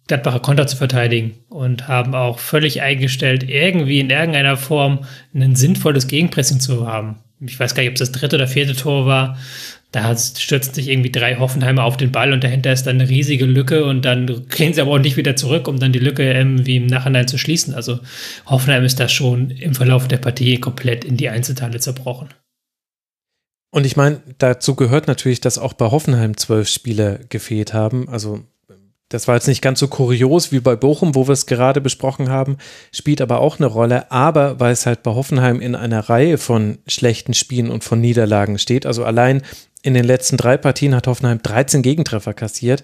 Gladbacher Konter zu verteidigen und haben auch völlig eingestellt, irgendwie in irgendeiner Form ein sinnvolles Gegenpressing zu haben ich weiß gar nicht, ob es das dritte oder vierte Tor war, da stürzen sich irgendwie drei Hoffenheimer auf den Ball und dahinter ist dann eine riesige Lücke und dann gehen sie aber auch nicht wieder zurück, um dann die Lücke irgendwie im Nachhinein zu schließen. Also Hoffenheim ist da schon im Verlauf der Partie komplett in die Einzelteile zerbrochen. Und ich meine, dazu gehört natürlich, dass auch bei Hoffenheim zwölf Spieler gefehlt haben. Also das war jetzt nicht ganz so kurios wie bei Bochum, wo wir es gerade besprochen haben, spielt aber auch eine Rolle. Aber weil es halt bei Hoffenheim in einer Reihe von schlechten Spielen und von Niederlagen steht, also allein in den letzten drei Partien hat Hoffenheim 13 Gegentreffer kassiert,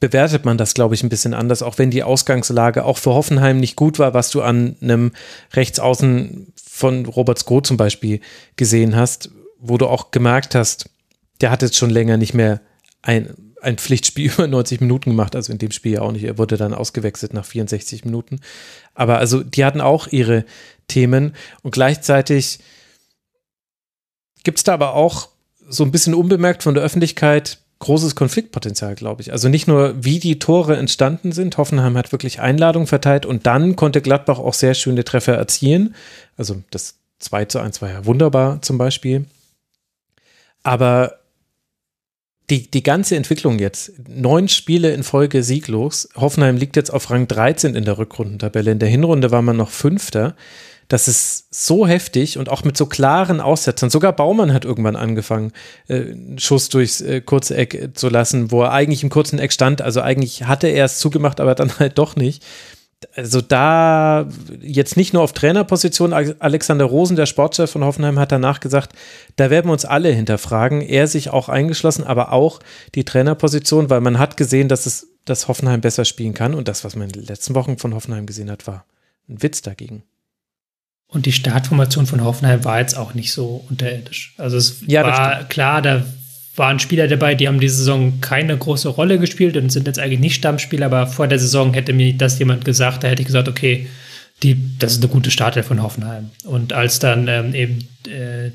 bewertet man das, glaube ich, ein bisschen anders, auch wenn die Ausgangslage auch für Hoffenheim nicht gut war, was du an einem Rechtsaußen von Robert Sko zum Beispiel gesehen hast, wo du auch gemerkt hast, der hat jetzt schon länger nicht mehr ein, ein Pflichtspiel über 90 Minuten gemacht, also in dem Spiel ja auch nicht. Er wurde dann ausgewechselt nach 64 Minuten. Aber also die hatten auch ihre Themen und gleichzeitig gibt es da aber auch so ein bisschen unbemerkt von der Öffentlichkeit großes Konfliktpotenzial, glaube ich. Also nicht nur, wie die Tore entstanden sind. Hoffenheim hat wirklich Einladungen verteilt und dann konnte Gladbach auch sehr schöne Treffer erzielen. Also das 2 zu 1 war ja wunderbar zum Beispiel. Aber die, die ganze Entwicklung jetzt, neun Spiele in Folge sieglos. Hoffenheim liegt jetzt auf Rang 13 in der Rückrundentabelle. In der Hinrunde war man noch Fünfter. Das ist so heftig und auch mit so klaren Aussetzern. Sogar Baumann hat irgendwann angefangen, äh, einen Schuss durchs äh, kurze Eck zu lassen, wo er eigentlich im kurzen Eck stand. Also eigentlich hatte er es zugemacht, aber dann halt doch nicht also da jetzt nicht nur auf Trainerposition, Alexander Rosen, der Sportchef von Hoffenheim, hat danach gesagt, da werden wir uns alle hinterfragen, er sich auch eingeschlossen, aber auch die Trainerposition, weil man hat gesehen, dass es, dass Hoffenheim besser spielen kann und das, was man in den letzten Wochen von Hoffenheim gesehen hat, war ein Witz dagegen. Und die Startformation von Hoffenheim war jetzt auch nicht so unterirdisch. Also es ja, war klar, da waren Spieler dabei, die haben diese Saison keine große Rolle gespielt und sind jetzt eigentlich nicht Stammspieler, aber vor der Saison hätte mir das jemand gesagt, da hätte ich gesagt, okay, die, das ist eine gute Startelf von Hoffenheim. Und als dann ähm, eben äh,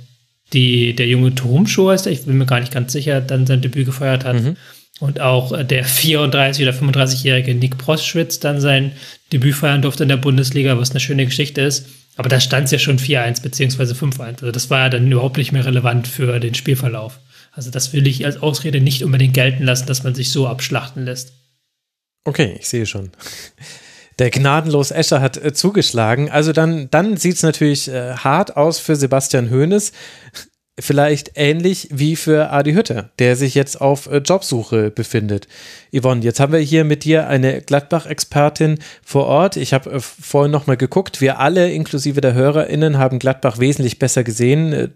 die, der junge Turmschuh heißt, ich bin mir gar nicht ganz sicher, dann sein Debüt gefeiert hat, mhm. und auch der 34- oder 35-jährige Nick Proschwitz dann sein Debüt feiern durfte in der Bundesliga, was eine schöne Geschichte ist. Aber da stand es ja schon 4-1 beziehungsweise 5-1. Also das war ja dann überhaupt nicht mehr relevant für den Spielverlauf. Also das will ich als Ausrede nicht unbedingt gelten lassen, dass man sich so abschlachten lässt. Okay, ich sehe schon. Der gnadenlos Escher hat äh, zugeschlagen. Also dann, dann sieht es natürlich äh, hart aus für Sebastian Hoeneß vielleicht ähnlich wie für Adi Hütter, der sich jetzt auf äh, Jobsuche befindet. Yvonne, jetzt haben wir hier mit dir eine Gladbach-Expertin vor Ort. Ich habe äh, vorhin nochmal geguckt. Wir alle, inklusive der HörerInnen, haben Gladbach wesentlich besser gesehen. Äh,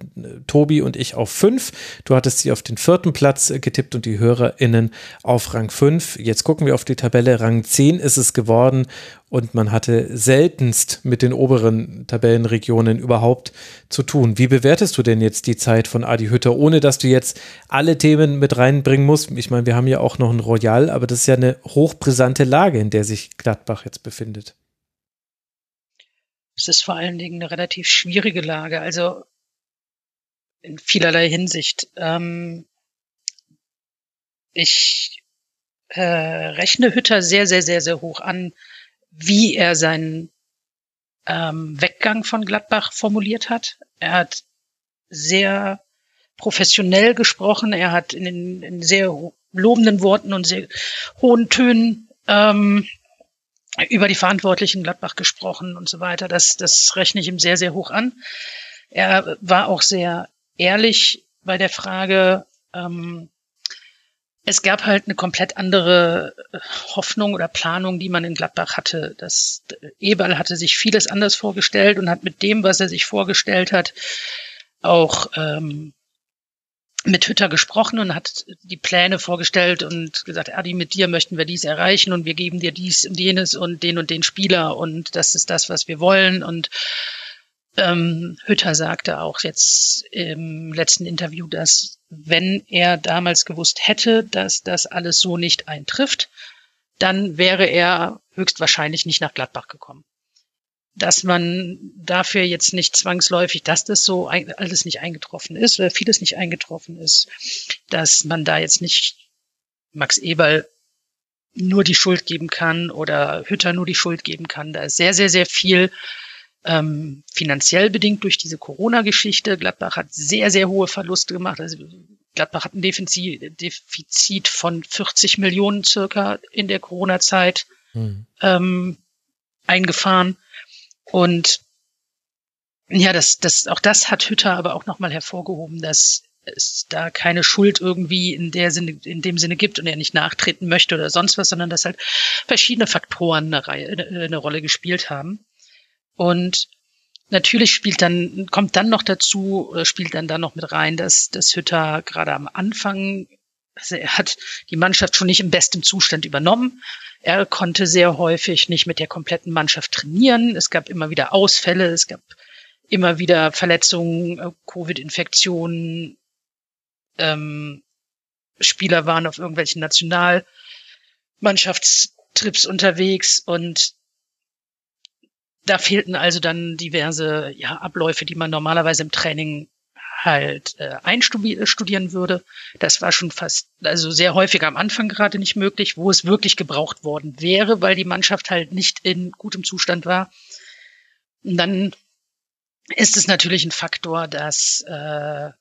Tobi und ich auf fünf. Du hattest sie auf den vierten Platz getippt und die HörerInnen auf Rang fünf. Jetzt gucken wir auf die Tabelle. Rang zehn ist es geworden und man hatte seltenst mit den oberen Tabellenregionen überhaupt zu tun. Wie bewertest du denn jetzt die Zeit von Adi Hütter, ohne dass du jetzt alle Themen mit reinbringen musst? Ich meine, wir haben ja auch noch ein Royal, aber das ist ja eine hochbrisante Lage, in der sich Gladbach jetzt befindet. Es ist vor allen Dingen eine relativ schwierige Lage, also in vielerlei Hinsicht. Ähm, ich äh, rechne Hütter sehr, sehr, sehr, sehr hoch an, wie er seinen ähm, Weggang von Gladbach formuliert hat. Er hat sehr professionell gesprochen. Er hat in, den, in sehr lobenden Worten und sehr hohen Tönen ähm, über die Verantwortlichen Gladbach gesprochen und so weiter. Das, das rechne ich ihm sehr, sehr hoch an. Er war auch sehr ehrlich bei der Frage, ähm, es gab halt eine komplett andere äh, Hoffnung oder Planung, die man in Gladbach hatte. Das äh, Eberl hatte sich vieles anders vorgestellt und hat mit dem, was er sich vorgestellt hat, auch ähm, mit Hütter gesprochen und hat die Pläne vorgestellt und gesagt, Adi, mit dir möchten wir dies erreichen und wir geben dir dies und jenes und den und den Spieler und das ist das, was wir wollen und ähm, Hütter sagte auch jetzt im letzten Interview, dass wenn er damals gewusst hätte, dass das alles so nicht eintrifft, dann wäre er höchstwahrscheinlich nicht nach Gladbach gekommen. Dass man dafür jetzt nicht zwangsläufig, dass das so alles nicht eingetroffen ist, oder vieles nicht eingetroffen ist, dass man da jetzt nicht Max Eberl nur die Schuld geben kann oder Hütter nur die Schuld geben kann. Da ist sehr, sehr, sehr viel ähm, finanziell bedingt durch diese Corona-Geschichte. Gladbach hat sehr, sehr hohe Verluste gemacht. Also Gladbach hat ein Defizit, von 40 Millionen circa in der Corona-Zeit hm. ähm, eingefahren. Und ja, das, das, auch das hat Hütter aber auch nochmal hervorgehoben, dass es da keine Schuld irgendwie in der Sinne, in dem Sinne gibt und er nicht nachtreten möchte oder sonst was, sondern dass halt verschiedene Faktoren eine, Reihe, eine Rolle gespielt haben. Und natürlich spielt dann, kommt dann noch dazu, oder spielt dann da noch mit rein, dass, dass Hütter gerade am Anfang, also er hat die Mannschaft schon nicht im besten Zustand übernommen. Er konnte sehr häufig nicht mit der kompletten Mannschaft trainieren. Es gab immer wieder Ausfälle, es gab immer wieder Verletzungen, äh, Covid-Infektionen. Ähm, Spieler waren auf irgendwelchen Nationalmannschaftstrips unterwegs und da fehlten also dann diverse ja, Abläufe, die man normalerweise im Training halt äh, einstudieren würde. Das war schon fast, also sehr häufig am Anfang gerade nicht möglich, wo es wirklich gebraucht worden wäre, weil die Mannschaft halt nicht in gutem Zustand war. Und dann ist es natürlich ein Faktor, dass äh,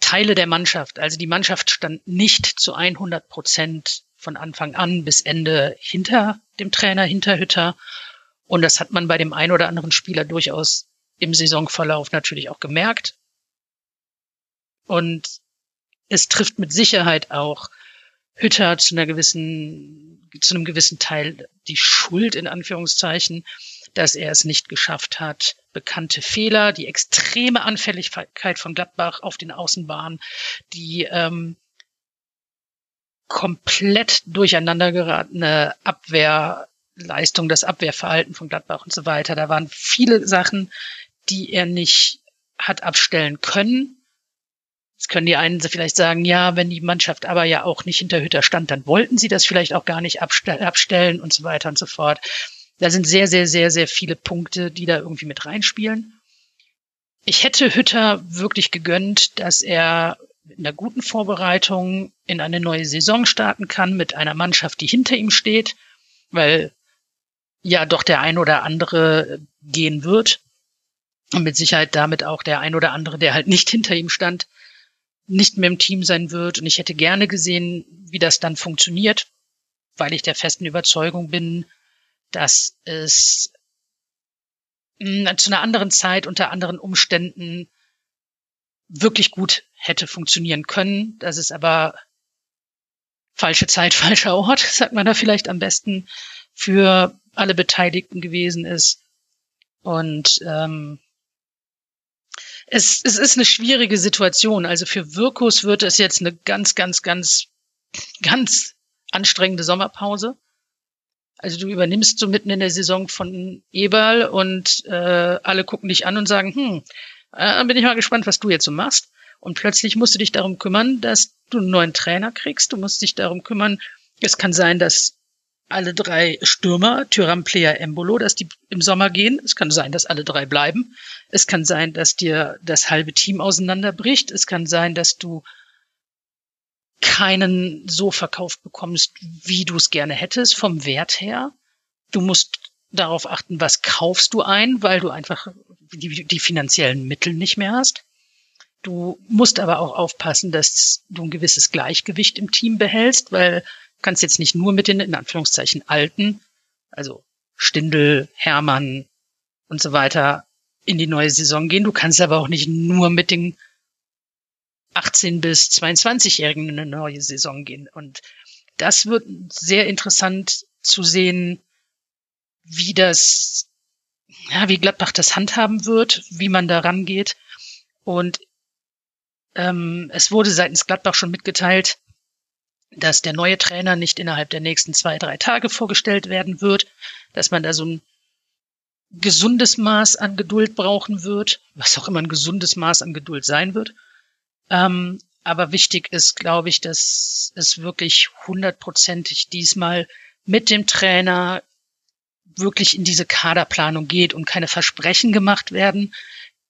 Teile der Mannschaft, also die Mannschaft stand nicht zu 100 Prozent von Anfang an bis Ende hinter dem Trainer, hinter Hütter. Und das hat man bei dem einen oder anderen Spieler durchaus im Saisonverlauf natürlich auch gemerkt. Und es trifft mit Sicherheit auch Hütter zu einer gewissen, zu einem gewissen Teil die Schuld in Anführungszeichen, dass er es nicht geschafft hat, bekannte Fehler, die extreme Anfälligkeit von Gladbach auf den Außenbahnen, die ähm, komplett durcheinander geratene Abwehr Leistung, das Abwehrverhalten von Gladbach und so weiter. Da waren viele Sachen, die er nicht hat abstellen können. Jetzt können die einen vielleicht sagen, ja, wenn die Mannschaft aber ja auch nicht hinter Hütter stand, dann wollten sie das vielleicht auch gar nicht abstellen und so weiter und so fort. Da sind sehr, sehr, sehr, sehr viele Punkte, die da irgendwie mit reinspielen. Ich hätte Hütter wirklich gegönnt, dass er in der guten Vorbereitung in eine neue Saison starten kann mit einer Mannschaft, die hinter ihm steht, weil ja doch der ein oder andere gehen wird und mit Sicherheit damit auch der ein oder andere, der halt nicht hinter ihm stand, nicht mehr im Team sein wird. Und ich hätte gerne gesehen, wie das dann funktioniert, weil ich der festen Überzeugung bin, dass es zu einer anderen Zeit unter anderen Umständen wirklich gut hätte funktionieren können. Das ist aber falsche Zeit, falscher Ort, sagt man da vielleicht am besten, für alle Beteiligten gewesen ist. Und ähm, es, es ist eine schwierige Situation. Also für Wirkus wird es jetzt eine ganz, ganz, ganz, ganz anstrengende Sommerpause. Also du übernimmst so mitten in der Saison von Eberl und äh, alle gucken dich an und sagen, hm, äh, bin ich mal gespannt, was du jetzt so machst. Und plötzlich musst du dich darum kümmern, dass du einen neuen Trainer kriegst. Du musst dich darum kümmern. Es kann sein, dass alle drei Stürmer, Tyram, Player, Embolo, dass die im Sommer gehen. Es kann sein, dass alle drei bleiben. Es kann sein, dass dir das halbe Team auseinanderbricht. Es kann sein, dass du keinen so verkauft bekommst, wie du es gerne hättest, vom Wert her. Du musst darauf achten, was kaufst du ein, weil du einfach die, die finanziellen Mittel nicht mehr hast. Du musst aber auch aufpassen, dass du ein gewisses Gleichgewicht im Team behältst, weil kannst jetzt nicht nur mit den, in Anführungszeichen, Alten, also Stindel, Hermann und so weiter, in die neue Saison gehen. Du kannst aber auch nicht nur mit den 18 bis 22-Jährigen in eine neue Saison gehen. Und das wird sehr interessant zu sehen, wie das, ja, wie Gladbach das handhaben wird, wie man da rangeht. Und ähm, es wurde seitens Gladbach schon mitgeteilt, dass der neue Trainer nicht innerhalb der nächsten zwei, drei Tage vorgestellt werden wird, dass man da so ein gesundes Maß an Geduld brauchen wird, was auch immer ein gesundes Maß an Geduld sein wird. Ähm, aber wichtig ist, glaube ich, dass es wirklich hundertprozentig diesmal mit dem Trainer wirklich in diese Kaderplanung geht und keine Versprechen gemacht werden,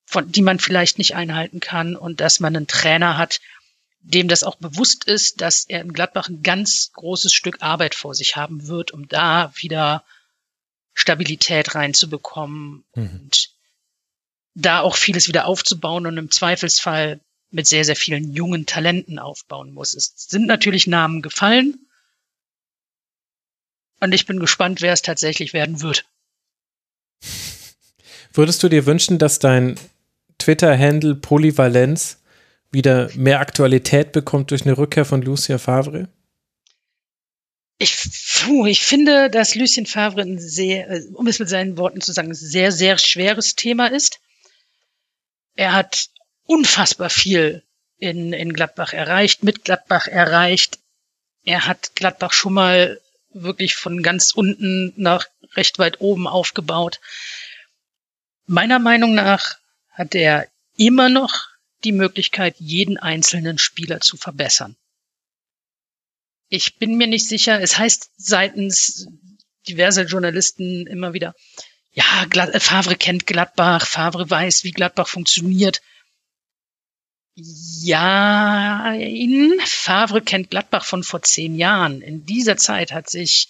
von, die man vielleicht nicht einhalten kann und dass man einen Trainer hat, dem das auch bewusst ist, dass er in Gladbach ein ganz großes Stück Arbeit vor sich haben wird, um da wieder Stabilität reinzubekommen mhm. und da auch vieles wieder aufzubauen und im Zweifelsfall mit sehr, sehr vielen jungen Talenten aufbauen muss. Es sind natürlich Namen gefallen. Und ich bin gespannt, wer es tatsächlich werden wird. Würdest du dir wünschen, dass dein Twitter-Handle Polyvalenz wieder mehr Aktualität bekommt durch eine Rückkehr von Lucien Favre? Ich, puh, ich finde, dass Lucien Favre ein sehr, äh, um es mit seinen Worten zu sagen, sehr, sehr schweres Thema ist. Er hat unfassbar viel in, in Gladbach erreicht, mit Gladbach erreicht. Er hat Gladbach schon mal wirklich von ganz unten nach recht weit oben aufgebaut. Meiner Meinung nach hat er immer noch die Möglichkeit, jeden einzelnen Spieler zu verbessern. Ich bin mir nicht sicher, es heißt seitens diverser Journalisten immer wieder, ja, Favre kennt Gladbach, Favre weiß, wie Gladbach funktioniert. Ja, in Favre kennt Gladbach von vor zehn Jahren. In dieser Zeit hat sich,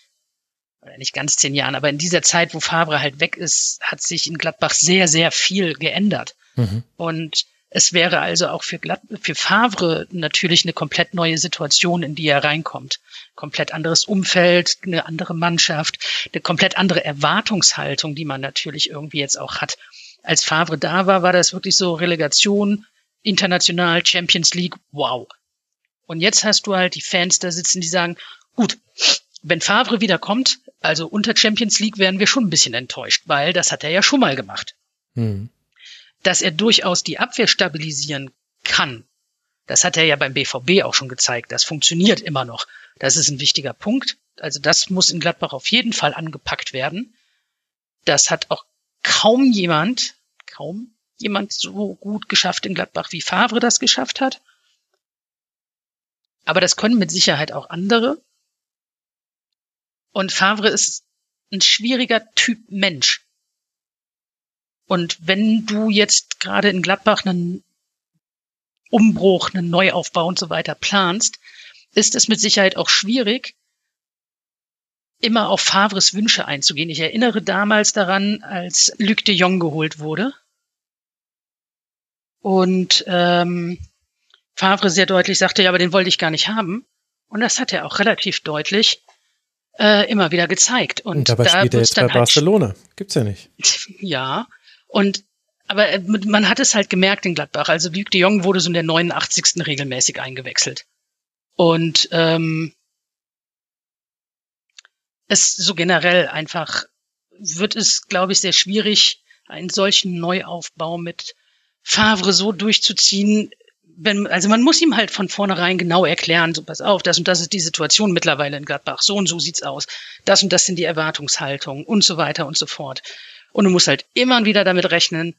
oder nicht ganz zehn Jahren, aber in dieser Zeit, wo Favre halt weg ist, hat sich in Gladbach sehr, sehr viel geändert. Mhm. Und es wäre also auch für, Glad für Favre natürlich eine komplett neue Situation, in die er reinkommt. Komplett anderes Umfeld, eine andere Mannschaft, eine komplett andere Erwartungshaltung, die man natürlich irgendwie jetzt auch hat. Als Favre da war, war das wirklich so Relegation, international Champions League, wow. Und jetzt hast du halt die Fans da sitzen, die sagen, gut, wenn Favre wieder kommt, also unter Champions League werden wir schon ein bisschen enttäuscht, weil das hat er ja schon mal gemacht. Hm. Dass er durchaus die Abwehr stabilisieren kann, das hat er ja beim BVB auch schon gezeigt. Das funktioniert immer noch. Das ist ein wichtiger Punkt. Also das muss in Gladbach auf jeden Fall angepackt werden. Das hat auch kaum jemand, kaum jemand so gut geschafft in Gladbach, wie Favre das geschafft hat. Aber das können mit Sicherheit auch andere. Und Favre ist ein schwieriger Typ Mensch. Und wenn du jetzt gerade in Gladbach einen Umbruch, einen Neuaufbau und so weiter planst, ist es mit Sicherheit auch schwierig, immer auf Favres Wünsche einzugehen. Ich erinnere damals daran, als Luc de Jong geholt wurde und ähm, Favre sehr deutlich sagte, ja, aber den wollte ich gar nicht haben. Und das hat er auch relativ deutlich äh, immer wieder gezeigt. Und, und dabei da spielt er jetzt bei halt Barcelona. Gibt's ja nicht. Ja. Und aber äh, man hat es halt gemerkt in Gladbach. Also Luc de Jong wurde so in der 89. regelmäßig eingewechselt. Und ähm, es so generell einfach wird es, glaube ich, sehr schwierig, einen solchen Neuaufbau mit Favre so durchzuziehen, wenn, also man muss ihm halt von vornherein genau erklären, so pass auf, das und das ist die Situation mittlerweile in Gladbach, so und so sieht's aus, das und das sind die Erwartungshaltungen und so weiter und so fort. Und du musst halt immer wieder damit rechnen,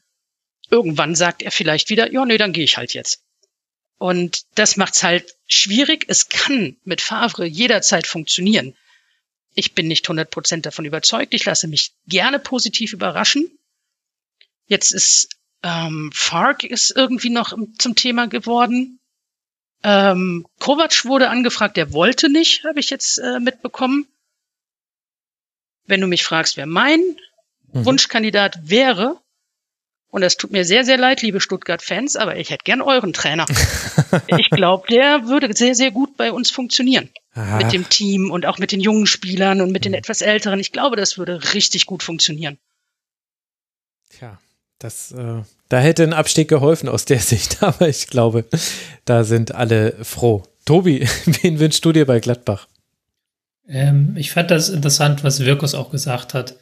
irgendwann sagt er vielleicht wieder, ja, nee, dann gehe ich halt jetzt. Und das macht's halt schwierig. Es kann mit Favre jederzeit funktionieren. Ich bin nicht 100% davon überzeugt. Ich lasse mich gerne positiv überraschen. Jetzt ist ähm, Fark ist irgendwie noch zum Thema geworden. Ähm, Kovac wurde angefragt, der wollte nicht, habe ich jetzt äh, mitbekommen. Wenn du mich fragst, wer mein mhm. Wunschkandidat wäre, und das tut mir sehr, sehr leid, liebe Stuttgart-Fans, aber ich hätte gern euren Trainer. ich glaube, der würde sehr, sehr gut bei uns funktionieren. Aha. Mit dem Team und auch mit den jungen Spielern und mit den mhm. etwas älteren. Ich glaube, das würde richtig gut funktionieren. Tja. Das, äh, da hätte ein Abstieg geholfen aus der Sicht, aber ich glaube, da sind alle froh. Tobi, wen wünschst du dir bei Gladbach? Ähm, ich fand das interessant, was Wirkus auch gesagt hat,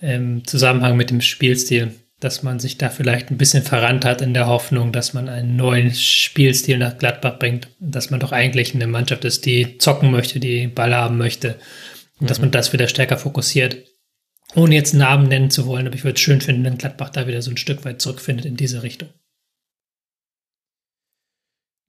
im Zusammenhang mit dem Spielstil, dass man sich da vielleicht ein bisschen verrannt hat in der Hoffnung, dass man einen neuen Spielstil nach Gladbach bringt, dass man doch eigentlich eine Mannschaft ist, die zocken möchte, die Ball haben möchte und mhm. dass man das wieder stärker fokussiert ohne jetzt Namen nennen zu wollen, aber ich würde es schön finden, wenn Gladbach da wieder so ein Stück weit zurückfindet in diese Richtung.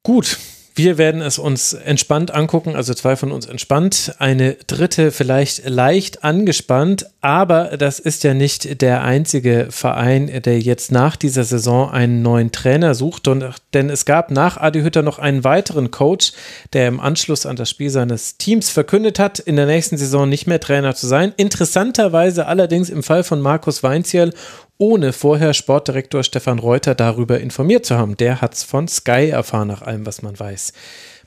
Gut, wir werden es uns entspannt angucken, also zwei von uns entspannt, eine dritte vielleicht leicht angespannt, aber das ist ja nicht der einzige Verein, der jetzt nach dieser Saison einen neuen Trainer sucht, denn es gab nach Adi Hütter noch einen weiteren Coach, der im Anschluss an das Spiel seines Teams verkündet hat, in der nächsten Saison nicht mehr Trainer zu sein. Interessanterweise allerdings im Fall von Markus Weinziel ohne vorher Sportdirektor Stefan Reuter darüber informiert zu haben. Der hat es von Sky erfahren, nach allem, was man weiß.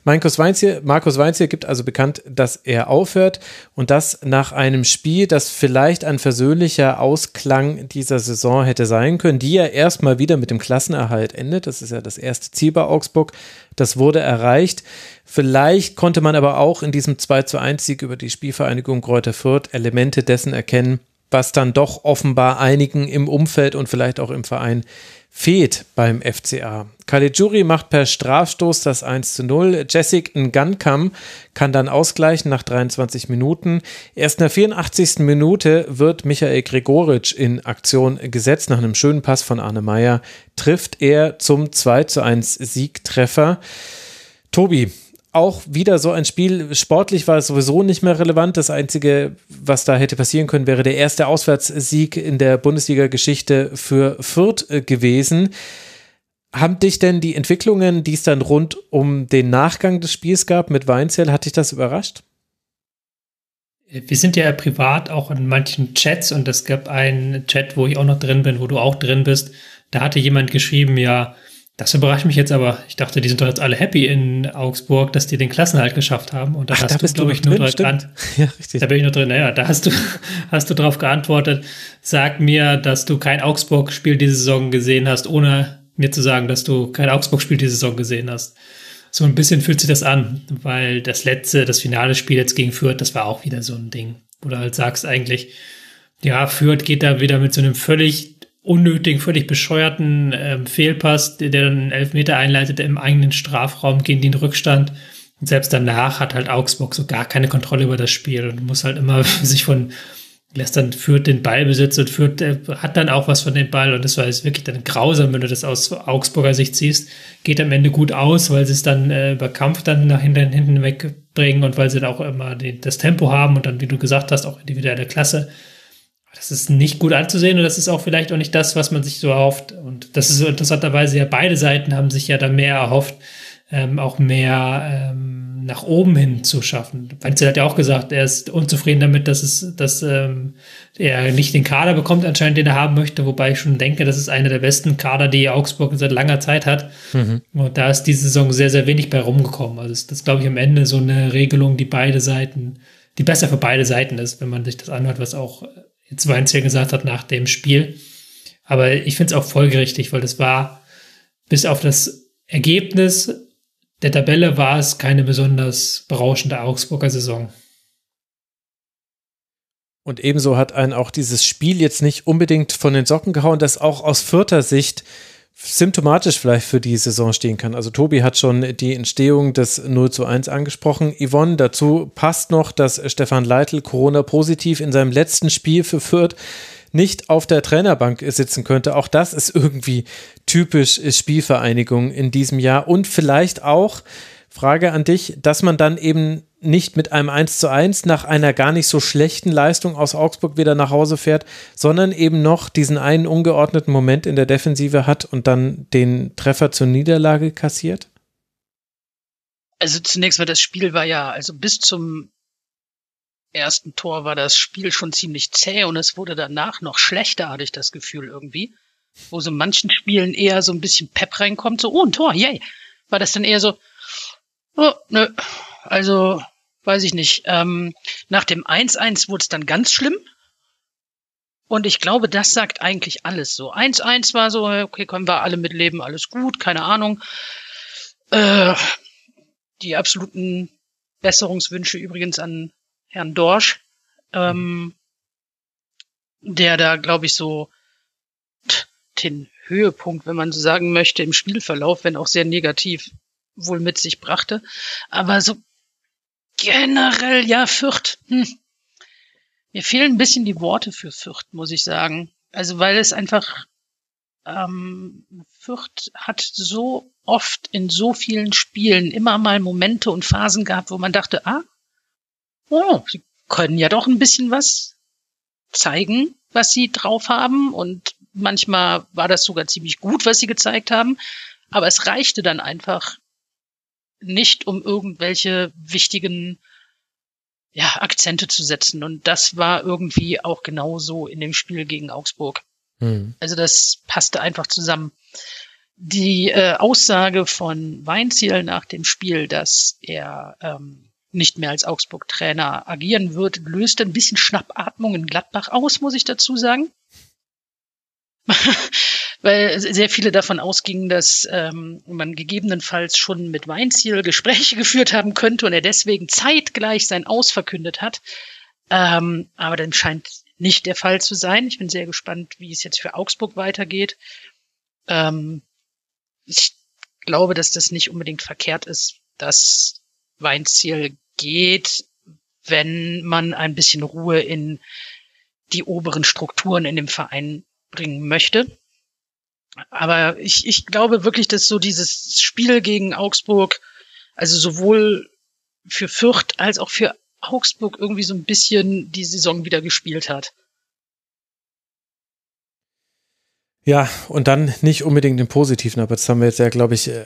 Markus Weinziel, Markus Weinziel gibt also bekannt, dass er aufhört und das nach einem Spiel, das vielleicht ein versöhnlicher Ausklang dieser Saison hätte sein können, die ja erstmal wieder mit dem Klassenerhalt endet. Das ist ja das erste Ziel bei Augsburg. Das wurde erreicht. Vielleicht konnte man aber auch in diesem 2 zu 1 Sieg über die Spielvereinigung Kräuter Fürth Elemente dessen erkennen, was dann doch offenbar einigen im Umfeld und vielleicht auch im Verein fehlt beim FCA. Caligiuri macht per Strafstoß das 1 zu 0. Jessic Ngankam kann dann ausgleichen nach 23 Minuten. Erst in der 84. Minute wird Michael Gregoritsch in Aktion gesetzt. Nach einem schönen Pass von Arne Meyer trifft er zum 2 zu 1 Siegtreffer. Tobi, auch wieder so ein Spiel. Sportlich war es sowieso nicht mehr relevant. Das Einzige, was da hätte passieren können, wäre der erste Auswärtssieg in der Bundesliga-Geschichte für Fürth äh, gewesen. Haben dich denn die Entwicklungen, die es dann rund um den Nachgang des Spiels gab mit Weinzell, hat dich das überrascht? Wir sind ja privat auch in manchen Chats und es gab einen Chat, wo ich auch noch drin bin, wo du auch drin bist. Da hatte jemand geschrieben, ja, das überrascht mich jetzt aber. Ich dachte, die sind doch jetzt alle happy in Augsburg, dass die den Klassenhalt geschafft haben. Und da Ach, hast da du, glaube ich, nur drin, dran. Ja, richtig. Da bin ich nur drin. Naja, da hast du, hast du drauf geantwortet. Sag mir, dass du kein Augsburg-Spiel diese Saison gesehen hast, ohne mir zu sagen, dass du kein Augsburg-Spiel diese Saison gesehen hast. So ein bisschen fühlt sich das an, weil das letzte, das finale Spiel jetzt gegen Fürth, das war auch wieder so ein Ding. Wo du halt sagst eigentlich, ja, Fürth geht da wieder mit so einem völlig unnötigen, völlig bescheuerten äh, Fehlpass, der, der dann einen Elfmeter einleitet im eigenen Strafraum gegen den Rückstand. Und selbst danach hat halt Augsburg so gar keine Kontrolle über das Spiel und muss halt immer sich von lässt dann führt den Ballbesitz und führt äh, hat dann auch was von dem Ball und das war jetzt wirklich dann grausam, wenn du das aus Augsburger Sicht siehst, geht am Ende gut aus, weil sie es dann äh, über Kampf dann nach hinten, hinten wegbringen und weil sie dann auch immer die, das Tempo haben und dann, wie du gesagt hast, auch individuelle Klasse. Das ist nicht gut anzusehen und das ist auch vielleicht auch nicht das, was man sich so erhofft. Und das ist so interessanterweise ja beide Seiten haben sich ja da mehr erhofft, ähm, auch mehr ähm, nach oben hin zu schaffen. Weinzel hat ja auch gesagt, er ist unzufrieden damit, dass es, dass ähm, er nicht den Kader bekommt, anscheinend, den er haben möchte, wobei ich schon denke, das ist einer der besten Kader, die Augsburg seit langer Zeit hat. Mhm. Und da ist diese Saison sehr, sehr wenig bei rumgekommen. Also das, das glaube ich am Ende so eine Regelung, die beide Seiten, die besser für beide Seiten ist, wenn man sich das anhört, was auch jetzt Weinzel gesagt hat nach dem Spiel. Aber ich finde es auch folgerichtig, weil das war bis auf das Ergebnis der Tabelle war es keine besonders berauschende Augsburger Saison. Und ebenso hat einen auch dieses Spiel jetzt nicht unbedingt von den Socken gehauen, das auch aus vierter Sicht symptomatisch vielleicht für die Saison stehen kann. Also Tobi hat schon die Entstehung des 0 zu 1 angesprochen. Yvonne, dazu passt noch, dass Stefan Leitl Corona positiv in seinem letzten Spiel für Fürth nicht auf der Trainerbank sitzen könnte. Auch das ist irgendwie typisch Spielvereinigung in diesem Jahr. Und vielleicht auch, Frage an dich, dass man dann eben nicht mit einem 1 zu 1 nach einer gar nicht so schlechten Leistung aus Augsburg wieder nach Hause fährt, sondern eben noch diesen einen ungeordneten Moment in der Defensive hat und dann den Treffer zur Niederlage kassiert? Also zunächst mal das Spiel war ja, also bis zum ersten Tor war das Spiel schon ziemlich zäh und es wurde danach noch schlechter, hatte ich das Gefühl irgendwie. Wo so manchen Spielen eher so ein bisschen Pep reinkommt, so, oh, ein Tor, yay. War das dann eher so, oh, nö. Also, weiß ich nicht. Ähm, nach dem 1-1 wurde es dann ganz schlimm. Und ich glaube, das sagt eigentlich alles so. 1-1 war so, okay, können wir alle mitleben, alles gut, keine Ahnung. Äh, die absoluten Besserungswünsche übrigens an Herrn Dorsch, ähm, der da, glaube ich, so den Höhepunkt, wenn man so sagen möchte, im Spielverlauf, wenn auch sehr negativ, wohl mit sich brachte. Aber so generell, ja, Fürth. Hm. Mir fehlen ein bisschen die Worte für Fürth, muss ich sagen. Also weil es einfach ähm, Fürth hat so oft in so vielen Spielen immer mal Momente und Phasen gehabt, wo man dachte, ah, oh, sie können ja doch ein bisschen was zeigen, was sie drauf haben. Und manchmal war das sogar ziemlich gut, was sie gezeigt haben. Aber es reichte dann einfach nicht, um irgendwelche wichtigen ja, Akzente zu setzen. Und das war irgendwie auch genauso in dem Spiel gegen Augsburg. Mhm. Also das passte einfach zusammen. Die äh, Aussage von Weinziel nach dem Spiel, dass er ähm, nicht mehr als Augsburg-Trainer agieren wird, löst ein bisschen Schnappatmung in Gladbach aus, muss ich dazu sagen. Weil sehr viele davon ausgingen, dass ähm, man gegebenenfalls schon mit Weinziel Gespräche geführt haben könnte und er deswegen zeitgleich sein Aus verkündet hat. Ähm, aber dann scheint nicht der Fall zu sein. Ich bin sehr gespannt, wie es jetzt für Augsburg weitergeht. Ähm, ich glaube, dass das nicht unbedingt verkehrt ist, dass Weinziel geht, wenn man ein bisschen Ruhe in die oberen Strukturen in dem Verein bringen möchte. Aber ich, ich glaube wirklich, dass so dieses Spiel gegen Augsburg, also sowohl für Fürth als auch für Augsburg irgendwie so ein bisschen die Saison wieder gespielt hat. Ja, und dann nicht unbedingt im Positiven, aber das haben wir jetzt ja, glaube ich, äh,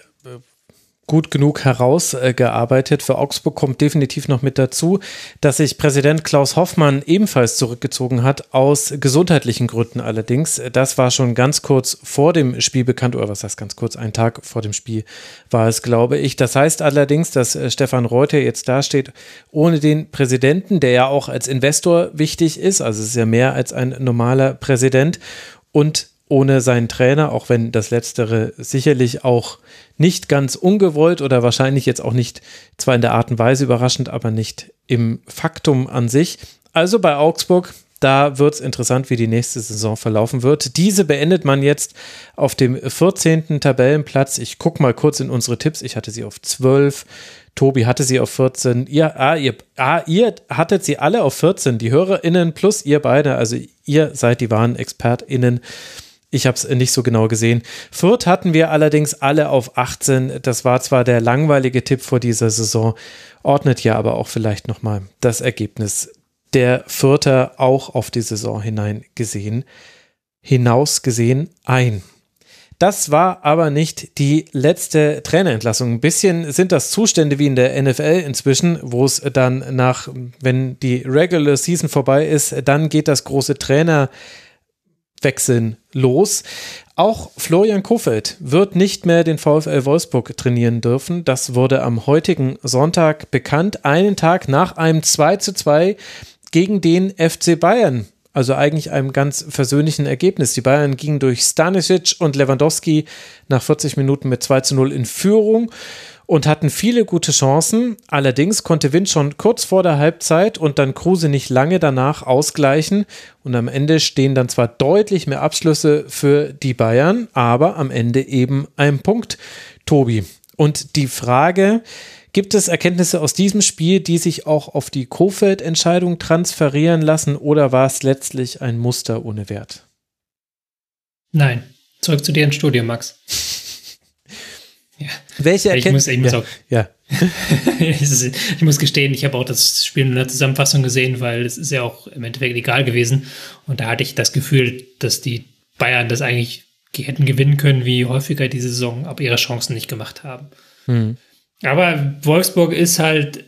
gut genug herausgearbeitet. Für Augsburg kommt definitiv noch mit dazu, dass sich Präsident Klaus Hoffmann ebenfalls zurückgezogen hat, aus gesundheitlichen Gründen allerdings. Das war schon ganz kurz vor dem Spiel bekannt, oder was heißt ganz kurz, ein Tag vor dem Spiel war es, glaube ich. Das heißt allerdings, dass äh, Stefan Reuter jetzt dasteht, ohne den Präsidenten, der ja auch als Investor wichtig ist, also es ist ja mehr als ein normaler Präsident und ohne seinen Trainer, auch wenn das letztere sicherlich auch nicht ganz ungewollt oder wahrscheinlich jetzt auch nicht, zwar in der Art und Weise überraschend, aber nicht im Faktum an sich. Also bei Augsburg, da wird es interessant, wie die nächste Saison verlaufen wird. Diese beendet man jetzt auf dem 14. Tabellenplatz. Ich gucke mal kurz in unsere Tipps. Ich hatte sie auf 12. Tobi hatte sie auf 14. Ihr, ah, ihr, ah, ihr hattet sie alle auf 14. Die HörerInnen plus ihr beide. Also ihr seid die wahren ExpertInnen. Ich habe es nicht so genau gesehen. Fürth hatten wir allerdings alle auf 18. Das war zwar der langweilige Tipp vor dieser Saison, ordnet ja aber auch vielleicht nochmal das Ergebnis der Vierter auch auf die Saison hinein gesehen, hinaus gesehen ein. Das war aber nicht die letzte Trainerentlassung. Ein bisschen sind das Zustände wie in der NFL inzwischen, wo es dann nach, wenn die Regular Season vorbei ist, dann geht das große Trainerwechseln los. Auch Florian Kofeld wird nicht mehr den VfL Wolfsburg trainieren dürfen. Das wurde am heutigen Sonntag bekannt, einen Tag nach einem 2 zu 2 gegen den FC Bayern. Also eigentlich einem ganz versöhnlichen Ergebnis. Die Bayern gingen durch Stanisic und Lewandowski nach 40 Minuten mit 2 zu 0 in Führung und hatten viele gute Chancen. Allerdings konnte Wind schon kurz vor der Halbzeit und dann Kruse nicht lange danach ausgleichen. Und am Ende stehen dann zwar deutlich mehr Abschlüsse für die Bayern, aber am Ende eben ein Punkt, Tobi. Und die Frage, Gibt es Erkenntnisse aus diesem Spiel, die sich auch auf die Kofeld-Entscheidung transferieren lassen oder war es letztlich ein Muster ohne Wert? Nein. Zurück zu dir ins Studio, Max. ja. Welche Erkenntnisse? Ich muss, ich muss ja. auch. ich muss gestehen, ich habe auch das Spiel in der Zusammenfassung gesehen, weil es ist ja auch im Endeffekt egal gewesen. Und da hatte ich das Gefühl, dass die Bayern das eigentlich hätten gewinnen können, wie häufiger diese Saison, aber ihre Chancen nicht gemacht haben. Hm. Aber Wolfsburg ist halt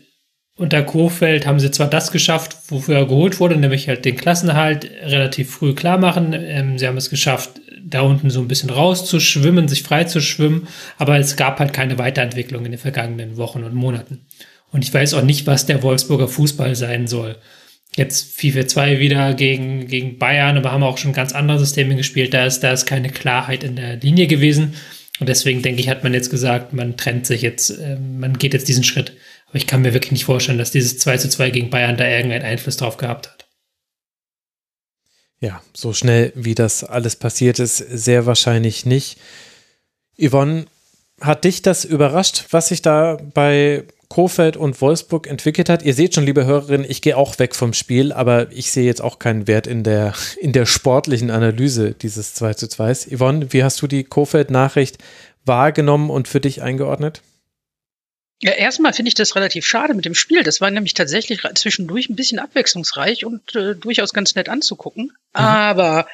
unter Kofeld haben sie zwar das geschafft, wofür er geholt wurde, nämlich halt den Klassenerhalt relativ früh klar machen. Ähm, sie haben es geschafft, da unten so ein bisschen rauszuschwimmen, sich frei zu schwimmen, aber es gab halt keine Weiterentwicklung in den vergangenen Wochen und Monaten. Und ich weiß auch nicht, was der Wolfsburger Fußball sein soll. Jetzt FIFA 2 wieder gegen, gegen Bayern, aber haben auch schon ganz andere Systeme gespielt. Da ist, da ist keine Klarheit in der Linie gewesen. Und deswegen denke ich, hat man jetzt gesagt, man trennt sich jetzt, äh, man geht jetzt diesen Schritt. Aber ich kann mir wirklich nicht vorstellen, dass dieses 2 zu 2 gegen Bayern da irgendeinen Einfluss drauf gehabt hat. Ja, so schnell wie das alles passiert ist, sehr wahrscheinlich nicht. Yvonne, hat dich das überrascht, was sich da bei Kofeld und Wolfsburg entwickelt hat. Ihr seht schon, liebe Hörerinnen, ich gehe auch weg vom Spiel, aber ich sehe jetzt auch keinen Wert in der, in der sportlichen Analyse dieses 2 zu 2. Yvonne, wie hast du die Kofeld-Nachricht wahrgenommen und für dich eingeordnet? Ja, erstmal finde ich das relativ schade mit dem Spiel. Das war nämlich tatsächlich zwischendurch ein bisschen abwechslungsreich und äh, durchaus ganz nett anzugucken. Mhm. Aber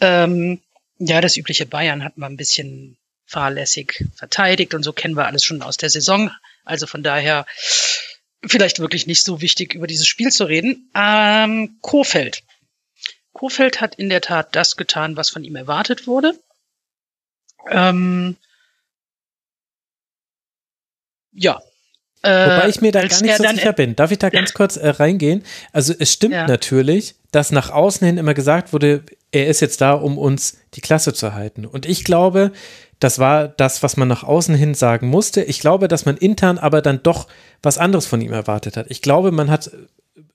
ähm, ja, das übliche Bayern hat mal ein bisschen fahrlässig verteidigt und so kennen wir alles schon aus der Saison. Also von daher vielleicht wirklich nicht so wichtig, über dieses Spiel zu reden. Ähm, Kofeld. Kofeld hat in der Tat das getan, was von ihm erwartet wurde. Ähm, ja. Äh, Wobei ich mir da gar nicht so sicher bin. Darf ich da ganz kurz äh, reingehen? Also es stimmt ja. natürlich, dass nach außen hin immer gesagt wurde, er ist jetzt da, um uns die Klasse zu halten. Und ich glaube, das war das, was man nach außen hin sagen musste. Ich glaube, dass man intern aber dann doch was anderes von ihm erwartet hat. Ich glaube, man hat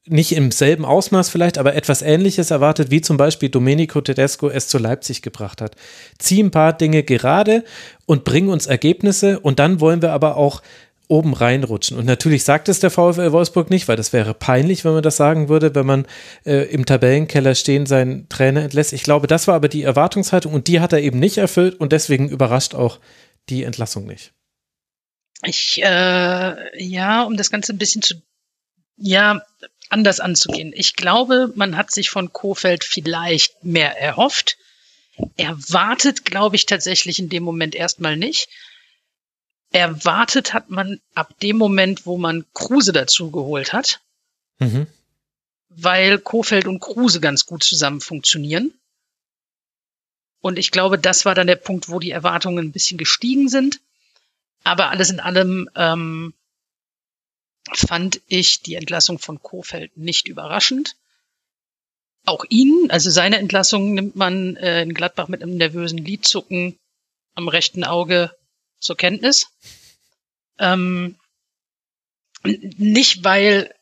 nicht im selben Ausmaß vielleicht, aber etwas Ähnliches erwartet, wie zum Beispiel Domenico Tedesco es zu Leipzig gebracht hat. Zieh ein paar Dinge gerade und bring uns Ergebnisse und dann wollen wir aber auch oben reinrutschen. Und natürlich sagt es der VfL Wolfsburg nicht, weil das wäre peinlich, wenn man das sagen würde, wenn man äh, im Tabellenkeller stehen seinen Trainer entlässt. Ich glaube, das war aber die Erwartungshaltung und die hat er eben nicht erfüllt und deswegen überrascht auch die Entlassung nicht. Ich, äh, ja, um das Ganze ein bisschen zu, ja, anders anzugehen. Ich glaube, man hat sich von Kofeld vielleicht mehr erhofft. Erwartet, glaube ich, tatsächlich in dem Moment erstmal nicht erwartet hat man ab dem Moment, wo man Kruse dazu geholt hat, mhm. weil Kofeld und Kruse ganz gut zusammen funktionieren. Und ich glaube, das war dann der Punkt, wo die Erwartungen ein bisschen gestiegen sind. Aber alles in allem ähm, fand ich die Entlassung von Kofeld nicht überraschend. Auch ihn, also seine Entlassung nimmt man äh, in Gladbach mit einem nervösen Lidzucken am rechten Auge zur Kenntnis. Ähm, nicht, weil,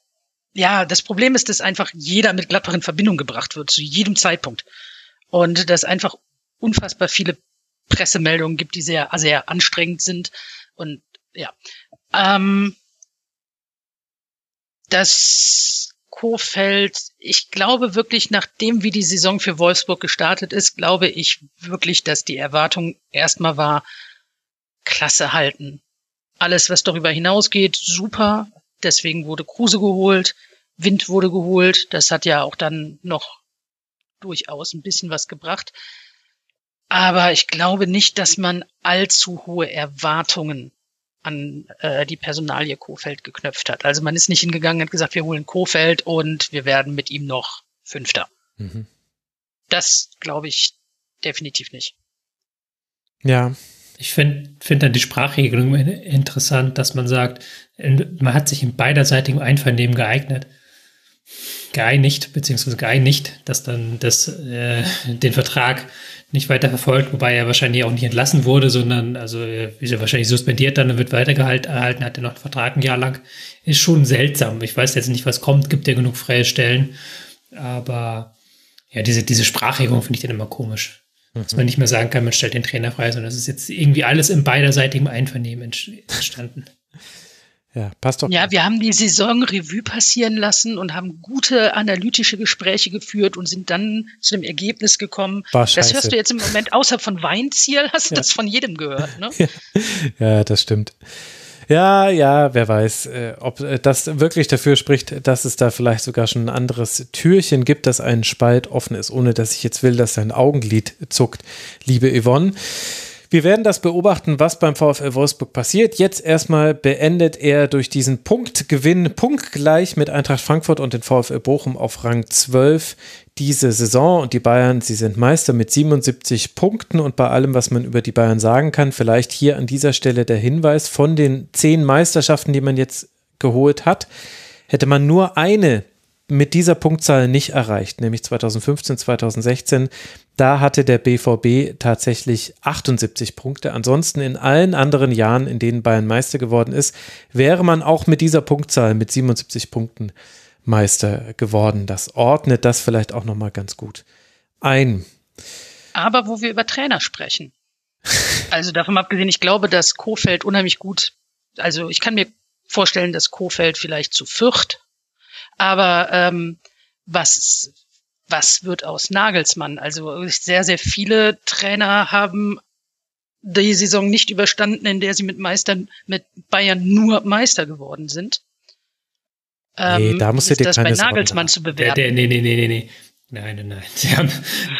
ja, das Problem ist, dass einfach jeder mit Gladbach in Verbindung gebracht wird, zu jedem Zeitpunkt. Und dass einfach unfassbar viele Pressemeldungen gibt, die sehr, sehr anstrengend sind. Und ja. Ähm, das Kofeld, ich glaube wirklich, nachdem wie die Saison für Wolfsburg gestartet ist, glaube ich wirklich, dass die Erwartung erstmal war, Klasse halten. Alles, was darüber hinausgeht, super. Deswegen wurde Kruse geholt. Wind wurde geholt. Das hat ja auch dann noch durchaus ein bisschen was gebracht. Aber ich glaube nicht, dass man allzu hohe Erwartungen an äh, die Personalie Kofeld geknöpft hat. Also man ist nicht hingegangen und gesagt, wir holen Kofeld und wir werden mit ihm noch Fünfter. Mhm. Das glaube ich definitiv nicht. Ja. Ich finde find dann die Sprachregelung interessant, dass man sagt, man hat sich in beiderseitigem Einvernehmen geeignet geeinigt, beziehungsweise geeinigt, dass dann das, äh, den Vertrag nicht weiter verfolgt, wobei er wahrscheinlich auch nicht entlassen wurde, sondern also ist er wahrscheinlich suspendiert dann und wird weitergehalten, hat er noch einen Vertrag ein Jahr lang. Ist schon seltsam. Ich weiß jetzt nicht, was kommt, gibt ja genug freie Stellen. Aber ja, diese, diese Sprachregung finde ich dann immer komisch. Dass man nicht mehr sagen kann, man stellt den Trainer frei, sondern es ist jetzt irgendwie alles im beiderseitigen Einvernehmen entstanden. Ja, passt doch. Ja, wir haben die Saison Revue passieren lassen und haben gute analytische Gespräche geführt und sind dann zu dem Ergebnis gekommen. War das hörst du jetzt im Moment, außer von Weinziel, hast du ja. das von jedem gehört, ne? ja, das stimmt. Ja, ja, wer weiß, äh, ob äh, das wirklich dafür spricht, dass es da vielleicht sogar schon ein anderes Türchen gibt, das einen Spalt offen ist, ohne dass ich jetzt will, dass dein Augenlid zuckt, liebe Yvonne. Wir werden das beobachten, was beim VfL Wolfsburg passiert. Jetzt erstmal beendet er durch diesen Punktgewinn punktgleich mit Eintracht Frankfurt und den VfL Bochum auf Rang 12 diese Saison und die Bayern, sie sind Meister mit 77 Punkten und bei allem, was man über die Bayern sagen kann, vielleicht hier an dieser Stelle der Hinweis von den zehn Meisterschaften, die man jetzt geholt hat, hätte man nur eine mit dieser Punktzahl nicht erreicht, nämlich 2015, 2016. Da hatte der BVB tatsächlich 78 Punkte. Ansonsten in allen anderen Jahren, in denen Bayern Meister geworden ist, wäre man auch mit dieser Punktzahl mit 77 Punkten Meister geworden. Das ordnet das vielleicht auch noch mal ganz gut ein. Aber wo wir über Trainer sprechen. Also davon abgesehen, ich glaube, dass Kofeld unheimlich gut, also ich kann mir vorstellen, dass Kofeld vielleicht zu Fürth aber ähm, was, was wird aus Nagelsmann? Also sehr, sehr viele Trainer haben die Saison nicht überstanden, in der sie mit Meistern, mit Bayern nur Meister geworden sind. Ähm, nee, da musst du dir das bei Nagelsmann zu bewerten. Der, der, nee, nee, nee, nee, nee. Nein, nein, nein. Haben,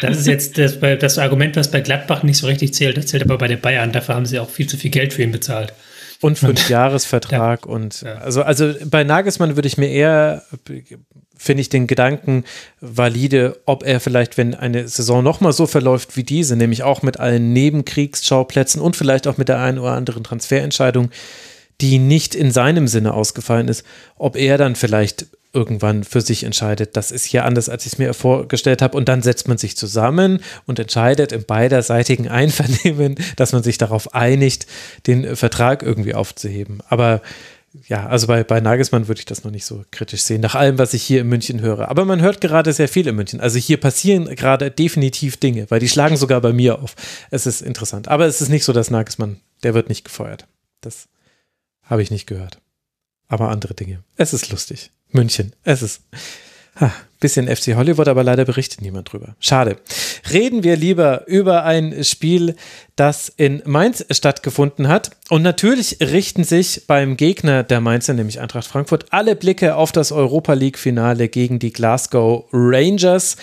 das ist jetzt das, das Argument, was bei Gladbach nicht so richtig zählt. Das zählt aber bei den Bayern. Dafür haben sie auch viel zu viel Geld für ihn bezahlt. Und fünf Jahresvertrag ja. und also also bei Nagelsmann würde ich mir eher finde ich den Gedanken valide, ob er vielleicht, wenn eine Saison nochmal so verläuft wie diese, nämlich auch mit allen Nebenkriegsschauplätzen und vielleicht auch mit der einen oder anderen Transferentscheidung, die nicht in seinem Sinne ausgefallen ist, ob er dann vielleicht irgendwann für sich entscheidet, das ist hier anders, als ich es mir vorgestellt habe. Und dann setzt man sich zusammen und entscheidet im beiderseitigen Einvernehmen, dass man sich darauf einigt, den Vertrag irgendwie aufzuheben. Aber ja, also bei, bei Nagelsmann würde ich das noch nicht so kritisch sehen, nach allem, was ich hier in München höre. Aber man hört gerade sehr viel in München. Also hier passieren gerade definitiv Dinge, weil die schlagen sogar bei mir auf. Es ist interessant. Aber es ist nicht so, dass Nagelsmann, der wird nicht gefeuert. Das habe ich nicht gehört. Aber andere Dinge. Es ist lustig. München. Es ist. Ha, bisschen FC Hollywood, aber leider berichtet niemand drüber. Schade. Reden wir lieber über ein Spiel, das in Mainz stattgefunden hat. Und natürlich richten sich beim Gegner der Mainzer, nämlich Eintracht Frankfurt, alle Blicke auf das Europa League-Finale gegen die Glasgow Rangers.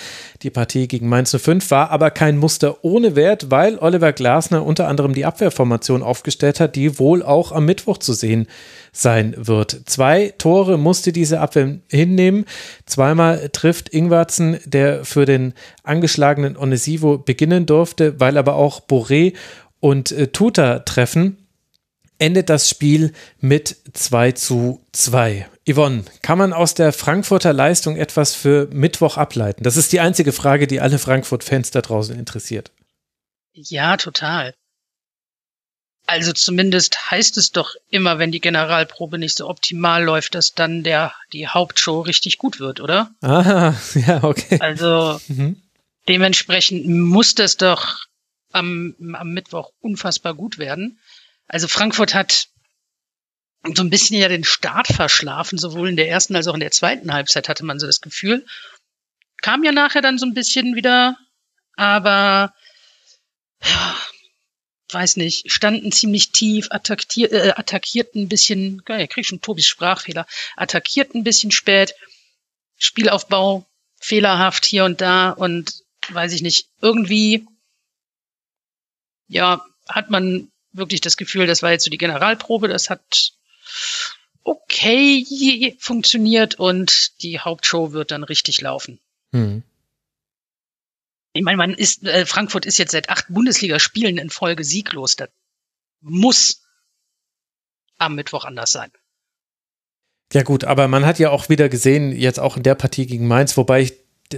Die Partie gegen Mainz 05 war aber kein Muster ohne Wert, weil Oliver Glasner unter anderem die Abwehrformation aufgestellt hat, die wohl auch am Mittwoch zu sehen sein wird. Zwei Tore musste diese Abwehr hinnehmen. Zweimal trifft Ingwarzen, der für den angeschlagenen Onesivo beginnen durfte, weil aber auch Boré und äh, Tuta treffen endet das Spiel mit 2 zu 2. Yvonne, kann man aus der Frankfurter Leistung etwas für Mittwoch ableiten? Das ist die einzige Frage, die alle Frankfurt-Fans da draußen interessiert. Ja, total. Also zumindest heißt es doch immer, wenn die Generalprobe nicht so optimal läuft, dass dann der die Hauptshow richtig gut wird, oder? Ah, ja, okay. Also mhm. dementsprechend muss das doch am, am Mittwoch unfassbar gut werden. Also Frankfurt hat so ein bisschen ja den Start verschlafen, sowohl in der ersten als auch in der zweiten Halbzeit hatte man so das Gefühl. Kam ja nachher dann so ein bisschen wieder, aber ja, weiß nicht, standen ziemlich tief, attackier, äh, attackierten ein bisschen, ja, krieg schon Tobis Sprachfehler, attackierten ein bisschen spät Spielaufbau fehlerhaft hier und da und weiß ich nicht, irgendwie, ja, hat man wirklich das Gefühl, das war jetzt so die Generalprobe, das hat okay funktioniert und die Hauptshow wird dann richtig laufen. Hm. Ich meine, man ist, äh, Frankfurt ist jetzt seit acht Bundesligaspielen in Folge sieglos. Das muss am Mittwoch anders sein. Ja gut, aber man hat ja auch wieder gesehen, jetzt auch in der Partie gegen Mainz, wobei ich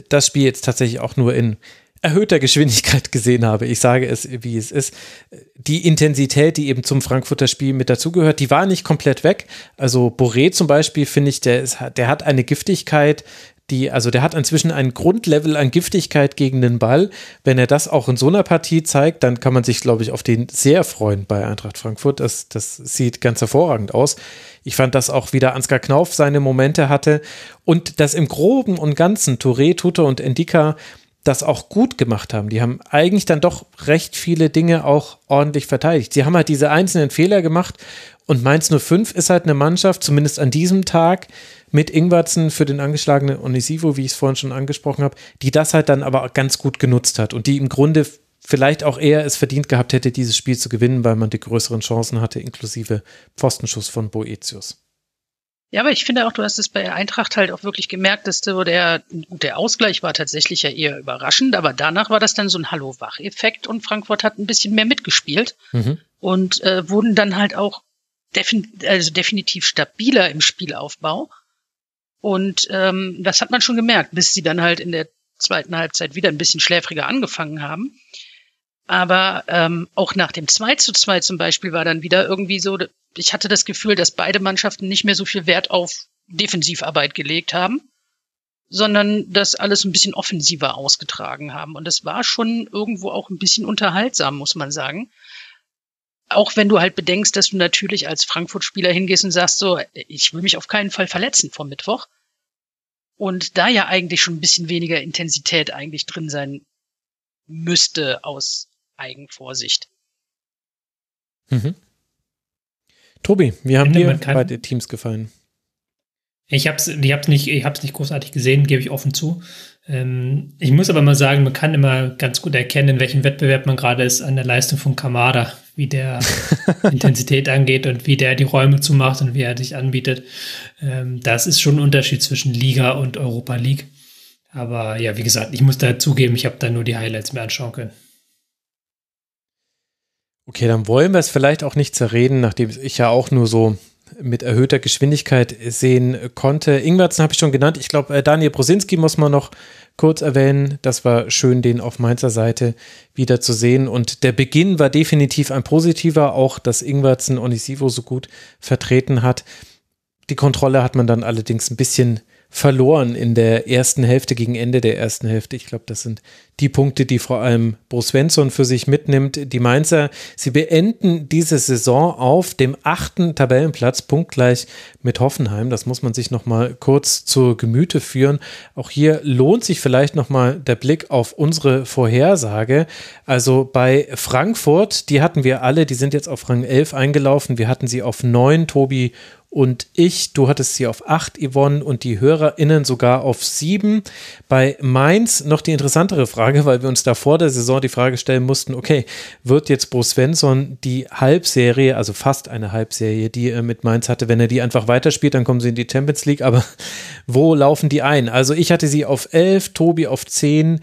das Spiel jetzt tatsächlich auch nur in erhöhter Geschwindigkeit gesehen habe. Ich sage es, wie es ist. Die Intensität, die eben zum Frankfurter Spiel mit dazugehört, die war nicht komplett weg. Also Boré zum Beispiel, finde ich, der, ist, der hat eine Giftigkeit, die, also der hat inzwischen ein Grundlevel an Giftigkeit gegen den Ball. Wenn er das auch in so einer Partie zeigt, dann kann man sich, glaube ich, auf den sehr freuen bei Eintracht Frankfurt. Das, das sieht ganz hervorragend aus. Ich fand, dass auch wieder Ansgar Knauf seine Momente hatte und dass im Groben und Ganzen Touré, Tutor und Endika das auch gut gemacht haben. Die haben eigentlich dann doch recht viele Dinge auch ordentlich verteidigt. Sie haben halt diese einzelnen Fehler gemacht und Mainz 05 ist halt eine Mannschaft, zumindest an diesem Tag, mit Ingwertsen für den angeschlagenen Onisivo, wie ich es vorhin schon angesprochen habe, die das halt dann aber ganz gut genutzt hat und die im Grunde vielleicht auch eher es verdient gehabt hätte, dieses Spiel zu gewinnen, weil man die größeren Chancen hatte, inklusive Pfostenschuss von Boetius. Ja, aber ich finde auch, du hast es bei Eintracht halt auch wirklich gemerkt, dass so der, der Ausgleich war tatsächlich ja eher überraschend, aber danach war das dann so ein Hallo-Wach-Effekt und Frankfurt hat ein bisschen mehr mitgespielt mhm. und äh, wurden dann halt auch defin also definitiv stabiler im Spielaufbau. Und ähm, das hat man schon gemerkt, bis sie dann halt in der zweiten Halbzeit wieder ein bisschen schläfriger angefangen haben. Aber ähm, auch nach dem 2 zu 2 zum Beispiel war dann wieder irgendwie so, ich hatte das Gefühl, dass beide Mannschaften nicht mehr so viel Wert auf Defensivarbeit gelegt haben, sondern das alles ein bisschen offensiver ausgetragen haben. Und es war schon irgendwo auch ein bisschen unterhaltsam, muss man sagen. Auch wenn du halt bedenkst, dass du natürlich als Frankfurt-Spieler hingehst und sagst so, ich will mich auf keinen Fall verletzen vor Mittwoch. Und da ja eigentlich schon ein bisschen weniger Intensität eigentlich drin sein müsste aus Eigenvorsicht. Mhm. Tobi, wie haben dir beide Teams gefallen? Ich habe es ich hab's nicht, ich hab's nicht großartig gesehen, gebe ich offen zu. Ähm, ich muss aber mal sagen, man kann immer ganz gut erkennen, in welchem Wettbewerb man gerade ist an der Leistung von Kamada, wie der Intensität angeht und wie der die Räume zumacht und wie er sich anbietet. Ähm, das ist schon ein Unterschied zwischen Liga und Europa League. Aber ja, wie gesagt, ich muss da zugeben, ich habe da nur die Highlights mir anschauen können. Okay, dann wollen wir es vielleicht auch nicht zerreden, nachdem ich ja auch nur so mit erhöhter Geschwindigkeit sehen konnte. Ingwertsen habe ich schon genannt. Ich glaube, äh, Daniel Brosinski muss man noch kurz erwähnen. Das war schön, den auf Mainzer Seite wieder zu sehen. Und der Beginn war definitiv ein positiver, auch dass Ingwertsen Onisivo so gut vertreten hat. Die Kontrolle hat man dann allerdings ein bisschen verloren in der ersten Hälfte, gegen Ende der ersten Hälfte. Ich glaube, das sind die Punkte, die vor allem Bo Svensson für sich mitnimmt. Die Mainzer, sie beenden diese Saison auf dem achten Tabellenplatz, punktgleich mit Hoffenheim. Das muss man sich nochmal kurz zur Gemüte führen. Auch hier lohnt sich vielleicht nochmal der Blick auf unsere Vorhersage. Also bei Frankfurt, die hatten wir alle, die sind jetzt auf Rang 11 eingelaufen. Wir hatten sie auf 9, Tobi und ich, du hattest sie auf 8, Yvonne, und die HörerInnen sogar auf 7. Bei Mainz noch die interessantere Frage, weil wir uns da vor der Saison die Frage stellen mussten, okay, wird jetzt Bo Svensson die Halbserie, also fast eine Halbserie, die er mit Mainz hatte, wenn er die einfach weiterspielt, dann kommen sie in die Champions League, aber wo laufen die ein? Also ich hatte sie auf 11, Tobi auf 10,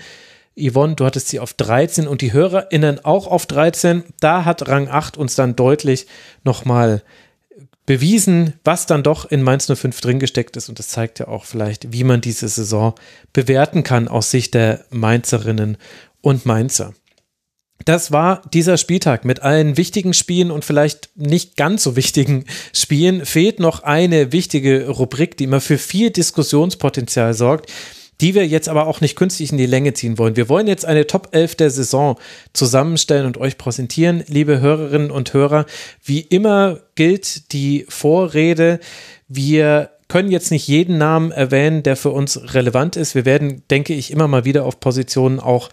Yvonne, du hattest sie auf 13 und die HörerInnen auch auf 13. Da hat Rang 8 uns dann deutlich nochmal bewiesen, was dann doch in Mainz 05 drin gesteckt ist. Und das zeigt ja auch vielleicht, wie man diese Saison bewerten kann aus Sicht der Mainzerinnen und Mainzer. Das war dieser Spieltag mit allen wichtigen Spielen und vielleicht nicht ganz so wichtigen Spielen. Fehlt noch eine wichtige Rubrik, die immer für viel Diskussionspotenzial sorgt die wir jetzt aber auch nicht künstlich in die Länge ziehen wollen. Wir wollen jetzt eine Top 11 der Saison zusammenstellen und euch präsentieren, liebe Hörerinnen und Hörer. Wie immer gilt die Vorrede. Wir können jetzt nicht jeden Namen erwähnen, der für uns relevant ist. Wir werden, denke ich, immer mal wieder auf Positionen auch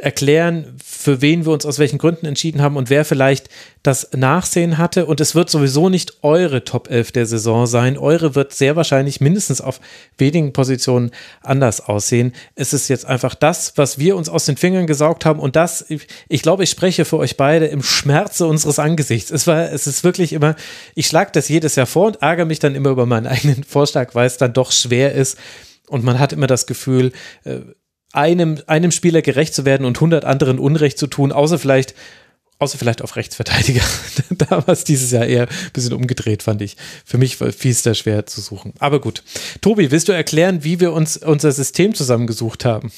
erklären, für wen wir uns aus welchen Gründen entschieden haben und wer vielleicht das Nachsehen hatte. Und es wird sowieso nicht eure Top 11 der Saison sein. Eure wird sehr wahrscheinlich mindestens auf wenigen Positionen anders aussehen. Es ist jetzt einfach das, was wir uns aus den Fingern gesaugt haben. Und das, ich glaube, ich spreche für euch beide im Schmerze unseres Angesichts. Es war, es ist wirklich immer, ich schlage das jedes Jahr vor und ärgere mich dann immer über meinen eigenen Vorschlag, weil es dann doch schwer ist. Und man hat immer das Gefühl, äh, einem, einem Spieler gerecht zu werden und 100 anderen Unrecht zu tun, außer vielleicht, außer vielleicht auf Rechtsverteidiger. da war es dieses Jahr eher ein bisschen umgedreht, fand ich. Für mich fiel es da schwer zu suchen. Aber gut. Tobi, willst du erklären, wie wir uns unser System zusammengesucht haben?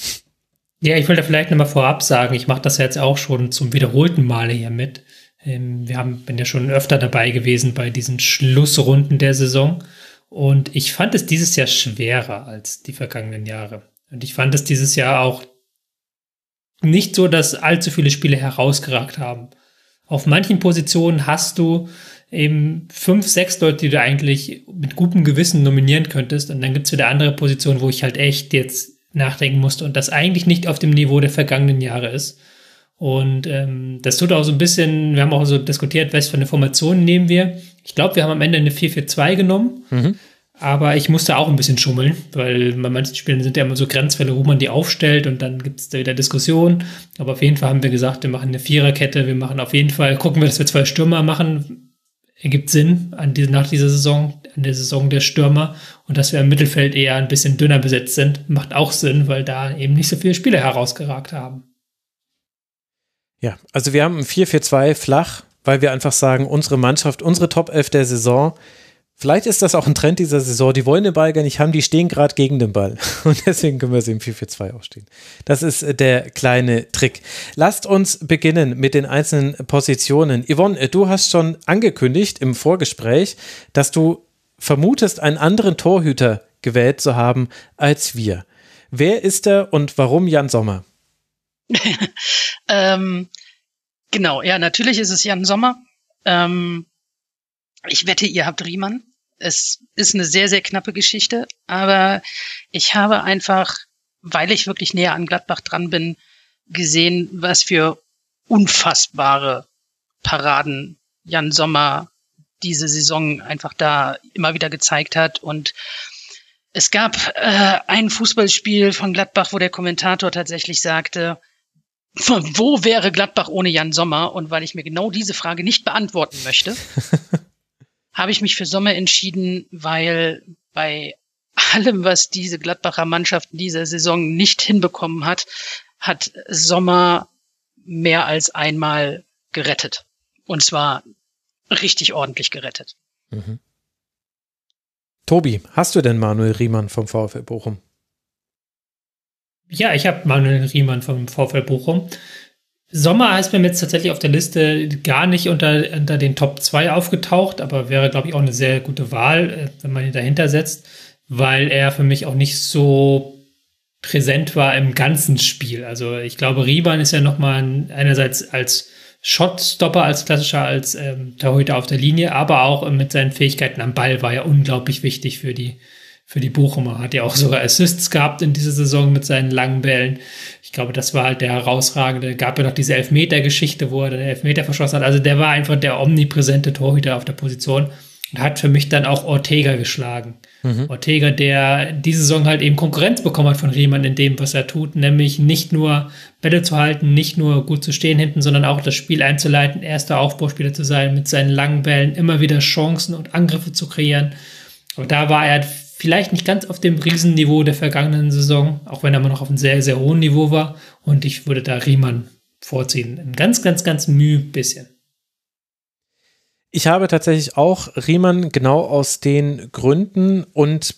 Ja, ich will da vielleicht nochmal vorab sagen, ich mache das jetzt auch schon zum wiederholten Male hier mit. Ähm, wir haben, bin ja schon öfter dabei gewesen bei diesen Schlussrunden der Saison. Und ich fand es dieses Jahr schwerer als die vergangenen Jahre. Und ich fand es dieses Jahr auch nicht so, dass allzu viele Spiele herausgeragt haben. Auf manchen Positionen hast du eben fünf, sechs Leute, die du eigentlich mit gutem Gewissen nominieren könntest. Und dann gibt es wieder andere Positionen, wo ich halt echt jetzt nachdenken musste und das eigentlich nicht auf dem Niveau der vergangenen Jahre ist. Und ähm, das tut auch so ein bisschen, wir haben auch so diskutiert, was für eine Formation nehmen wir. Ich glaube, wir haben am Ende eine 4-4-2 genommen. Mhm. Aber ich musste auch ein bisschen schummeln, weil bei manchen Spielen sind ja immer so Grenzfälle, wo man die aufstellt und dann gibt es da wieder Diskussionen. Aber auf jeden Fall haben wir gesagt, wir machen eine Viererkette, wir machen auf jeden Fall, gucken wir, dass wir zwei Stürmer machen. Ergibt Sinn an diese, nach dieser Saison, an der Saison der Stürmer. Und dass wir im Mittelfeld eher ein bisschen dünner besetzt sind, macht auch Sinn, weil da eben nicht so viele Spiele herausgeragt haben. Ja, also wir haben ein 4-4-2 flach, weil wir einfach sagen, unsere Mannschaft, unsere Top 11 der Saison, Vielleicht ist das auch ein Trend dieser Saison. Die wollen den Ball gar nicht haben, die stehen gerade gegen den Ball. Und deswegen können wir sie im 4-4-2 aufstehen. Das ist äh, der kleine Trick. Lasst uns beginnen mit den einzelnen Positionen. Yvonne, äh, du hast schon angekündigt im Vorgespräch, dass du vermutest, einen anderen Torhüter gewählt zu haben als wir. Wer ist er und warum Jan Sommer? ähm, genau, ja, natürlich ist es Jan Sommer. Ähm, ich wette, ihr habt Riemann. Es ist eine sehr, sehr knappe Geschichte, aber ich habe einfach, weil ich wirklich näher an Gladbach dran bin, gesehen, was für unfassbare Paraden Jan Sommer diese Saison einfach da immer wieder gezeigt hat. Und es gab äh, ein Fußballspiel von Gladbach, wo der Kommentator tatsächlich sagte, wo wäre Gladbach ohne Jan Sommer? Und weil ich mir genau diese Frage nicht beantworten möchte, habe ich mich für Sommer entschieden, weil bei allem, was diese Gladbacher Mannschaft in dieser Saison nicht hinbekommen hat, hat Sommer mehr als einmal gerettet. Und zwar richtig ordentlich gerettet. Mhm. Tobi, hast du denn Manuel Riemann vom VfL Bochum? Ja, ich habe Manuel Riemann vom VfL Bochum. Sommer ist mir jetzt tatsächlich auf der Liste gar nicht unter, unter den Top 2 aufgetaucht, aber wäre, glaube ich, auch eine sehr gute Wahl, äh, wenn man ihn dahinter setzt, weil er für mich auch nicht so präsent war im ganzen Spiel. Also ich glaube, Riemann ist ja nochmal einerseits als Shotstopper, als klassischer, als ähm, Torhüter auf der Linie, aber auch mit seinen Fähigkeiten am Ball war er unglaublich wichtig für die, für die Bochumer. Hat ja auch sogar Assists gehabt in dieser Saison mit seinen langen Bällen. Ich glaube, das war halt der herausragende. Gab ja noch diese Elfmeter-Geschichte, wo er den Elfmeter verschossen hat. Also der war einfach der omnipräsente Torhüter auf der Position und hat für mich dann auch Ortega geschlagen. Mhm. Ortega, der diese Saison halt eben Konkurrenz bekommen hat von Riemann in dem, was er tut, nämlich nicht nur Bälle zu halten, nicht nur gut zu stehen hinten, sondern auch das Spiel einzuleiten, erster Aufbauspieler zu sein, mit seinen langen Bällen immer wieder Chancen und Angriffe zu kreieren. Aber da war er vielleicht nicht ganz auf dem Riesenniveau der vergangenen Saison, auch wenn er immer noch auf einem sehr, sehr hohen Niveau war. Und ich würde da Riemann vorziehen. Ein ganz, ganz, ganz müh bisschen. Ich habe tatsächlich auch Riemann genau aus den Gründen und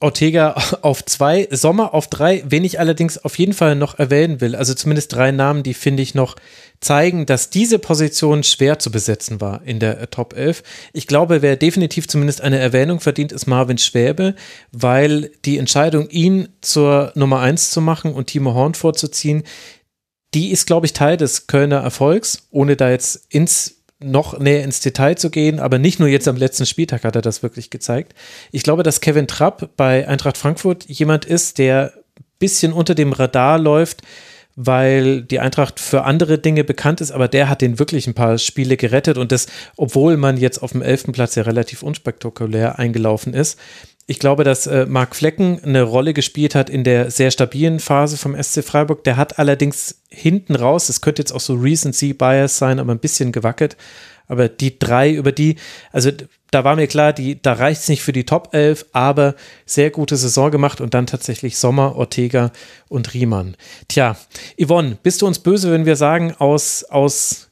Ortega auf zwei, Sommer auf drei, wen ich allerdings auf jeden Fall noch erwähnen will. Also zumindest drei Namen, die finde ich noch zeigen, dass diese Position schwer zu besetzen war in der äh, Top 11. Ich glaube, wer definitiv zumindest eine Erwähnung verdient, ist Marvin Schwäbe, weil die Entscheidung, ihn zur Nummer eins zu machen und Timo Horn vorzuziehen, die ist, glaube ich, Teil des Kölner Erfolgs, ohne da jetzt ins noch näher ins Detail zu gehen, aber nicht nur jetzt am letzten Spieltag hat er das wirklich gezeigt. Ich glaube, dass Kevin Trapp bei Eintracht Frankfurt jemand ist, der bisschen unter dem Radar läuft, weil die Eintracht für andere Dinge bekannt ist, aber der hat den wirklich ein paar Spiele gerettet und das, obwohl man jetzt auf dem elften Platz ja relativ unspektakulär eingelaufen ist. Ich glaube, dass äh, Marc Flecken eine Rolle gespielt hat in der sehr stabilen Phase vom SC Freiburg. Der hat allerdings hinten raus, es könnte jetzt auch so Recency Bias sein, aber ein bisschen gewackelt. Aber die drei, über die, also da war mir klar, die, da reicht es nicht für die Top 11, aber sehr gute Saison gemacht und dann tatsächlich Sommer, Ortega und Riemann. Tja, Yvonne, bist du uns böse, wenn wir sagen, aus, aus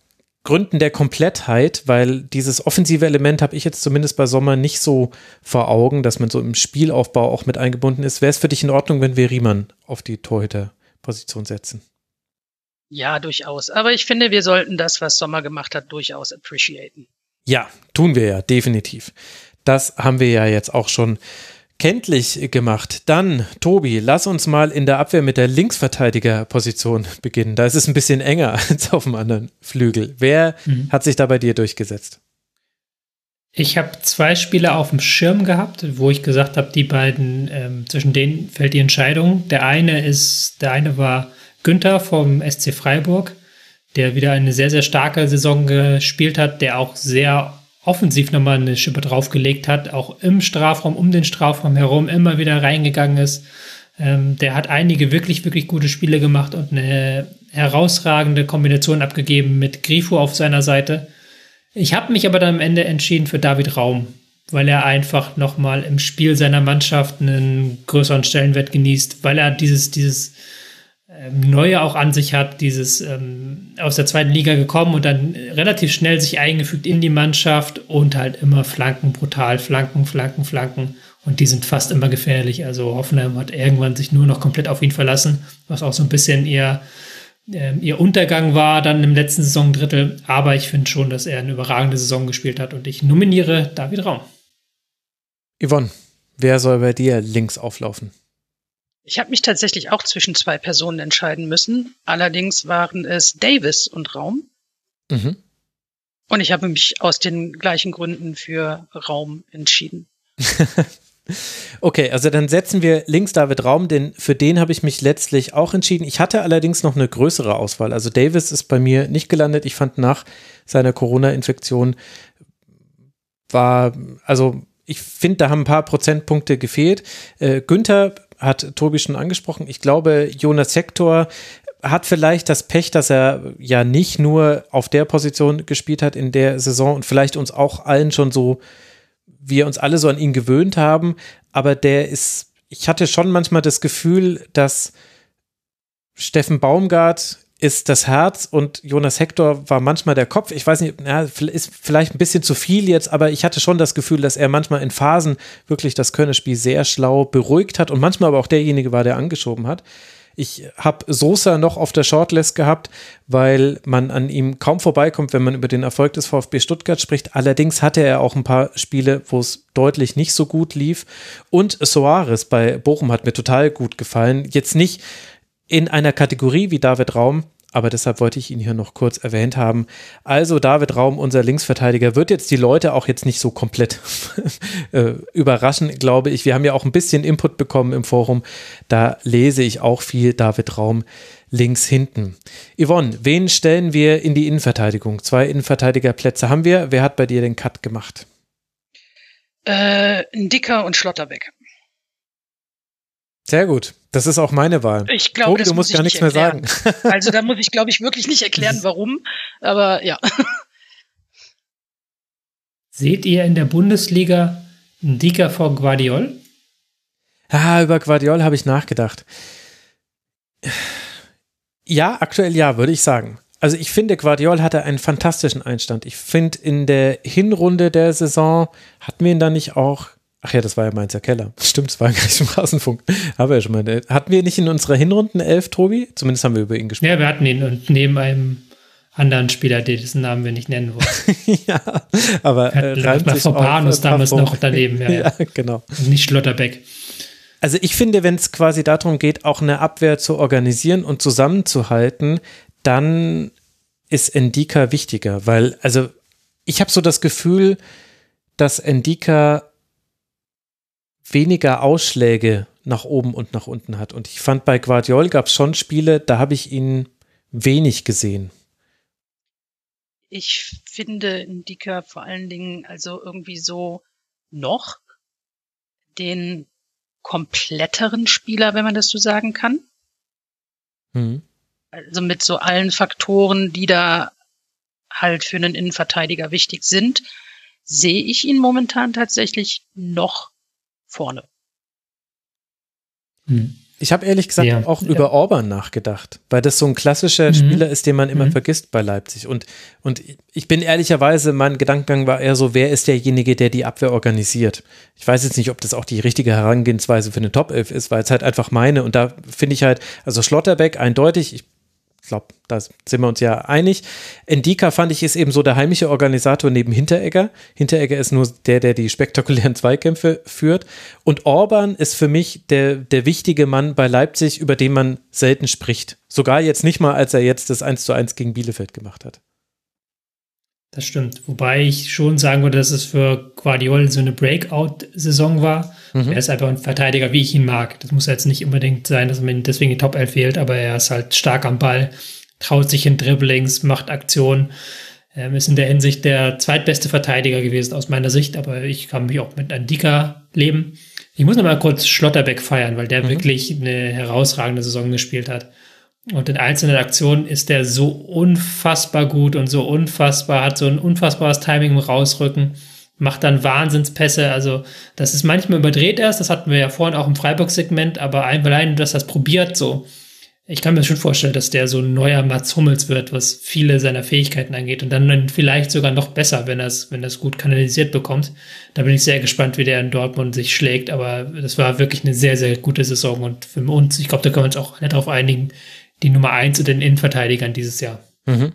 Gründen der Komplettheit, weil dieses offensive Element habe ich jetzt zumindest bei Sommer nicht so vor Augen, dass man so im Spielaufbau auch mit eingebunden ist. Wäre es für dich in Ordnung, wenn wir Riemann auf die Torhüterposition setzen? Ja, durchaus. Aber ich finde, wir sollten das, was Sommer gemacht hat, durchaus appreciaten. Ja, tun wir ja, definitiv. Das haben wir ja jetzt auch schon kenntlich gemacht. Dann, Tobi, lass uns mal in der Abwehr mit der Linksverteidigerposition beginnen. Da ist es ein bisschen enger als auf dem anderen Flügel. Wer mhm. hat sich da bei dir durchgesetzt? Ich habe zwei Spieler auf dem Schirm gehabt, wo ich gesagt habe, die beiden, ähm, zwischen denen fällt die Entscheidung. Der eine ist, der eine war Günther vom SC Freiburg, der wieder eine sehr, sehr starke Saison gespielt hat, der auch sehr offensiv nochmal eine Schippe draufgelegt hat, auch im Strafraum, um den Strafraum herum immer wieder reingegangen ist. Ähm, der hat einige wirklich, wirklich gute Spiele gemacht und eine herausragende Kombination abgegeben mit Grifo auf seiner Seite. Ich habe mich aber dann am Ende entschieden für David Raum, weil er einfach nochmal im Spiel seiner Mannschaft einen größeren Stellenwert genießt, weil er dieses, dieses Neue auch an sich hat, dieses ähm, aus der zweiten Liga gekommen und dann relativ schnell sich eingefügt in die Mannschaft und halt immer Flanken, brutal, Flanken, Flanken, Flanken. Und die sind fast immer gefährlich. Also Hoffenheim hat irgendwann sich nur noch komplett auf ihn verlassen, was auch so ein bisschen ihr, äh, ihr Untergang war dann im letzten Saisondrittel. Aber ich finde schon, dass er eine überragende Saison gespielt hat und ich nominiere David Raum. Yvonne, wer soll bei dir links auflaufen? Ich habe mich tatsächlich auch zwischen zwei Personen entscheiden müssen. Allerdings waren es Davis und Raum. Mhm. Und ich habe mich aus den gleichen Gründen für Raum entschieden. okay, also dann setzen wir links David Raum, denn für den habe ich mich letztlich auch entschieden. Ich hatte allerdings noch eine größere Auswahl. Also Davis ist bei mir nicht gelandet. Ich fand nach seiner Corona-Infektion war, also ich finde, da haben ein paar Prozentpunkte gefehlt. Äh, Günther hat Tobi schon angesprochen. Ich glaube, Jonas Hector hat vielleicht das Pech, dass er ja nicht nur auf der Position gespielt hat in der Saison und vielleicht uns auch allen schon so, wir uns alle so an ihn gewöhnt haben, aber der ist, ich hatte schon manchmal das Gefühl, dass Steffen Baumgart ist das Herz und Jonas Hector war manchmal der Kopf. Ich weiß nicht, ja, ist vielleicht ein bisschen zu viel jetzt, aber ich hatte schon das Gefühl, dass er manchmal in Phasen wirklich das Kölner-Spiel sehr schlau beruhigt hat und manchmal aber auch derjenige war, der angeschoben hat. Ich habe Sosa noch auf der Shortlist gehabt, weil man an ihm kaum vorbeikommt, wenn man über den Erfolg des VfB Stuttgart spricht. Allerdings hatte er auch ein paar Spiele, wo es deutlich nicht so gut lief. Und Soares bei Bochum hat mir total gut gefallen. Jetzt nicht in einer Kategorie wie David Raum, aber deshalb wollte ich ihn hier noch kurz erwähnt haben. Also David Raum, unser Linksverteidiger, wird jetzt die Leute auch jetzt nicht so komplett äh, überraschen, glaube ich. Wir haben ja auch ein bisschen Input bekommen im Forum. Da lese ich auch viel David Raum links hinten. Yvonne, wen stellen wir in die Innenverteidigung? Zwei Innenverteidigerplätze haben wir. Wer hat bei dir den Cut gemacht? Äh, Dicker und Schlotterbeck. Sehr gut. Das ist auch meine Wahl. Ich glaube, Tobi, du musst gar nichts mehr sagen. Also da muss ich, glaube ich, wirklich nicht erklären, warum. Aber ja. Seht ihr in der Bundesliga einen Dicker vor Guardiol? Ah, über Guardiol habe ich nachgedacht. Ja, aktuell ja, würde ich sagen. Also ich finde, Guardiol hatte einen fantastischen Einstand. Ich finde, in der Hinrunde der Saison hatten wir ihn da nicht auch Ach ja, das war ja Mainzer Keller. Stimmt, das war gar nicht im Rasenfunk. Haben wir ja schon mal. Hatten wir nicht in unserer Hinrunden elf, Tobi? Zumindest haben wir über ihn gesprochen. Ja, wir hatten ihn und neben einem anderen Spieler, dessen Namen wir nicht nennen wollen. ja, aber äh, reimt sich Panus damals noch daneben. Ja, ja. ja, genau. Und nicht Schlotterbeck. Also ich finde, wenn es quasi darum geht, auch eine Abwehr zu organisieren und zusammenzuhalten, dann ist Endika wichtiger, weil, also ich habe so das Gefühl, dass Endika weniger Ausschläge nach oben und nach unten hat. Und ich fand, bei Guardiol gab es schon Spiele, da habe ich ihn wenig gesehen. Ich finde Indika vor allen Dingen also irgendwie so noch den kompletteren Spieler, wenn man das so sagen kann. Mhm. Also mit so allen Faktoren, die da halt für einen Innenverteidiger wichtig sind, sehe ich ihn momentan tatsächlich noch vorne. Hm. Ich habe ehrlich gesagt ja. auch über Orban nachgedacht, weil das so ein klassischer mhm. Spieler ist, den man immer mhm. vergisst bei Leipzig. Und, und ich bin ehrlicherweise, mein Gedankengang war eher so, wer ist derjenige, der die Abwehr organisiert? Ich weiß jetzt nicht, ob das auch die richtige Herangehensweise für eine Top 11 ist, weil es halt einfach meine. Und da finde ich halt, also Schlotterbeck eindeutig, ich ich glaube, da sind wir uns ja einig. Endika fand ich ist eben so der heimische Organisator neben Hinteregger. Hinteregger ist nur der, der die spektakulären Zweikämpfe führt. Und Orban ist für mich der, der wichtige Mann bei Leipzig, über den man selten spricht. Sogar jetzt nicht mal, als er jetzt das 1 zu 1 gegen Bielefeld gemacht hat. Das stimmt. Wobei ich schon sagen würde, dass es für Guardiol so eine Breakout-Saison war. Mhm. Er ist einfach ein Verteidiger, wie ich ihn mag. Das muss jetzt nicht unbedingt sein, dass man deswegen die Top 11 fehlt, aber er ist halt stark am Ball, traut sich in Dribblings, macht Aktionen. Ähm, ist in der Hinsicht der zweitbeste Verteidiger gewesen aus meiner Sicht, aber ich kann mich auch mit Andika leben. Ich muss noch mal kurz Schlotterbeck feiern, weil der mhm. wirklich eine herausragende Saison gespielt hat. Und in einzelnen Aktionen ist der so unfassbar gut und so unfassbar, hat so ein unfassbares Timing im Rausrücken, macht dann Wahnsinnspässe. Also, das ist manchmal überdreht erst, das hatten wir ja vorhin auch im Freiburg-Segment, aber allein, dass das probiert so. Ich kann mir schon vorstellen, dass der so ein neuer Mats Hummels wird, was viele seiner Fähigkeiten angeht und dann vielleicht sogar noch besser, wenn er es wenn er's gut kanalisiert bekommt. Da bin ich sehr gespannt, wie der in Dortmund sich schlägt, aber das war wirklich eine sehr, sehr gute Saison und für uns, ich glaube, da können wir uns auch darauf einigen, die Nummer eins in den Innenverteidigern dieses Jahr. Mhm.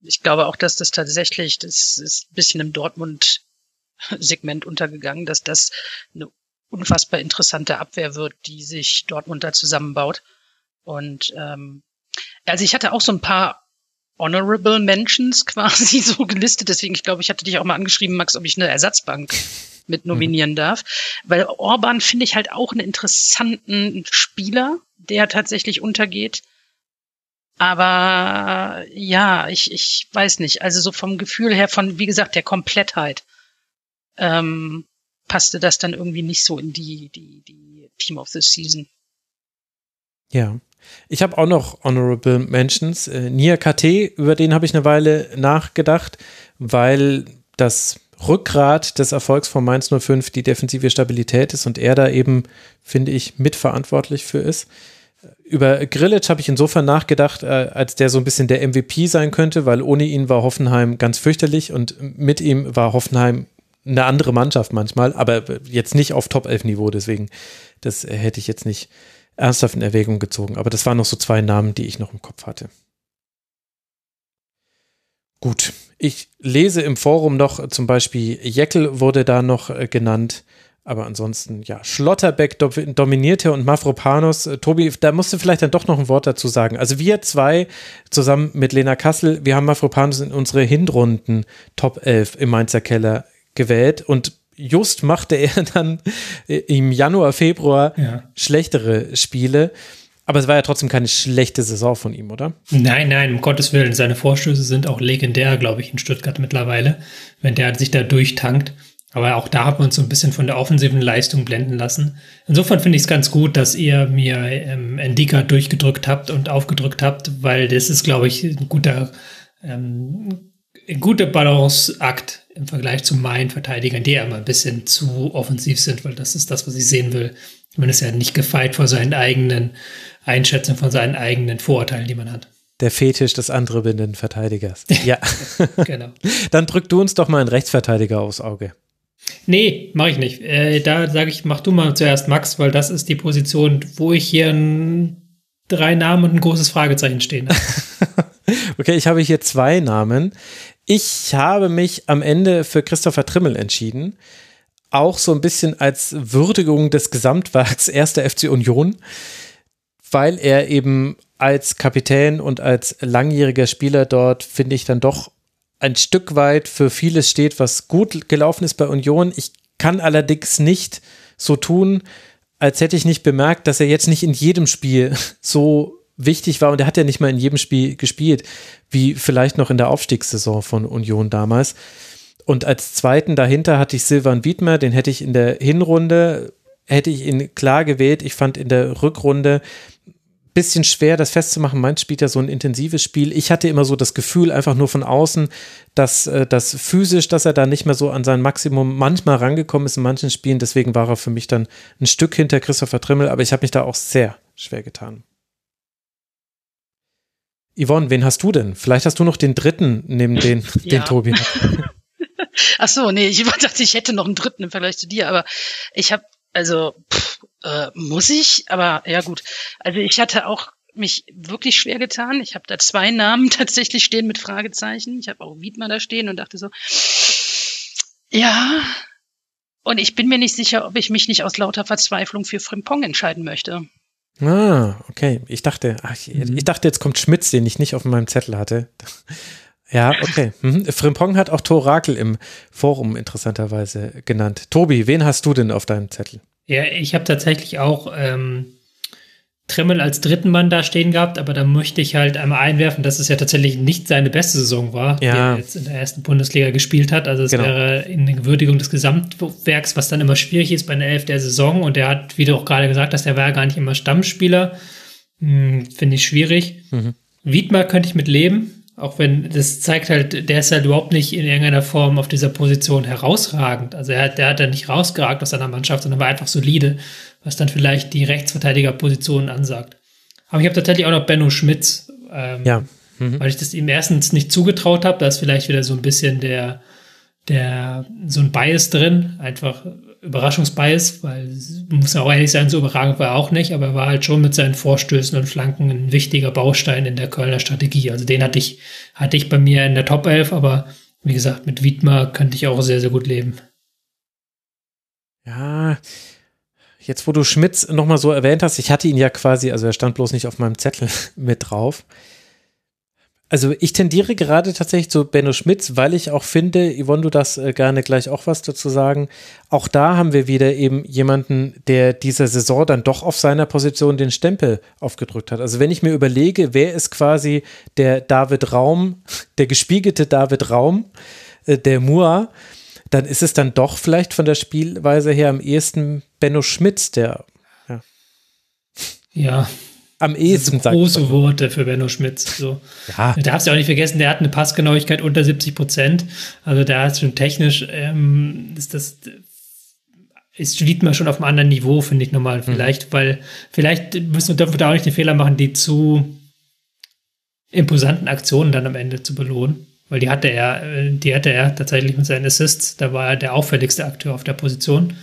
Ich glaube auch, dass das tatsächlich, das ist ein bisschen im Dortmund-Segment untergegangen, dass das eine unfassbar interessante Abwehr wird, die sich Dortmund da zusammenbaut. Und ähm, also ich hatte auch so ein paar Honorable Mentions quasi so gelistet, deswegen ich glaube, ich hatte dich auch mal angeschrieben, Max, ob ich eine Ersatzbank mit nominieren mhm. darf, weil Orban finde ich halt auch einen interessanten Spieler, der tatsächlich untergeht. Aber ja, ich, ich weiß nicht. Also so vom Gefühl her, von, wie gesagt, der Komplettheit, ähm, passte das dann irgendwie nicht so in die, die, die Team of the Season. Ja. Ich habe auch noch Honorable Mentions. Äh, Nia KT, über den habe ich eine Weile nachgedacht, weil das Rückgrat des Erfolgs von Mainz 05 die defensive Stabilität ist und er da eben, finde ich, mitverantwortlich für ist über Grillitsch habe ich insofern nachgedacht, äh, als der so ein bisschen der MVP sein könnte, weil ohne ihn war Hoffenheim ganz fürchterlich und mit ihm war Hoffenheim eine andere Mannschaft manchmal, aber jetzt nicht auf Top-11-Niveau, deswegen, das hätte ich jetzt nicht ernsthaft in Erwägung gezogen. Aber das waren noch so zwei Namen, die ich noch im Kopf hatte. Gut, ich lese im Forum noch zum Beispiel Jeckel wurde da noch äh, genannt. Aber ansonsten, ja, Schlotterbeck dominierte und Mavropanos. Äh, Tobi, da musst du vielleicht dann doch noch ein Wort dazu sagen. Also wir zwei zusammen mit Lena Kassel, wir haben Mavropanos in unsere Hinrunden Top 11 im Mainzer Keller gewählt und just machte er dann äh, im Januar, Februar ja. schlechtere Spiele. Aber es war ja trotzdem keine schlechte Saison von ihm, oder? Nein, nein, um Gottes Willen. Seine Vorstöße sind auch legendär, glaube ich, in Stuttgart mittlerweile, wenn der sich da durchtankt. Aber auch da haben wir uns so ein bisschen von der offensiven Leistung blenden lassen. Insofern finde ich es ganz gut, dass ihr mir ähm, Endika durchgedrückt habt und aufgedrückt habt, weil das ist, glaube ich, ein guter, ähm, ein guter Balanceakt im Vergleich zu meinen Verteidigern, die ja immer ein bisschen zu offensiv sind, weil das ist das, was ich sehen will. Man ist ja nicht gefeit vor seinen eigenen Einschätzungen, von seinen eigenen Vorurteilen, die man hat. Der Fetisch des anderen Verteidigers. Ja. genau. Dann drück du uns doch mal einen Rechtsverteidiger aufs Auge. Nee, mache ich nicht. Äh, da sage ich, mach du mal zuerst Max, weil das ist die Position, wo ich hier ein, drei Namen und ein großes Fragezeichen stehen okay, ich habe hier zwei Namen. Ich habe mich am Ende für Christopher Trimmel entschieden. Auch so ein bisschen als Würdigung des Gesamtwerks erster FC Union, weil er eben als Kapitän und als langjähriger Spieler dort, finde ich, dann doch ein Stück weit für vieles steht, was gut gelaufen ist bei Union. Ich kann allerdings nicht so tun, als hätte ich nicht bemerkt, dass er jetzt nicht in jedem Spiel so wichtig war und er hat ja nicht mal in jedem Spiel gespielt, wie vielleicht noch in der Aufstiegssaison von Union damals. Und als zweiten dahinter hatte ich Silvan Wiedmer, den hätte ich in der Hinrunde, hätte ich ihn klar gewählt. Ich fand in der Rückrunde bisschen schwer, das festzumachen. Mainz spielt ja so ein intensives Spiel. Ich hatte immer so das Gefühl, einfach nur von außen, dass äh, das physisch, dass er da nicht mehr so an sein Maximum manchmal rangekommen ist in manchen Spielen. Deswegen war er für mich dann ein Stück hinter Christopher Trimmel, aber ich habe mich da auch sehr schwer getan. Yvonne, wen hast du denn? Vielleicht hast du noch den dritten neben den, ja. den Tobi. Ach so, nee, ich dachte, ich hätte noch einen dritten im Vergleich zu dir, aber ich habe, also, pff, äh, muss ich? Aber ja gut. Also ich hatte auch mich wirklich schwer getan. Ich habe da zwei Namen tatsächlich stehen mit Fragezeichen. Ich habe auch Wiedmer da stehen und dachte so, ja. Und ich bin mir nicht sicher, ob ich mich nicht aus lauter Verzweiflung für Frimpong entscheiden möchte. Ah, okay. Ich dachte, ach, mhm. ich dachte, jetzt kommt Schmitz, den ich nicht auf meinem Zettel hatte. Ja, okay. Mhm. Frimpong hat auch Torakel im Forum interessanterweise genannt. Tobi, wen hast du denn auf deinem Zettel? Ja, ich habe tatsächlich auch ähm, Trimmel als dritten Mann da stehen gehabt, aber da möchte ich halt einmal einwerfen, dass es ja tatsächlich nicht seine beste Saison war, ja. die er jetzt in der ersten Bundesliga gespielt hat. Also es genau. wäre in der Würdigung des Gesamtwerks, was dann immer schwierig ist bei einer Elf der Saison. Und er hat, wie du auch gerade gesagt hast, der war ja gar nicht immer Stammspieler. Hm, Finde ich schwierig. Mhm. Wiedmer könnte ich mit leben. Auch wenn das zeigt halt, der ist halt überhaupt nicht in irgendeiner Form auf dieser Position herausragend. Also er hat, der hat ja nicht rausgeragt aus seiner Mannschaft, sondern war einfach solide was dann vielleicht die Rechtsverteidigerposition ansagt. Aber ich habe tatsächlich auch noch Benno Schmitz, ähm, ja. Mhm. weil ich das ihm erstens nicht zugetraut habe. Da ist vielleicht wieder so ein bisschen der, der, so ein Bias drin, einfach Überraschungsbias, weil muss ja auch ehrlich sein, so überragend war er auch nicht, aber er war halt schon mit seinen Vorstößen und Flanken ein wichtiger Baustein in der Kölner Strategie. Also den hatte ich, hatte ich bei mir in der Top 11, aber wie gesagt, mit Wiedmer könnte ich auch sehr, sehr gut leben. Ja, Jetzt, wo du Schmitz nochmal so erwähnt hast, ich hatte ihn ja quasi, also er stand bloß nicht auf meinem Zettel mit drauf. Also ich tendiere gerade tatsächlich zu Benno Schmitz, weil ich auch finde, Yvonne, du das äh, gerne gleich auch was dazu sagen. Auch da haben wir wieder eben jemanden, der dieser Saison dann doch auf seiner Position den Stempel aufgedrückt hat. Also wenn ich mir überlege, wer ist quasi der David Raum, der gespiegelte David Raum, äh, der Mua, dann ist es dann doch vielleicht von der Spielweise her am ehesten Benno Schmitz, der ja. ja. Am ehesten so große Worte für Benno Schmitz. So. Ja. Du darfst ja auch nicht vergessen, der hat eine Passgenauigkeit unter 70 Prozent. Also da ist schon technisch, ähm, ist das, ist man schon auf einem anderen Niveau, finde ich nochmal. Mhm. Vielleicht, mhm. weil, vielleicht müssen wir, dürfen wir da auch nicht den Fehler machen, die zu imposanten Aktionen dann am Ende zu belohnen. Weil die hatte er, äh, die hatte er tatsächlich mit seinen Assists. Da war er der auffälligste Akteur auf der Position.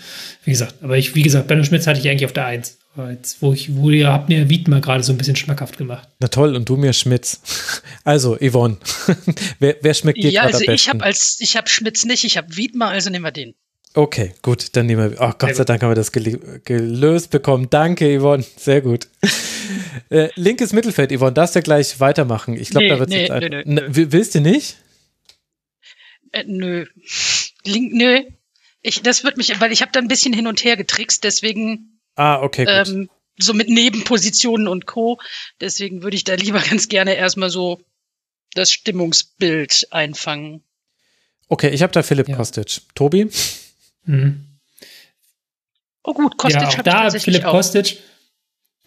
Wie gesagt, aber ich, wie gesagt, Benno Schmitz hatte ich eigentlich auf der Eins. Jetzt, wo ich, wo ihr habt mir Wiedmer gerade so ein bisschen schmackhaft gemacht. Na toll, und du mir Schmitz. Also, Yvonne, wer, wer schmeckt dir ja, gerade also am besten? Ich habe als, ich habe Schmitz nicht, ich habe Wiedmer, also nehmen wir den. Okay, gut, dann nehmen wir. Oh Gott sei Dank haben wir das gelöst bekommen. Danke, Yvonne. Sehr gut. Äh, linkes Mittelfeld, Yvonne, darfst du gleich weitermachen? Ich glaube, nee, da wird es nee, jetzt. Nee, nö. Willst du nicht? Äh, nö. Link, nö. Ich, das wird mich, weil ich habe da ein bisschen hin und her getrickst, deswegen. Ah, okay. Gut. Ähm, so mit Nebenpositionen und Co. Deswegen würde ich da lieber ganz gerne erstmal so das Stimmungsbild einfangen. Okay, ich habe da Philipp ja. Kostic. Tobi? Mhm. Oh gut, Kostic ja, auch da Philipp auch. Kostic.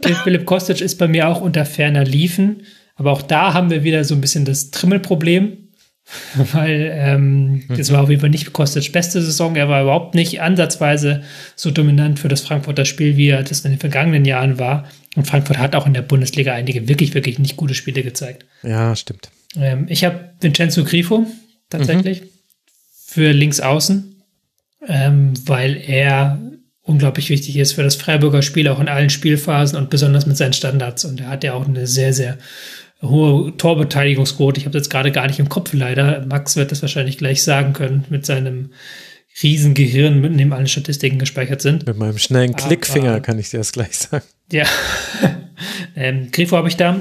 Philipp Kostic ist bei mir auch unter ferner Liefen, aber auch da haben wir wieder so ein bisschen das Trimmelproblem. weil ähm, mhm. das war auf jeden Fall nicht Kostic beste Saison. Er war überhaupt nicht ansatzweise so dominant für das Frankfurter Spiel, wie er das in den vergangenen Jahren war. Und Frankfurt hat auch in der Bundesliga einige wirklich, wirklich nicht gute Spiele gezeigt. Ja, stimmt. Ähm, ich habe Vincenzo Grifo tatsächlich mhm. für links außen, ähm, weil er unglaublich wichtig ist für das Freiburger Spiel, auch in allen Spielphasen und besonders mit seinen Standards. Und er hat ja auch eine sehr, sehr hohe Torbeteiligungsquote. Ich habe jetzt gerade gar nicht im Kopf leider. Max wird das wahrscheinlich gleich sagen können mit seinem Riesengehirn, mit dem alle Statistiken gespeichert sind. Mit meinem schnellen Klickfinger Aber, kann ich dir das gleich sagen. Ja. ähm, Grifo habe ich da.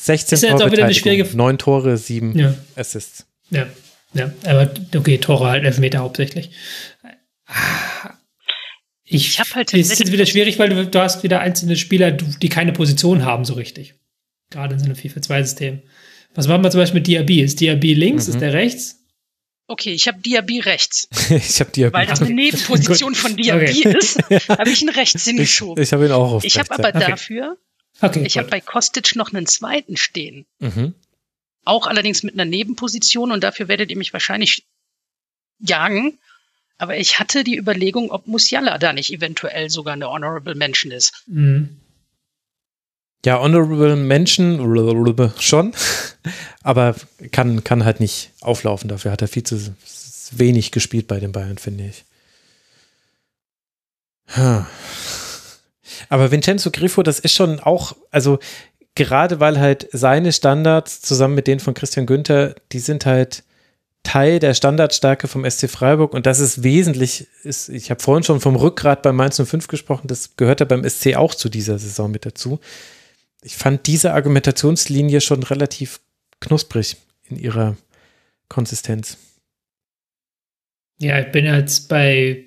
16 ist jetzt auch wieder eine schwierige. Neun Tore, sieben ja. Assists. Ja, ja. Aber okay, Tore halt Elfmeter hauptsächlich. Ich, ich habe halt. Es ist jetzt wieder schwierig, weil du, du hast wieder einzelne Spieler, die keine Position haben so richtig. Gerade in so einem 4-4-2-System. Was machen wir zum Beispiel mit Diaby? Ist Diaby links? Mhm. Ist der rechts? Okay, ich habe Diaby rechts. ich habe Diaby. Weil das eine Nebenposition von Diaby okay. ist, habe ich ihn rechts hingeschoben. Ich, ich habe ihn auch auf Ich habe aber okay. dafür, okay, ich habe bei Kostic noch einen zweiten stehen. Mhm. Auch allerdings mit einer Nebenposition und dafür werdet ihr mich wahrscheinlich jagen. Aber ich hatte die Überlegung, ob Musiala da nicht eventuell sogar eine Honorable Mention ist. Mhm. Ja, Honorable Mention schon, aber kann, kann halt nicht auflaufen. Dafür hat er viel zu wenig gespielt bei den Bayern, finde ich. Aber Vincenzo Griffo, das ist schon auch, also gerade weil halt seine Standards zusammen mit denen von Christian Günther, die sind halt Teil der Standardstärke vom SC Freiburg und das ist wesentlich, ist, ich habe vorhin schon vom Rückgrat beim Mainz 05 gesprochen, das gehört ja beim SC auch zu dieser Saison mit dazu. Ich fand diese Argumentationslinie schon relativ knusprig in ihrer Konsistenz. Ja, ich bin jetzt bei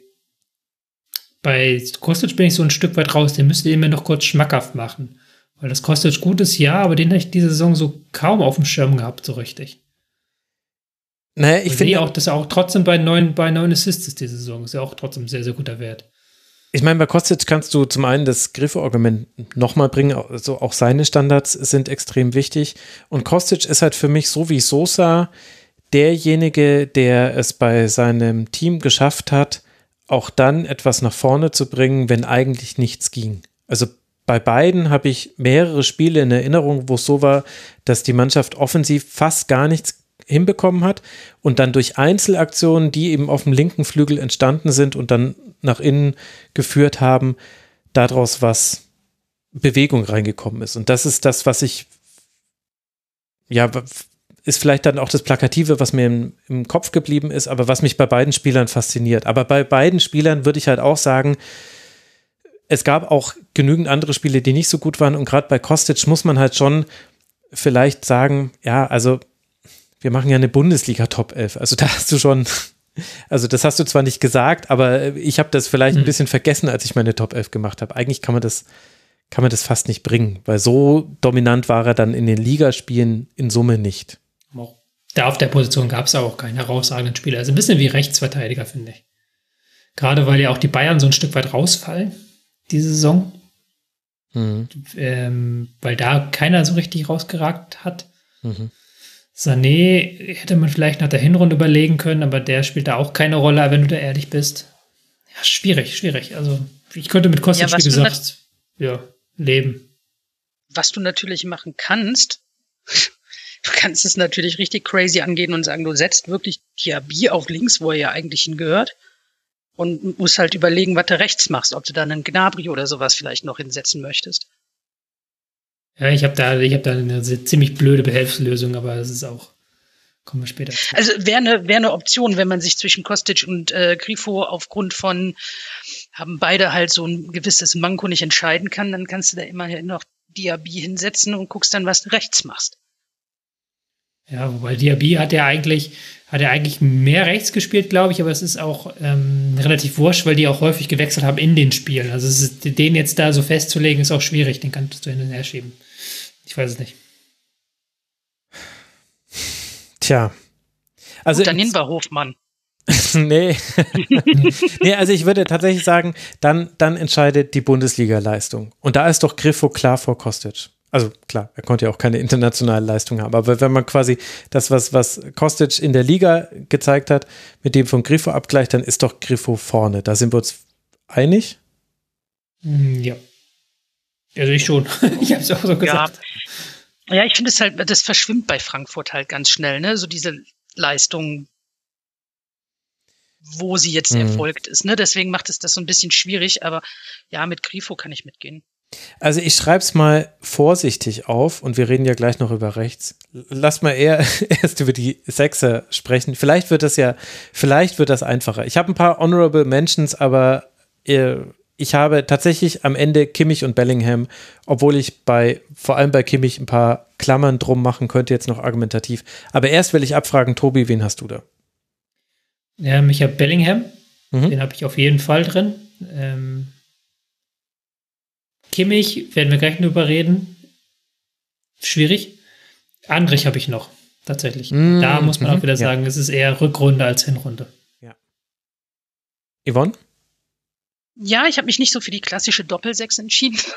bei Kostic bin ich so ein Stück weit raus, den müsst ihr mir noch kurz schmackhaft machen. Weil das Kostic gutes ja, aber den habe ich diese Saison so kaum auf dem Schirm gehabt, so richtig. Naja, ich finde auch, dass er auch trotzdem bei neun, bei neun Assists ist diese Saison. Ist ja auch trotzdem sehr, sehr guter Wert. Ich meine, bei Kostic kannst du zum einen das Griffe-Argument nochmal bringen, also auch seine Standards sind extrem wichtig. Und Kostic ist halt für mich so wie Sosa derjenige, der es bei seinem Team geschafft hat, auch dann etwas nach vorne zu bringen, wenn eigentlich nichts ging. Also bei beiden habe ich mehrere Spiele in Erinnerung, wo es so war, dass die Mannschaft offensiv fast gar nichts hinbekommen hat und dann durch Einzelaktionen, die eben auf dem linken Flügel entstanden sind und dann nach innen geführt haben, daraus was Bewegung reingekommen ist. Und das ist das, was ich, ja, ist vielleicht dann auch das Plakative, was mir im, im Kopf geblieben ist, aber was mich bei beiden Spielern fasziniert. Aber bei beiden Spielern würde ich halt auch sagen, es gab auch genügend andere Spiele, die nicht so gut waren. Und gerade bei Kostic muss man halt schon vielleicht sagen, ja, also wir machen ja eine Bundesliga Top 11. Also da hast du schon, also das hast du zwar nicht gesagt, aber ich habe das vielleicht mhm. ein bisschen vergessen, als ich meine Top 11 gemacht habe. Eigentlich kann man das, kann man das fast nicht bringen, weil so dominant war er dann in den Ligaspielen in Summe nicht. Da auf der Position gab es auch keinen herausragenden Spieler. Also ein bisschen wie Rechtsverteidiger, finde ich. Gerade weil ja auch die Bayern so ein Stück weit rausfallen, diese Saison. Mhm. Ähm, weil da keiner so richtig rausgeragt hat. Mhm. Sané hätte man vielleicht nach der Hinrunde überlegen können, aber der spielt da auch keine Rolle, wenn du da ehrlich bist. Ja, schwierig, schwierig. Also ich könnte mit Kostic, ja, wie gesagt, ja, leben. Was du natürlich machen kannst, du kannst es natürlich richtig crazy angehen und sagen, du setzt wirklich Diaby auf links, wo er ja eigentlich hingehört. Und musst halt überlegen, was du rechts machst, ob du da einen Gnabry oder sowas vielleicht noch hinsetzen möchtest. Ja, ich habe da, ich hab da eine ziemlich blöde Behelfslösung, aber es ist auch, kommen wir später. Also wäre eine wäre eine Option, wenn man sich zwischen Kostic und äh, Grifo aufgrund von haben beide halt so ein gewisses Manko nicht entscheiden kann, dann kannst du da immerhin noch Diaby hinsetzen und guckst dann, was du rechts machst. Ja, wobei Diaby hat ja eigentlich, hat er eigentlich mehr rechts gespielt, glaube ich, aber es ist auch ähm, relativ wurscht, weil die auch häufig gewechselt haben in den Spielen. Also ist, den jetzt da so festzulegen, ist auch schwierig, den kannst du hin und her schieben. Ich weiß es nicht. Tja. Also Gut, dann nehmen wir Hofmann. nee. nee, also ich würde tatsächlich sagen, dann, dann entscheidet die Bundesliga-Leistung. Und da ist doch Griffo klar vor Kostic. Also klar, er konnte ja auch keine internationale Leistung haben, aber wenn man quasi das, was, was Kostic in der Liga gezeigt hat, mit dem von Griffo abgleicht, dann ist doch Griffo vorne. Da sind wir uns einig? Mm, ja. Also ich schon. ich habe es auch so gesagt. Ja, ja ich finde es halt, das verschwimmt bei Frankfurt halt ganz schnell, ne? So diese Leistung, wo sie jetzt mhm. erfolgt ist, ne? Deswegen macht es das so ein bisschen schwierig, aber ja, mit Grifo kann ich mitgehen. Also ich schreibe es mal vorsichtig auf und wir reden ja gleich noch über rechts. Lass mal eher erst über die Sechser sprechen. Vielleicht wird das ja, vielleicht wird das einfacher. Ich habe ein paar Honorable Mentions, aber äh, ich habe tatsächlich am Ende Kimmich und Bellingham, obwohl ich bei, vor allem bei Kimmich ein paar Klammern drum machen könnte, jetzt noch argumentativ. Aber erst will ich abfragen, Tobi, wen hast du da? Ja, mich hat Bellingham. Mhm. Den habe ich auf jeden Fall drin. Ähm, Kimmich, werden wir gleich drüber reden. Schwierig. Andrich habe ich noch, tatsächlich. Mm, da muss man mhm, auch wieder ja. sagen, es ist eher Rückrunde als Hinrunde. Yvonne? Ja, ich habe mich nicht so für die klassische Doppelsechs entschieden.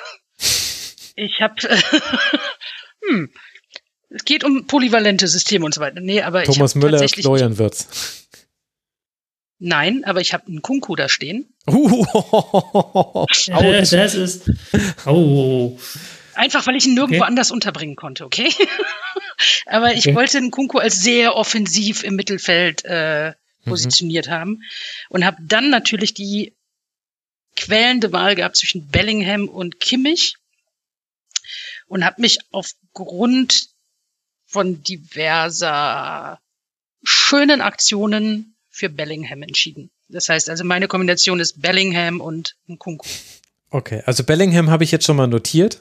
Ich habe, äh, hm, es geht um polyvalente Systeme und so weiter. Nee, aber Thomas Müller, Florian Wirtz. Nein, aber ich habe einen Kunku da stehen. Uh, das ist. Oh. Einfach, weil ich ihn nirgendwo Okay. anders unterbringen konnte, okay? aber ich Okay. wollte einen Kunku als sehr offensiv im Mittelfeld äh, positioniert haben und habe dann natürlich die quälende Wahl gehabt zwischen Bellingham und Kimmich und habe mich aufgrund von diverser schönen Aktionen für Bellingham entschieden. Das heißt also, meine Kombination ist Bellingham und Nkunku. Okay, also Bellingham habe ich jetzt schon mal notiert.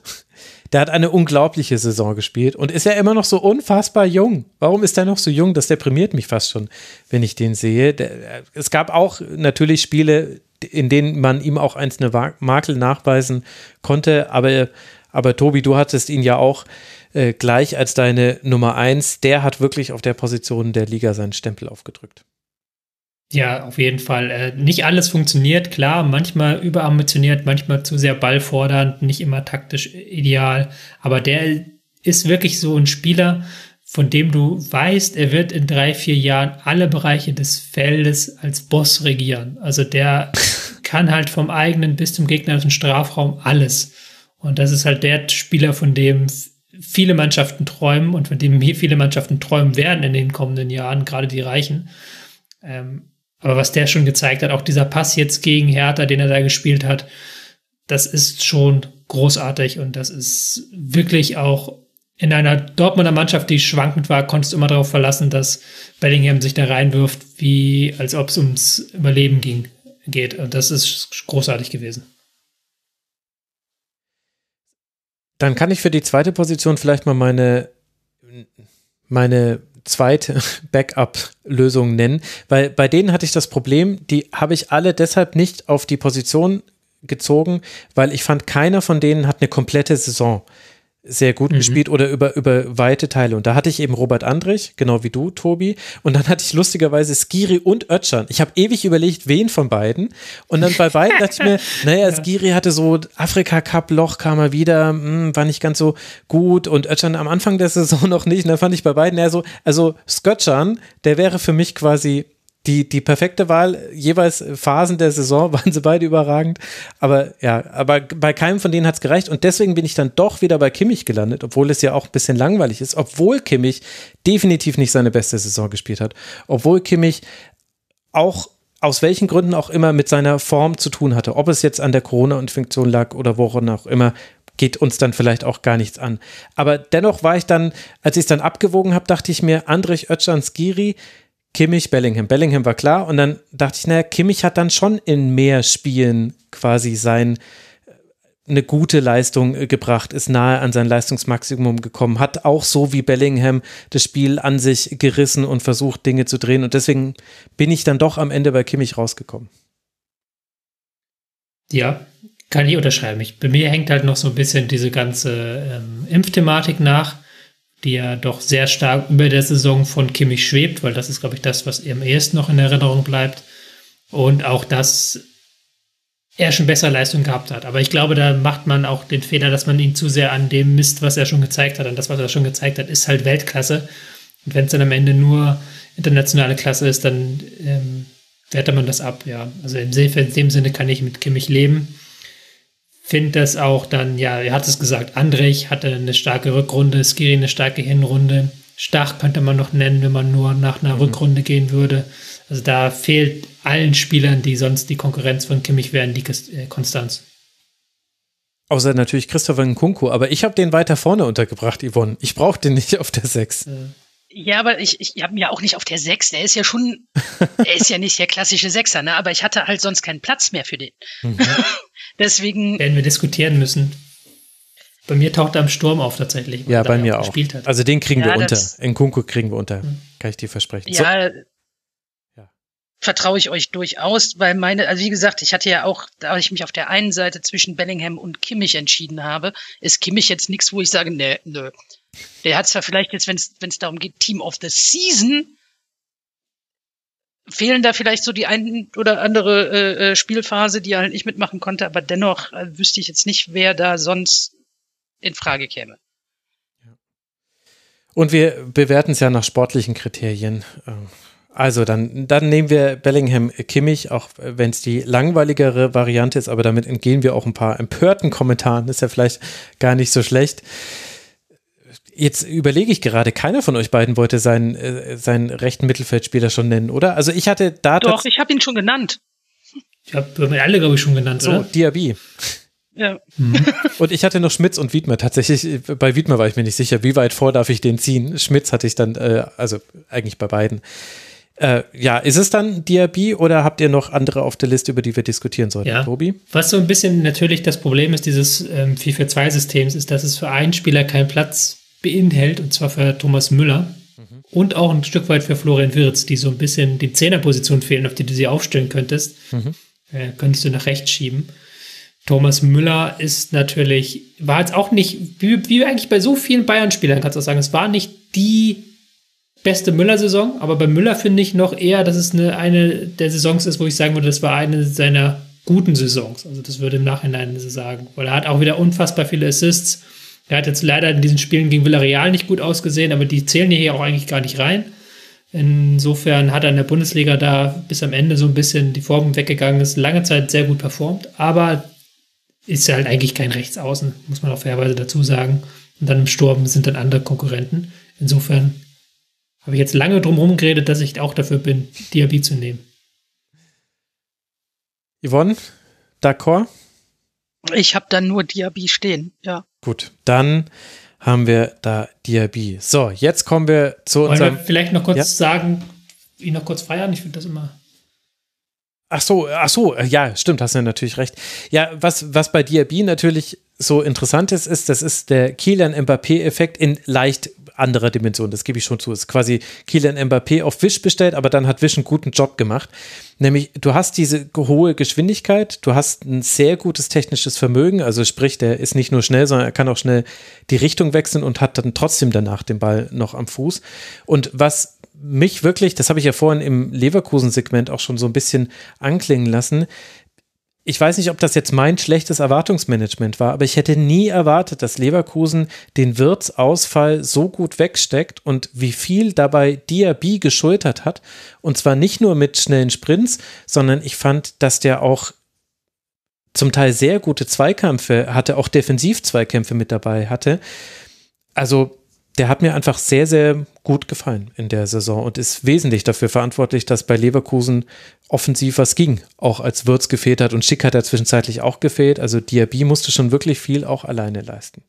Der hat eine unglaubliche Saison gespielt und ist ja immer noch so unfassbar jung. Warum ist er noch so jung? Das deprimiert mich fast schon, wenn ich den sehe. Der, es gab auch natürlich Spiele, in denen man ihm auch einzelne Makel nachweisen konnte, aber, aber Tobi, du hattest ihn ja auch äh, gleich als deine Nummer eins. Der hat wirklich auf der Position der Liga seinen Stempel aufgedrückt. Ja, auf jeden Fall. Äh, nicht alles funktioniert, klar, manchmal überambitioniert, manchmal zu sehr ballfordernd, nicht immer taktisch ideal, aber der ist wirklich so ein Spieler, von dem du weißt, er wird in drei, vier Jahren alle Bereiche des Feldes als Boss regieren. Also der kann halt vom eigenen bis zum gegnerischen Strafraum alles. Und das ist halt der Spieler, von dem viele Mannschaften träumen und von dem viele Mannschaften träumen werden in den kommenden Jahren, gerade die Reichen. Ähm, aber was der schon gezeigt hat, auch dieser Pass jetzt gegen Hertha, den er da gespielt hat, das ist schon großartig und das ist wirklich auch in einer Dortmunder Mannschaft, die schwankend war, konntest du immer darauf verlassen, dass Bellingham sich da reinwirft, wie als ob es ums Überleben ging, geht. Und das ist großartig gewesen. Dann kann ich für die zweite Position vielleicht mal meine, meine zweite Backup-Lösung nennen, weil bei denen hatte ich das Problem, die habe ich alle deshalb nicht auf die Position gezogen, weil ich fand, keiner von denen hat eine komplette Saison sehr gut Mhm. gespielt oder über, über weite Teile. Und da hatte ich eben Robert Andrich, genau wie du, Tobi. Und dann hatte ich lustigerweise Skiri und Ötschan. Ich habe ewig überlegt, wen von beiden. Und dann bei beiden dachte ich mir, naja, Skiri hatte so Afrika-Cup-Loch, kam er wieder, hm, war nicht ganz so gut. Und Ötschan am Anfang der Saison noch nicht. Und dann fand ich bei beiden eher so, also Skötschan, der wäre für mich quasi die, die perfekte Wahl, jeweils Phasen der Saison waren sie beide überragend. Aber ja, aber bei keinem von denen hat es gereicht. Und deswegen bin ich dann doch wieder bei Kimmich gelandet, obwohl es ja auch ein bisschen langweilig ist, obwohl Kimmich definitiv nicht seine beste Saison gespielt hat. Obwohl Kimmich auch aus welchen Gründen auch immer mit seiner Form zu tun hatte. Ob es jetzt an der Corona-Infektion lag oder woran auch immer, geht uns dann vielleicht auch gar nichts an. Aber dennoch war ich dann, als ich es dann abgewogen habe, dachte ich mir, Andrich Özcan Skiri, Kimmich, Bellingham. Bellingham war klar und dann dachte ich, naja, Kimmich hat dann schon in mehr Spielen quasi sein eine gute Leistung äh, gebracht, ist nahe an sein Leistungsmaximum gekommen, hat auch so wie Bellingham das Spiel an sich gerissen und versucht, Dinge zu drehen. Und deswegen bin ich dann doch am Ende bei Kimmich rausgekommen. Ja, kann ich unterschreiben. Ich, bei mir hängt halt noch so ein bisschen diese ganze ähm, Impfthematik nach, die ja doch sehr stark über der Saison von Kimmich schwebt, weil das ist, glaube ich, das, was am ehesten noch in Erinnerung bleibt. Und auch, dass er schon bessere Leistung gehabt hat. Aber ich glaube, da macht man auch den Fehler, dass man ihn zu sehr an dem misst, was er schon gezeigt hat. Und das, was er schon gezeigt hat, ist halt Weltklasse. Und wenn es dann am Ende nur internationale Klasse ist, dann ähm, wertet man das ab, ja. Also in dem Sinne kann ich mit Kimmich leben. Finde das auch dann, ja, er hat es gesagt, Andrich hatte eine starke Rückrunde, Skiri eine starke Hinrunde. Stach könnte man noch nennen, wenn man nur nach einer Rückrunde gehen würde. Also da fehlt allen Spielern, die sonst die Konkurrenz von Kimmich wären, die äh, Konstanz. Außer natürlich Christopher Nkunku, aber ich habe den weiter vorne untergebracht, Yvonne. Ich brauche den nicht auf der 6. Ja, aber ich, ich habe ihn ja auch nicht auf der Sechs. Der ist ja schon, er ist ja nicht der klassische Sechser, ne? Aber ich hatte halt sonst keinen Platz mehr für den. Deswegen, Werden wir diskutieren müssen. Bei mir taucht er im Sturm auf tatsächlich. weil Ja, er bei mir auch. gespielt hat. Also den kriegen Ja, wir unter. das- Nkunku kriegen wir unter. Kann ich dir versprechen. So, ja, Ja. vertraue ich euch durchaus, weil meine, also wie gesagt, ich hatte ja auch, da ich mich auf der einen Seite zwischen Bellingham und Kimmich entschieden habe, ist Kimmich jetzt nichts, wo ich sage, nee, nö. Der hat zwar vielleicht jetzt, wenn es darum geht, Team of the Season, fehlen da vielleicht so die ein oder andere äh, äh, Spielphase, die er halt nicht mitmachen konnte, aber dennoch äh, wüsste ich jetzt nicht, wer da sonst in Frage käme. Und wir bewerten es ja nach sportlichen Kriterien. Äh, also dann, dann nehmen wir Bellingham Kimmich, auch wenn es die langweiligere Variante ist, aber damit entgehen wir auch ein paar empörten Kommentaren. Ist ja vielleicht gar nicht so schlecht. Jetzt überlege ich gerade, keiner von euch beiden wollte seinen, äh, seinen rechten Mittelfeldspieler schon nennen, oder? Also ich hatte da. Doch, ich habe ihn schon genannt. Ich habe alle, glaube ich, schon genannt, so, oder? Diaby. Ja. Mhm. Und ich hatte noch Schmitz und Wiedmer. Tatsächlich, bei Wiedmer war ich mir nicht sicher, wie weit vor darf ich den ziehen. Schmitz hatte ich dann, äh, also eigentlich bei beiden. Äh, ja, ist es dann Diaby oder habt ihr noch andere auf der Liste, über die wir diskutieren sollten, ja. Tobi? Was so ein bisschen natürlich das Problem ist dieses ähm, 4-4-2-Systems, ist, dass es für einen Spieler keinen Platz beinhält, und zwar für Thomas Müller mhm. und auch ein Stück weit für Florian Wirz, die so ein bisschen die Zehnerposition fehlen, auf die du sie aufstellen könntest. Mhm. Äh, könntest du nach rechts schieben. Thomas Müller ist natürlich, war jetzt auch nicht, wie, wie eigentlich bei so vielen Bayern-Spielern kannst du auch sagen, es war nicht die beste Müller-Saison, aber bei Müller finde ich noch eher, dass es eine, eine der Saisons ist, wo ich sagen würde, das war eine seiner guten Saisons. Also das würde im Nachhinein so sagen, weil er hat auch wieder unfassbar viele Assists er hat jetzt leider in diesen Spielen gegen Villarreal nicht gut ausgesehen, aber die zählen hier auch eigentlich gar nicht rein. Insofern hat er in der Bundesliga da bis am Ende so ein bisschen die Form weggegangen, ist lange Zeit sehr gut performt, aber ist ja halt eigentlich kein Rechtsaußen, muss man auch fairerweise dazu sagen. Und dann im Sturm sind dann andere Konkurrenten. Insofern habe ich jetzt lange drum herum geredet, dass ich auch dafür bin, Diaby zu nehmen. Yvonne, d'accord? Ich habe dann nur Diaby stehen, ja. Gut, dann haben wir da Diaby. So, jetzt kommen wir zu Wollen unserem. Wir vielleicht noch kurz ja? sagen, ihn noch kurz feiern. Ich finde das immer. Ach so, ach so, ja, stimmt, hast du natürlich recht. Ja, was, was bei Diaby natürlich so interessant ist, ist, das ist der Kilian Mbappé-Effekt in leicht anderer Dimension, das gebe ich schon zu. Es ist quasi Kilian Mbappé auf Wish bestellt, aber dann hat Wish einen guten Job gemacht. Nämlich, du hast diese hohe Geschwindigkeit, du hast ein sehr gutes technisches Vermögen, also sprich, der ist nicht nur schnell, sondern er kann auch schnell die Richtung wechseln und hat dann trotzdem danach den Ball noch am Fuß. Und was mich wirklich, das habe ich ja vorhin im Leverkusen-Segment auch schon so ein bisschen anklingen lassen, ich weiß nicht, ob das jetzt mein schlechtes Erwartungsmanagement war, aber ich hätte nie erwartet, dass Leverkusen den Wirtsausfall so gut wegsteckt und wie viel dabei Diaby geschultert hat. Und zwar nicht nur mit schnellen Sprints, sondern ich fand, dass der auch zum Teil sehr gute Zweikämpfe hatte, auch Defensiv-Zweikämpfe mit dabei hatte. Also der hat mir einfach sehr, sehr gut gefallen in der Saison und ist wesentlich dafür verantwortlich, dass bei Leverkusen offensiv was ging, auch als Würz gefehlt hat und Schick hat er zwischenzeitlich auch gefehlt. Also Diaby musste schon wirklich viel auch alleine leisten.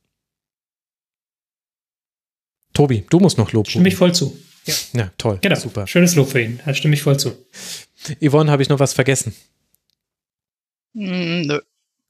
Tobi, du musst noch Lob. Stimme ich voll zu. Ja, ja toll. Genau. Super. Schönes Lob für ihn. Da stimme ich voll zu. Yvonne, habe ich noch was vergessen? Mm, nö.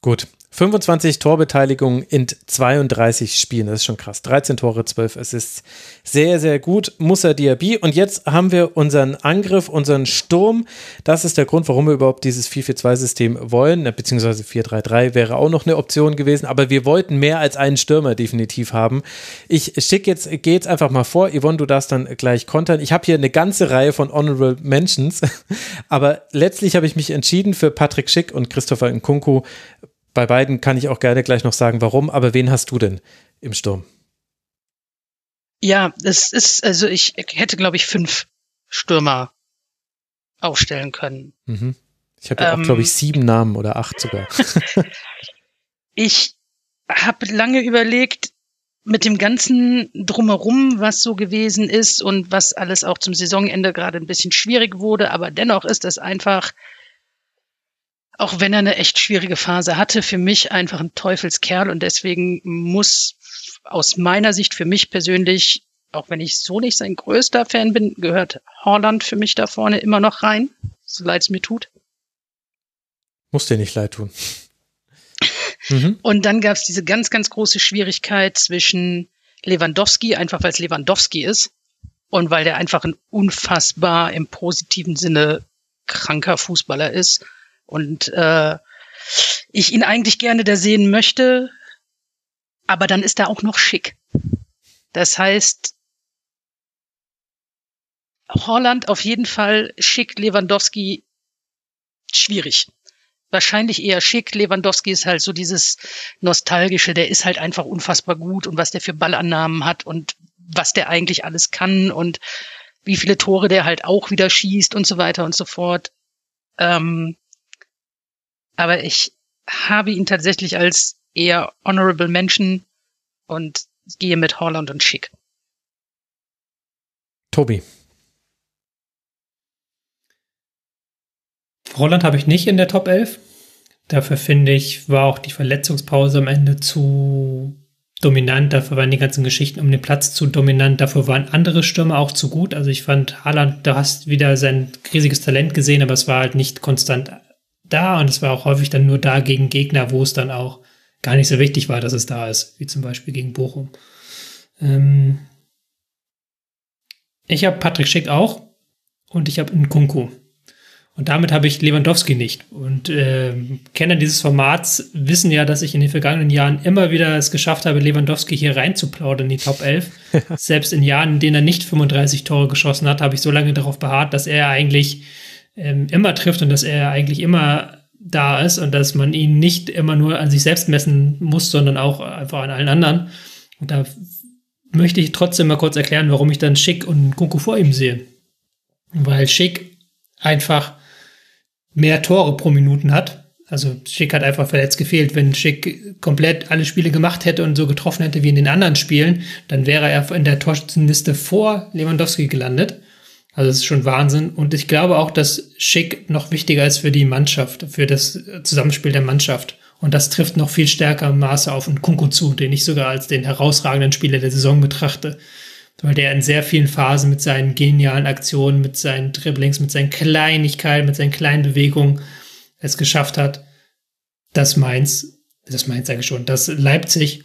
Gut. 25 Torbeteiligungen in 32 Spielen, das ist schon krass. 13 Tore, 12 Assists. Sehr, sehr gut. Musa Diaby. Und jetzt haben wir unseren Angriff, unseren Sturm. Das ist der Grund, warum wir überhaupt dieses 4-4-2-System wollen. Beziehungsweise 4-3-3 wäre auch noch eine Option gewesen. Aber wir wollten mehr als einen Stürmer definitiv haben. Ich schicke jetzt, gehe jetzt einfach mal vor. Yvonne, du darfst dann gleich kontern. Ich habe hier eine ganze Reihe von Honorable Mentions. Aber letztlich habe ich mich entschieden für Patrick Schick und Christopher Nkunku bei beiden kann ich auch gerne gleich noch sagen, warum, aber wen hast du denn im Sturm? Ja, es ist, also ich hätte, glaube ich, fünf Stürmer aufstellen können. Mhm. Ich habe ja ähm, auch, glaube ich, sieben Namen oder acht sogar. ich habe lange überlegt, mit dem ganzen Drumherum, was so gewesen ist und was alles auch zum Saisonende gerade ein bisschen schwierig wurde, aber dennoch ist das einfach auch wenn er eine echt schwierige Phase hatte, für mich einfach ein Teufelskerl und deswegen muss aus meiner Sicht für mich persönlich, auch wenn ich so nicht sein größter Fan bin, gehört Holland für mich da vorne immer noch rein, so leid es mir tut. Muss dir nicht leid tun. mhm. Und dann gab es diese ganz, ganz große Schwierigkeit zwischen Lewandowski, einfach weil es Lewandowski ist und weil der einfach ein unfassbar im positiven Sinne kranker Fußballer ist und äh, ich ihn eigentlich gerne da sehen möchte, aber dann ist er auch noch schick. Das heißt, Holland auf jeden Fall schick, Lewandowski schwierig. Wahrscheinlich eher schick. Lewandowski ist halt so dieses nostalgische, der ist halt einfach unfassbar gut und was der für Ballannahmen hat und was der eigentlich alles kann und wie viele Tore der halt auch wieder schießt und so weiter und so fort. Ähm, aber ich habe ihn tatsächlich als eher honorable Menschen und gehe mit Holland und Schick. Tobi. Holland habe ich nicht in der Top 11. Dafür finde ich, war auch die Verletzungspause am Ende zu dominant. Dafür waren die ganzen Geschichten um den Platz zu dominant. Dafür waren andere Stürmer auch zu gut. Also ich fand Haaland, da hast wieder sein riesiges Talent gesehen, aber es war halt nicht konstant da und es war auch häufig dann nur da gegen Gegner, wo es dann auch gar nicht so wichtig war, dass es da ist, wie zum Beispiel gegen Bochum. Ähm ich habe Patrick Schick auch und ich habe Nkunku. Und damit habe ich Lewandowski nicht. Und äh, Kenner dieses Formats wissen ja, dass ich in den vergangenen Jahren immer wieder es geschafft habe, Lewandowski hier reinzuplaudern in die Top 11. Selbst in Jahren, in denen er nicht 35 Tore geschossen hat, habe ich so lange darauf beharrt, dass er eigentlich ähm, immer trifft und dass er eigentlich immer da ist und dass man ihn nicht immer nur an sich selbst messen muss, sondern auch einfach an allen anderen. Und da möchte ich trotzdem mal kurz erklären, warum ich dann Schick und Kunku vor ihm sehe. Weil Schick einfach mehr Tore pro Minuten hat. Also Schick hat einfach verletzt gefehlt. Wenn Schick komplett alle Spiele gemacht hätte und so getroffen hätte wie in den anderen Spielen, dann wäre er in der Torschützenliste vor Lewandowski gelandet. Also das ist schon Wahnsinn. Und ich glaube auch, dass Schick noch wichtiger ist für die Mannschaft, für das Zusammenspiel der Mannschaft. Und das trifft noch viel stärker Maße auf Kunku zu, den ich sogar als den herausragenden Spieler der Saison betrachte weil der in sehr vielen Phasen mit seinen genialen Aktionen, mit seinen Dribblings, mit seinen Kleinigkeiten, mit seinen kleinen Bewegungen es geschafft hat, dass Mainz, das Mainz sage ich schon, dass Leipzig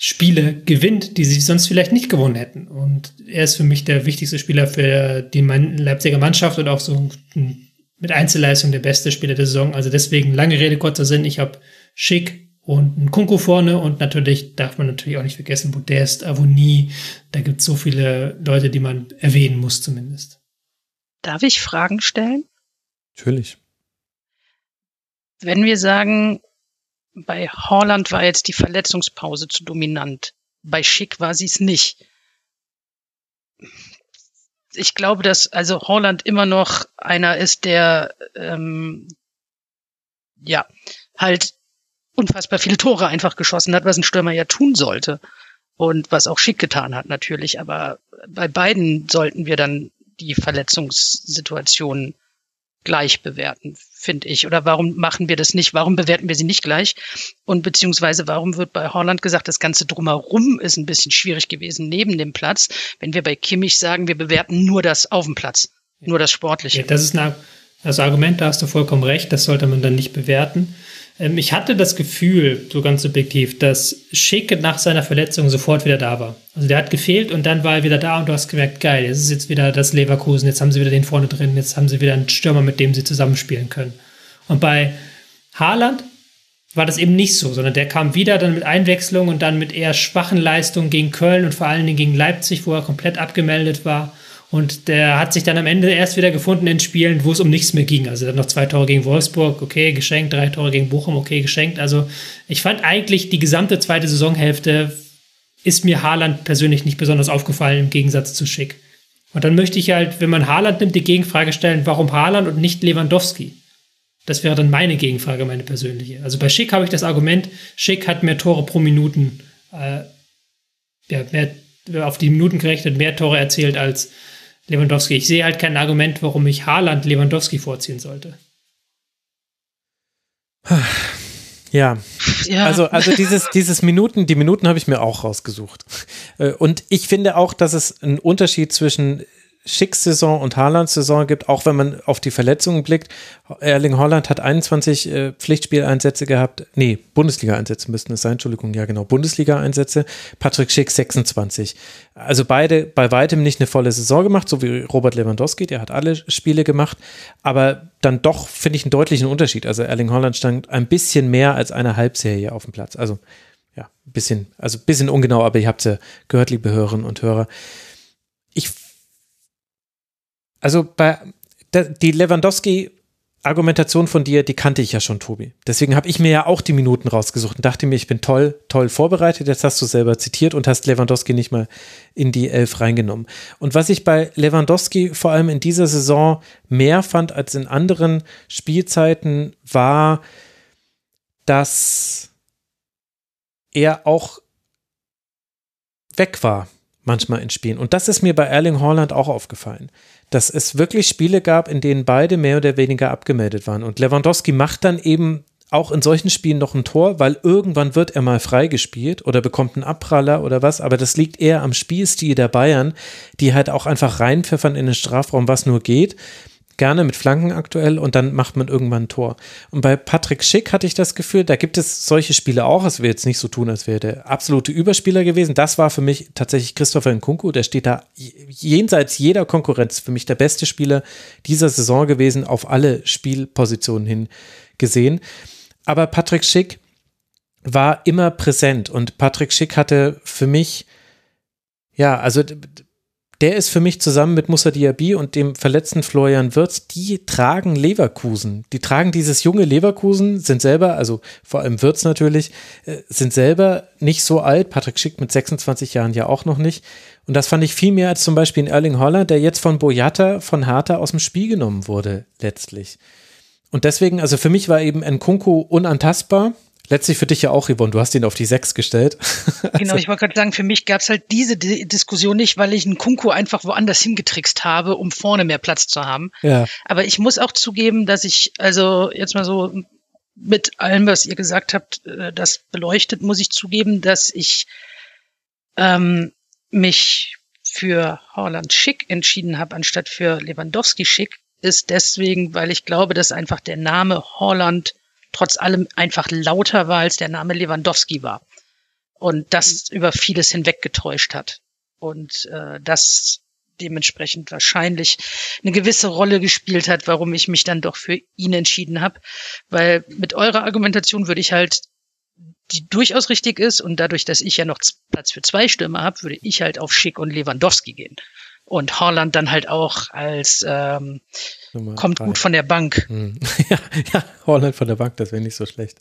Spiele gewinnt, die sie sonst vielleicht nicht gewonnen hätten. Und er ist für mich der wichtigste Spieler für die Leipziger Mannschaft und auch so mit Einzelleistung der beste Spieler der Saison. Also deswegen lange Rede, kurzer Sinn. Ich habe Schick, und ein Kunku vorne und natürlich darf man natürlich auch nicht vergessen, Modest, Avonie, da gibt es so viele Leute, die man erwähnen muss zumindest. Darf ich Fragen stellen? Natürlich. Wenn wir sagen, bei Holland war jetzt die Verletzungspause zu dominant, bei Schick war sie es nicht. Ich glaube, dass also Holland immer noch einer ist, der ähm, ja halt unfassbar viele Tore einfach geschossen hat, was ein Stürmer ja tun sollte. Und was auch schick getan hat natürlich. Aber bei beiden sollten wir dann die Verletzungssituationen gleich bewerten, finde ich. Oder warum machen wir das nicht? Warum bewerten wir sie nicht gleich? Und beziehungsweise warum wird bei Holland gesagt, das Ganze drumherum ist ein bisschen schwierig gewesen neben dem Platz, wenn wir bei Kimmich sagen, wir bewerten nur das auf dem Platz, nur das Sportliche. Ja, das ist eine, das Argument, da hast du vollkommen recht, das sollte man dann nicht bewerten. Ähm, ich hatte das Gefühl, so ganz subjektiv, dass Schick nach seiner Verletzung sofort wieder da war. Also der hat gefehlt und dann war er wieder da und du hast gemerkt, geil, jetzt ist jetzt wieder das Leverkusen, jetzt haben sie wieder den vorne drin, jetzt haben sie wieder einen Stürmer, mit dem sie zusammenspielen können. Und bei Haaland war das eben nicht so, sondern der kam wieder dann mit Einwechslung und dann mit eher schwachen Leistungen gegen Köln und vor allen Dingen gegen Leipzig, wo er komplett abgemeldet war. Und der hat sich dann am Ende erst wieder gefunden in Spielen, wo es um nichts mehr ging. Also hat noch zwei Tore gegen Wolfsburg, okay, geschenkt, drei Tore gegen Bochum, okay, geschenkt. Also ich fand eigentlich die gesamte zweite Saisonhälfte ist mir Haaland persönlich nicht besonders aufgefallen im Gegensatz zu Schick. Und dann möchte ich halt, wenn man Haaland nimmt, die Gegenfrage stellen, warum Haaland und nicht Lewandowski? Das wäre dann meine Gegenfrage, meine persönliche. Also bei Schick habe ich das Argument, Schick hat mehr Tore pro Minuten, äh, ja, mehr, auf die Minuten gerechnet, mehr Tore erzielt als Lewandowski. Ich sehe halt kein Argument, warum ich Haaland Lewandowski vorziehen sollte. Ja. ja. Also, also dieses, dieses Minuten, die Minuten habe ich mir auch rausgesucht. Äh, und ich finde auch, dass es einen Unterschied zwischen Schicks Saison und Haalands Saison gibt, auch wenn man auf die Verletzungen blickt. Erling Holland hat 21 äh, Pflichtspieleinsätze gehabt. Nee, Bundesliga-Einsätze müssten es sein. Entschuldigung, ja genau, Bundesliga-Einsätze. Patrick Schick 26. Also beide bei weitem nicht eine volle Saison gemacht, so wie Robert Lewandowski, der hat alle Spiele gemacht. Aber dann doch finde ich einen deutlichen Unterschied. Also Erling Holland stand ein bisschen mehr als eine Halbserie auf dem Platz. Also ja, ein bisschen, also bisschen ungenau, aber ihr habt es ja gehört, liebe Hörerinnen und Hörer. Ich, also bei, die Lewandowski Argumentation von dir, die kannte ich ja schon, Tobi. Deswegen habe ich mir ja auch die Minuten rausgesucht und dachte mir, ich bin toll, toll vorbereitet. Jetzt hast du selber zitiert und hast Lewandowski nicht mal in die Elf reingenommen. Und was ich bei Lewandowski vor allem in dieser Saison mehr fand als in anderen Spielzeiten, war, dass er auch weg war, manchmal in Spielen. Und das ist mir bei Erling Haaland auch aufgefallen, dass es wirklich Spiele gab, in denen beide mehr oder weniger abgemeldet waren. Und Lewandowski macht dann eben auch in solchen Spielen noch ein Tor, weil irgendwann wird er mal freigespielt oder bekommt einen Abpraller oder was, aber das liegt eher am Spielstil der Bayern, die halt auch einfach reinpfeffern in den Strafraum, was nur geht gerne mit Flanken aktuell und dann macht man irgendwann ein Tor. Und bei Patrick Schick hatte ich das Gefühl, da gibt es solche Spiele auch. Es will jetzt nicht so tun, als wäre der absolute Überspieler gewesen. Das war für mich tatsächlich Christopher Nkunku. Der steht da jenseits jeder Konkurrenz. Für mich der beste Spieler dieser Saison gewesen, auf alle Spielpositionen hin gesehen. Aber Patrick Schick war immer präsent und Patrick Schick hatte für mich ja, also der ist für mich zusammen mit Musa Diaby und dem verletzten Florian Wirtz, die tragen Leverkusen. Die tragen dieses junge Leverkusen, sind selber, also vor allem Wirtz natürlich, äh, sind selber nicht so alt. Patrick Schick mit 26 Jahren ja auch noch nicht. Und das fand ich viel mehr als zum Beispiel in Erling Holland, der jetzt von Boyata, von Hertha aus dem Spiel genommen wurde, letztlich. Und deswegen, also für mich war eben Nkunku unantastbar. Letztlich für dich ja auch, Yvonne, du hast ihn auf die Sechs gestellt. Genau, ich wollte gerade sagen, für mich gab es halt diese D Diskussion nicht, weil ich einen Kunku einfach woanders hingetrickst habe, um vorne mehr Platz zu haben. Ja. Aber ich muss auch zugeben, dass ich, also jetzt mal so mit allem, was ihr gesagt habt, äh, das beleuchtet, muss ich zugeben, dass ich ähm, mich für Holland Schick entschieden habe, anstatt für Lewandowski Schick, ist deswegen, weil ich glaube, dass einfach der Name Holland trotz allem einfach lauter war, als der Name Lewandowski war. Und das über vieles hinweg getäuscht hat. Und äh, das dementsprechend wahrscheinlich eine gewisse Rolle gespielt hat, warum ich mich dann doch für ihn entschieden habe. Weil mit eurer Argumentation würde ich halt, die durchaus richtig ist, und dadurch, dass ich ja noch Platz für zwei Stürmer habe, würde ich halt auf Schick und Lewandowski gehen. Und Holland dann halt auch als ähm, Nummer Kommt drei. gut von der Bank. Hm. ja, ja, Holland von der Bank, das wäre nicht so schlecht.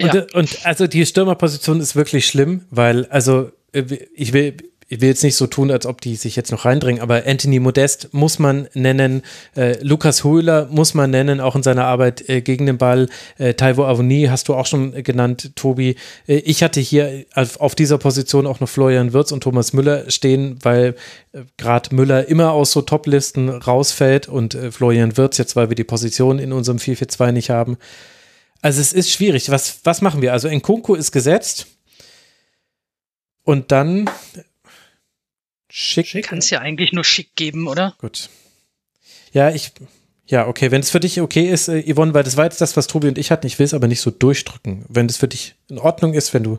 Und, ja. und also die Stürmerposition ist wirklich schlimm, weil, also äh, ich will, ich will jetzt nicht so tun, als ob die sich jetzt noch reindringen, aber Anthony Modest muss man nennen, äh, Lukas Höhler muss man nennen, auch in seiner Arbeit äh, gegen den Ball. Äh, Taiwo Avoni hast du auch schon genannt, Tobi. Äh, ich hatte hier auf, auf, dieser Position auch noch Florian Wirz und Thomas Müller stehen, weil äh, gerade Müller immer aus so Top-Listen rausfällt und äh, Florian Wirz jetzt, weil wir die Position in unserem 4-4-2 nicht haben. Also es ist schwierig. Was, was machen wir? Also Nkunku ist gesetzt. Und dann Schick. schick. Kann es ja eigentlich nur schick geben, oder? Gut. Ja, ich. Ja, okay, wenn es für dich okay ist, äh, Yvonne, weil das war jetzt das, was Tobi und ich hatten, ich will es aber nicht so durchdrücken. Wenn das für dich in Ordnung ist, wenn du.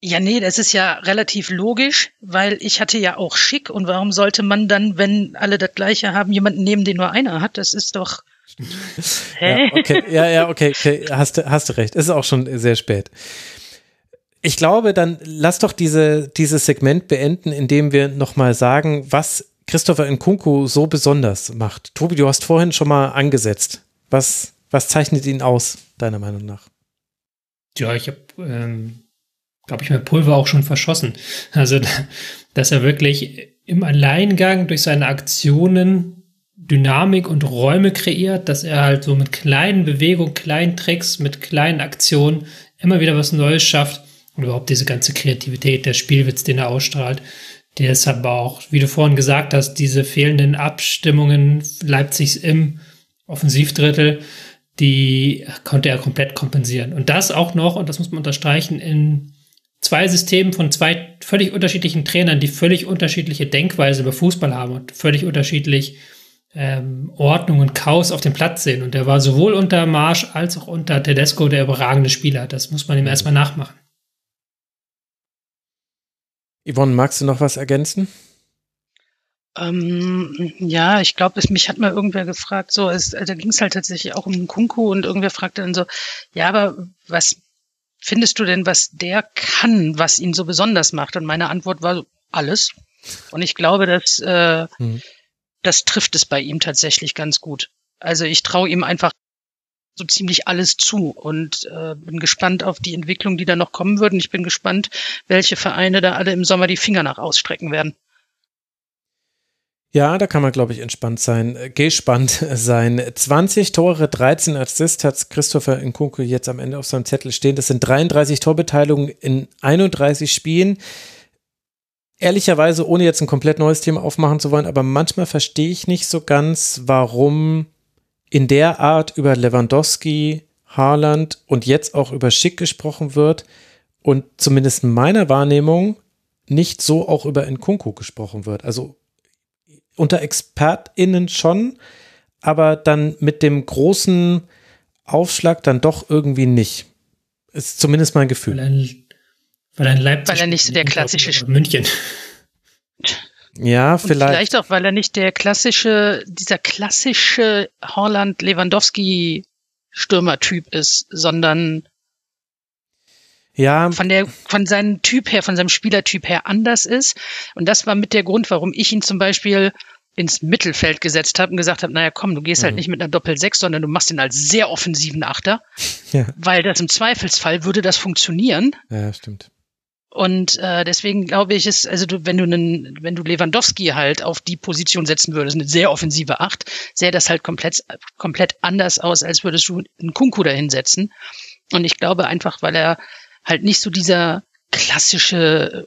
Ja, nee, das ist ja relativ logisch, weil ich hatte ja auch schick und warum sollte man dann, wenn alle das gleiche haben, jemanden nehmen, den nur einer hat? Das ist doch. Hä? Ja, okay, ja, ja, okay, okay. Hast, hast du recht. Es ist auch schon sehr spät ich glaube, dann lass doch diese, dieses Segment beenden, indem wir nochmal sagen, was Christopher Nkunku so besonders macht. Tobi, du hast vorhin schon mal angesetzt. Was, was zeichnet ihn aus, deiner Meinung nach? Ja, ich habe, ähm, glaube ich, mein Pulver auch schon verschossen. Also, dass er wirklich im Alleingang durch seine Aktionen Dynamik und Räume kreiert, dass er halt so mit kleinen Bewegungen, kleinen Tricks, mit kleinen Aktionen immer wieder was Neues schafft und überhaupt diese ganze Kreativität, der Spielwitz, den er ausstrahlt. Der ist aber auch, wie du vorhin gesagt hast, diese fehlenden Abstimmungen Leipzigs im Offensivdrittel, die konnte er komplett kompensieren. Und das auch noch, und das muss man unterstreichen, in zwei Systemen von zwei völlig unterschiedlichen Trainern, die völlig unterschiedliche Denkweise über Fußball haben und völlig unterschiedlich ähm, Ordnung und Chaos auf dem Platz sehen. Und der war sowohl unter Marsch als auch unter Tedesco der überragende Spieler. Das muss man ihm erstmal nachmachen. Yvonne, magst du noch was ergänzen? Ähm, ja, ich glaube, mich hat mal irgendwer gefragt, so, es, da ging es halt tatsächlich auch um Kunku und irgendwer fragte dann so, ja, aber was findest du denn, was der kann, was ihn so besonders macht? Und meine Antwort war alles. Und ich glaube, dass äh, mhm. das trifft es bei ihm tatsächlich ganz gut. Also ich traue ihm einfach so ziemlich alles zu und äh, bin gespannt auf die Entwicklung, die da noch kommen würden. Ich bin gespannt, welche Vereine da alle im Sommer die Finger nach ausstrecken werden. Ja, da kann man, glaube ich, entspannt sein, äh, gespannt sein. 20 Tore, 13 Assists hat Christopher Nkunku jetzt am Ende auf seinem Zettel stehen. Das sind 33 Torbeteiligungen in 31 Spielen. Ehrlicherweise, ohne jetzt ein komplett neues Thema aufmachen zu wollen, aber manchmal verstehe ich nicht so ganz, warum in der Art über Lewandowski, Haaland und jetzt auch über Schick gesprochen wird und zumindest in meiner Wahrnehmung nicht so auch über Nkunku gesprochen wird. Also unter ExpertInnen schon, aber dann mit dem großen Aufschlag dann doch irgendwie nicht. Ist zumindest mein Gefühl. Weil ein, weil ein Leipzig. Weil er nicht so der klassische. München. Ja, vielleicht. Und vielleicht auch, weil er nicht der klassische, dieser klassische Holland-Lewandowski-Stürmertyp ist, sondern ja. von der, von seinem Typ her, von seinem Spielertyp her anders ist. Und das war mit der Grund, warum ich ihn zum Beispiel ins Mittelfeld gesetzt habe und gesagt habe, naja, komm, du gehst halt mhm. halt nicht mit einer Doppel-6, sondern du machst ihn als sehr offensiven Achter. Ja. Weil das im Zweifelsfall würde das funktionieren. Ja, stimmt. Und äh, deswegen glaube ich, ist, also du, wenn du einen, wenn du Lewandowski halt auf die Position setzen würdest, eine sehr offensive Acht, sähe das halt komplett, komplett anders aus, als würdest du einen Kunku dahinsetzen. Und ich glaube einfach, weil er halt nicht so dieser klassische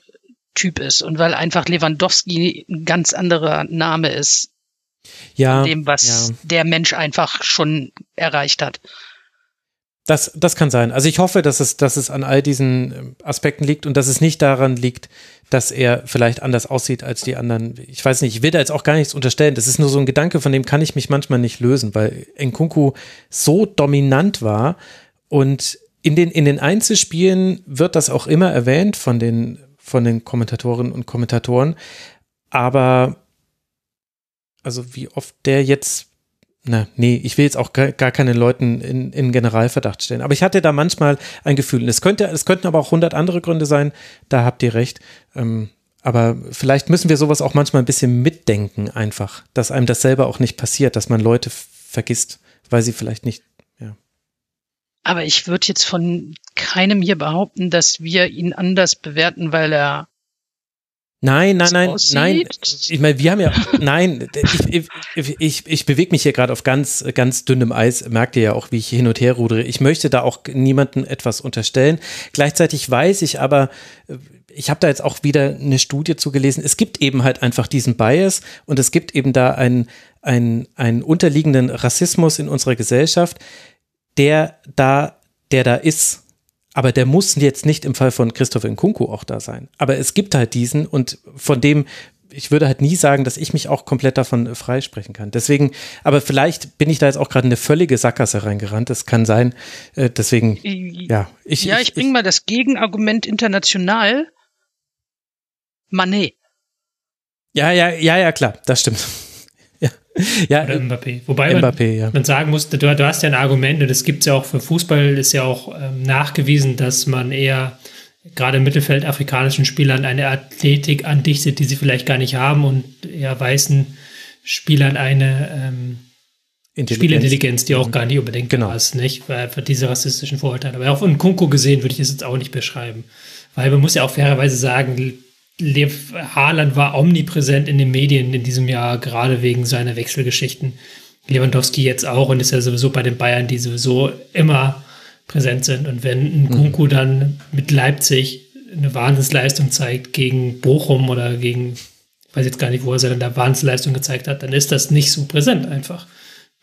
Typ ist und weil einfach Lewandowski ein ganz anderer Name ist. Ja. Dem, was ja. der Mensch einfach schon erreicht hat. Das, das kann sein. Also ich hoffe, dass es, dass es an all diesen ähm, Aspekten liegt und dass es nicht daran liegt, dass er vielleicht anders aussieht als die anderen. Ich weiß nicht, ich will da jetzt auch gar nichts unterstellen. Das ist nur so ein Gedanke, von dem kann ich mich manchmal nicht lösen, weil Nkunku so dominant war und in den, in den Einzelspielen wird das auch immer erwähnt von den, von den Kommentatorinnen und Kommentatoren. Aber, also wie oft der jetzt, na, nee, ich will jetzt auch gar, gar keine Leuten in, in Generalverdacht stellen. Aber ich hatte da manchmal ein Gefühl. es könnte, es könnten aber auch hundert andere Gründe sein. Da habt ihr recht. Ähm, aber vielleicht müssen wir sowas auch manchmal ein bisschen mitdenken, einfach, dass einem das selber auch nicht passiert, dass man Leute vergisst, weil sie vielleicht nicht aber ich würde jetzt von keinem hier behaupten, dass wir ihn anders bewerten, weil er Nein, nein, nein, nein. Ich meine, wir haben ja, nein, ich, ich, ich, ich bewege mich hier gerade auf ganz, ganz dünnem Eis, merkt ihr ja auch, wie ich hin und her rudere. Ich möchte da auch niemandem etwas unterstellen. Gleichzeitig weiß ich aber, ich habe da jetzt auch wieder eine Studie zugelesen, es gibt eben halt einfach diesen Bias und es gibt eben da einen, einen, einen unterliegenden Rassismus in unserer Gesellschaft, der da, der da ist. Aber der muss jetzt nicht im Fall von Christoph Nkunku auch da sein. Aber es gibt halt diesen und von dem ich würde halt nie sagen, dass ich mich auch komplett davon freisprechen kann. Deswegen, aber vielleicht bin ich da jetzt auch gerade in eine völlige Sackgasse reingerannt. Das kann sein. Äh, deswegen, ja. Ich, ja, ich, ich bringe mal das Gegenargument international. Manet. Ja, ja, ja, ja, klar, das stimmt. ja, Oder Mbappé. Wobei Mbappé, man, ja. man sagen muss, du, du, hast ja ein Argument und es gibt es ja auch für Fußball, ist ja auch ähm, nachgewiesen, dass man eher gerade im Mittelfeld afrikanischen Spielern eine Athletik andichtet, die sie vielleicht gar nicht haben und eher weißen Spielern eine ähm, Spielintelligenz, die auch mhm. gar nicht unbedingt genau. ist, nicht? Weil für diese rassistischen Vorurteile. Aber auch von Kunko gesehen würde ich das jetzt auch nicht beschreiben. Weil man muss ja auch fairerweise sagen, Lev Haaland war omnipräsent in den Medien in diesem Jahr, gerade wegen seiner Wechselgeschichten. Lewandowski jetzt auch und ist ja sowieso bei den Bayern, die sowieso immer präsent sind. Und wenn ein Kunku mhm. dann mit Leipzig eine Wahnsinnsleistung zeigt gegen Bochum oder gegen, ich weiß jetzt gar nicht, wo er da Wahnsinnsleistung gezeigt hat, dann ist das nicht so präsent einfach.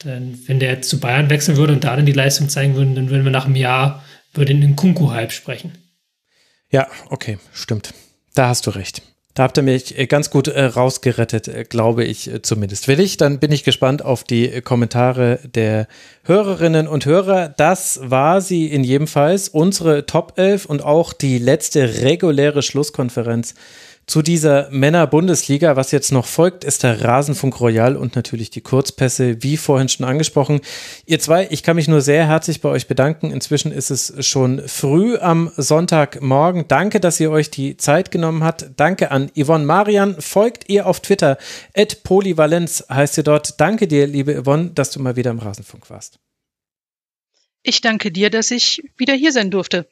Denn wenn der jetzt zu Bayern wechseln würde und da dann die Leistung zeigen würde, dann würden wir nach einem Jahr über den Kunku-Hype sprechen. Ja, okay, stimmt Da hast du recht. Da habt ihr mich äh, ganz gut äh, rausgerettet, äh, glaube ich zumindest. Will ich, dann bin ich gespannt auf die Kommentare der Hörerinnen und Hörer. Das war sie in jedem Fall, unsere Top 11 und auch die letzte reguläre Schlusskonferenz zu dieser Männer-Bundesliga. Was jetzt noch folgt, ist der Rasenfunk Royal und natürlich die Kurzpässe, wie vorhin schon angesprochen. Ihr zwei, ich kann mich nur sehr herzlich bei euch bedanken. Inzwischen ist es schon früh am Sonntagmorgen. Danke, dass ihr euch die Zeit genommen habt. Danke an Yvonne Marian. Folgt ihr auf Twitter. Polyvalenz heißt ihr dort. Danke dir, liebe Yvonne, dass du mal wieder im Rasenfunk warst. Ich danke dir, dass ich wieder hier sein durfte.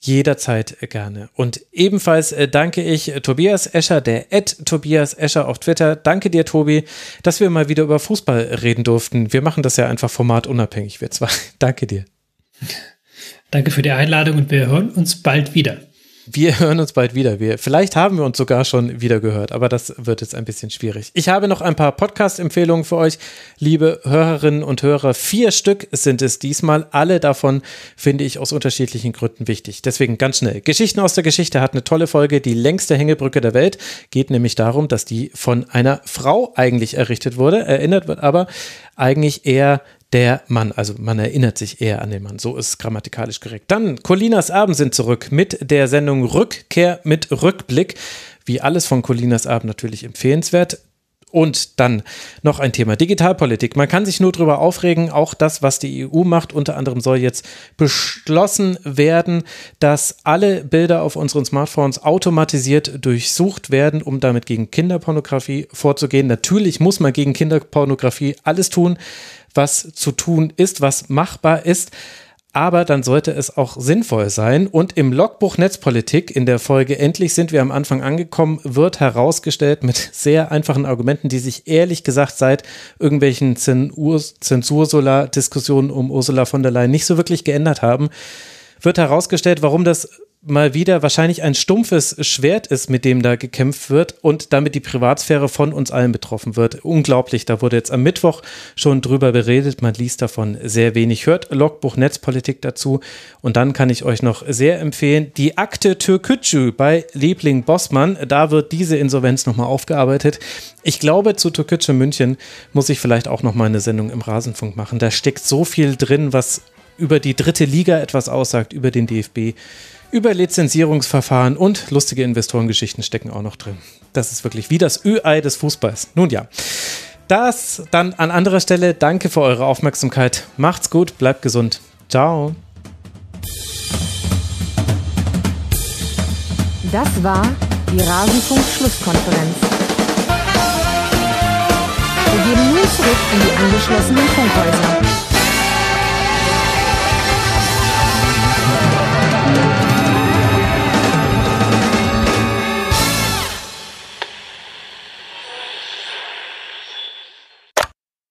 Jederzeit gerne. Und ebenfalls äh, danke ich äh, Tobias Escher, der Ed Tobias Escher auf Twitter. Danke dir, Tobi, dass wir mal wieder über Fußball reden durften. Wir machen das ja einfach formatunabhängig, wir zwei. danke dir. Danke für die Einladung und wir hören uns bald wieder. Wir hören uns bald wieder. Wir, vielleicht haben wir uns sogar schon wieder gehört, aber das wird jetzt ein bisschen schwierig. Ich habe noch ein paar Podcast-Empfehlungen für euch, liebe Hörerinnen und Hörer. Vier Stück sind es diesmal. Alle davon finde ich aus unterschiedlichen Gründen wichtig. Deswegen ganz schnell. Geschichten aus der Geschichte hat eine tolle Folge. Die längste Hängebrücke der Welt geht nämlich darum, dass die von einer Frau eigentlich errichtet wurde. Erinnert wird aber eigentlich eher der Mann. Also man erinnert sich eher an den Mann. So ist es grammatikalisch korrekt. Dann Colinas Abend sind zurück mit der Sendung Rückkehr mit Rückblick. Wie alles von Colinas Abend natürlich empfehlenswert. Und dann noch ein Thema Digitalpolitik. Man kann sich nur darüber aufregen, auch das, was die EU macht. Unter anderem soll jetzt beschlossen werden, dass alle Bilder auf unseren Smartphones automatisiert durchsucht werden, um damit gegen Kinderpornografie vorzugehen. Natürlich muss man gegen Kinderpornografie alles tun, was zu tun ist, was machbar ist. Aber dann sollte es auch sinnvoll sein. Und im Logbuch Netzpolitik in der Folge Endlich sind wir am Anfang angekommen, wird herausgestellt mit sehr einfachen Argumenten, die sich ehrlich gesagt seit irgendwelchen Zensursolar-Diskussionen um Ursula von der Leyen nicht so wirklich geändert haben, wird herausgestellt, warum das mal wieder wahrscheinlich ein stumpfes Schwert ist, mit dem da gekämpft wird und damit die Privatsphäre von uns allen betroffen wird. Unglaublich, da wurde jetzt am Mittwoch schon drüber beredet, man liest davon sehr wenig. Hört Logbuch Netzpolitik dazu und dann kann ich euch noch sehr empfehlen, die Akte Türkücü bei Liebling Bossmann, da wird diese Insolvenz nochmal aufgearbeitet. Ich glaube, zu Türkücü München muss ich vielleicht auch nochmal eine Sendung im Rasenfunk machen. Da steckt so viel drin, was über die dritte Liga etwas aussagt, über den DFB über Lizenzierungsverfahren und lustige Investorengeschichten stecken auch noch drin. Das ist wirklich wie das Ü-Ei des Fußballs. Nun ja. Das dann an anderer Stelle. Danke für eure Aufmerksamkeit. Macht's gut, bleibt gesund. Ciao. Das war die Rasenfunk-Schlusskonferenz. Wir gehen nun zurück in die angeschlossenen Funkhäuser.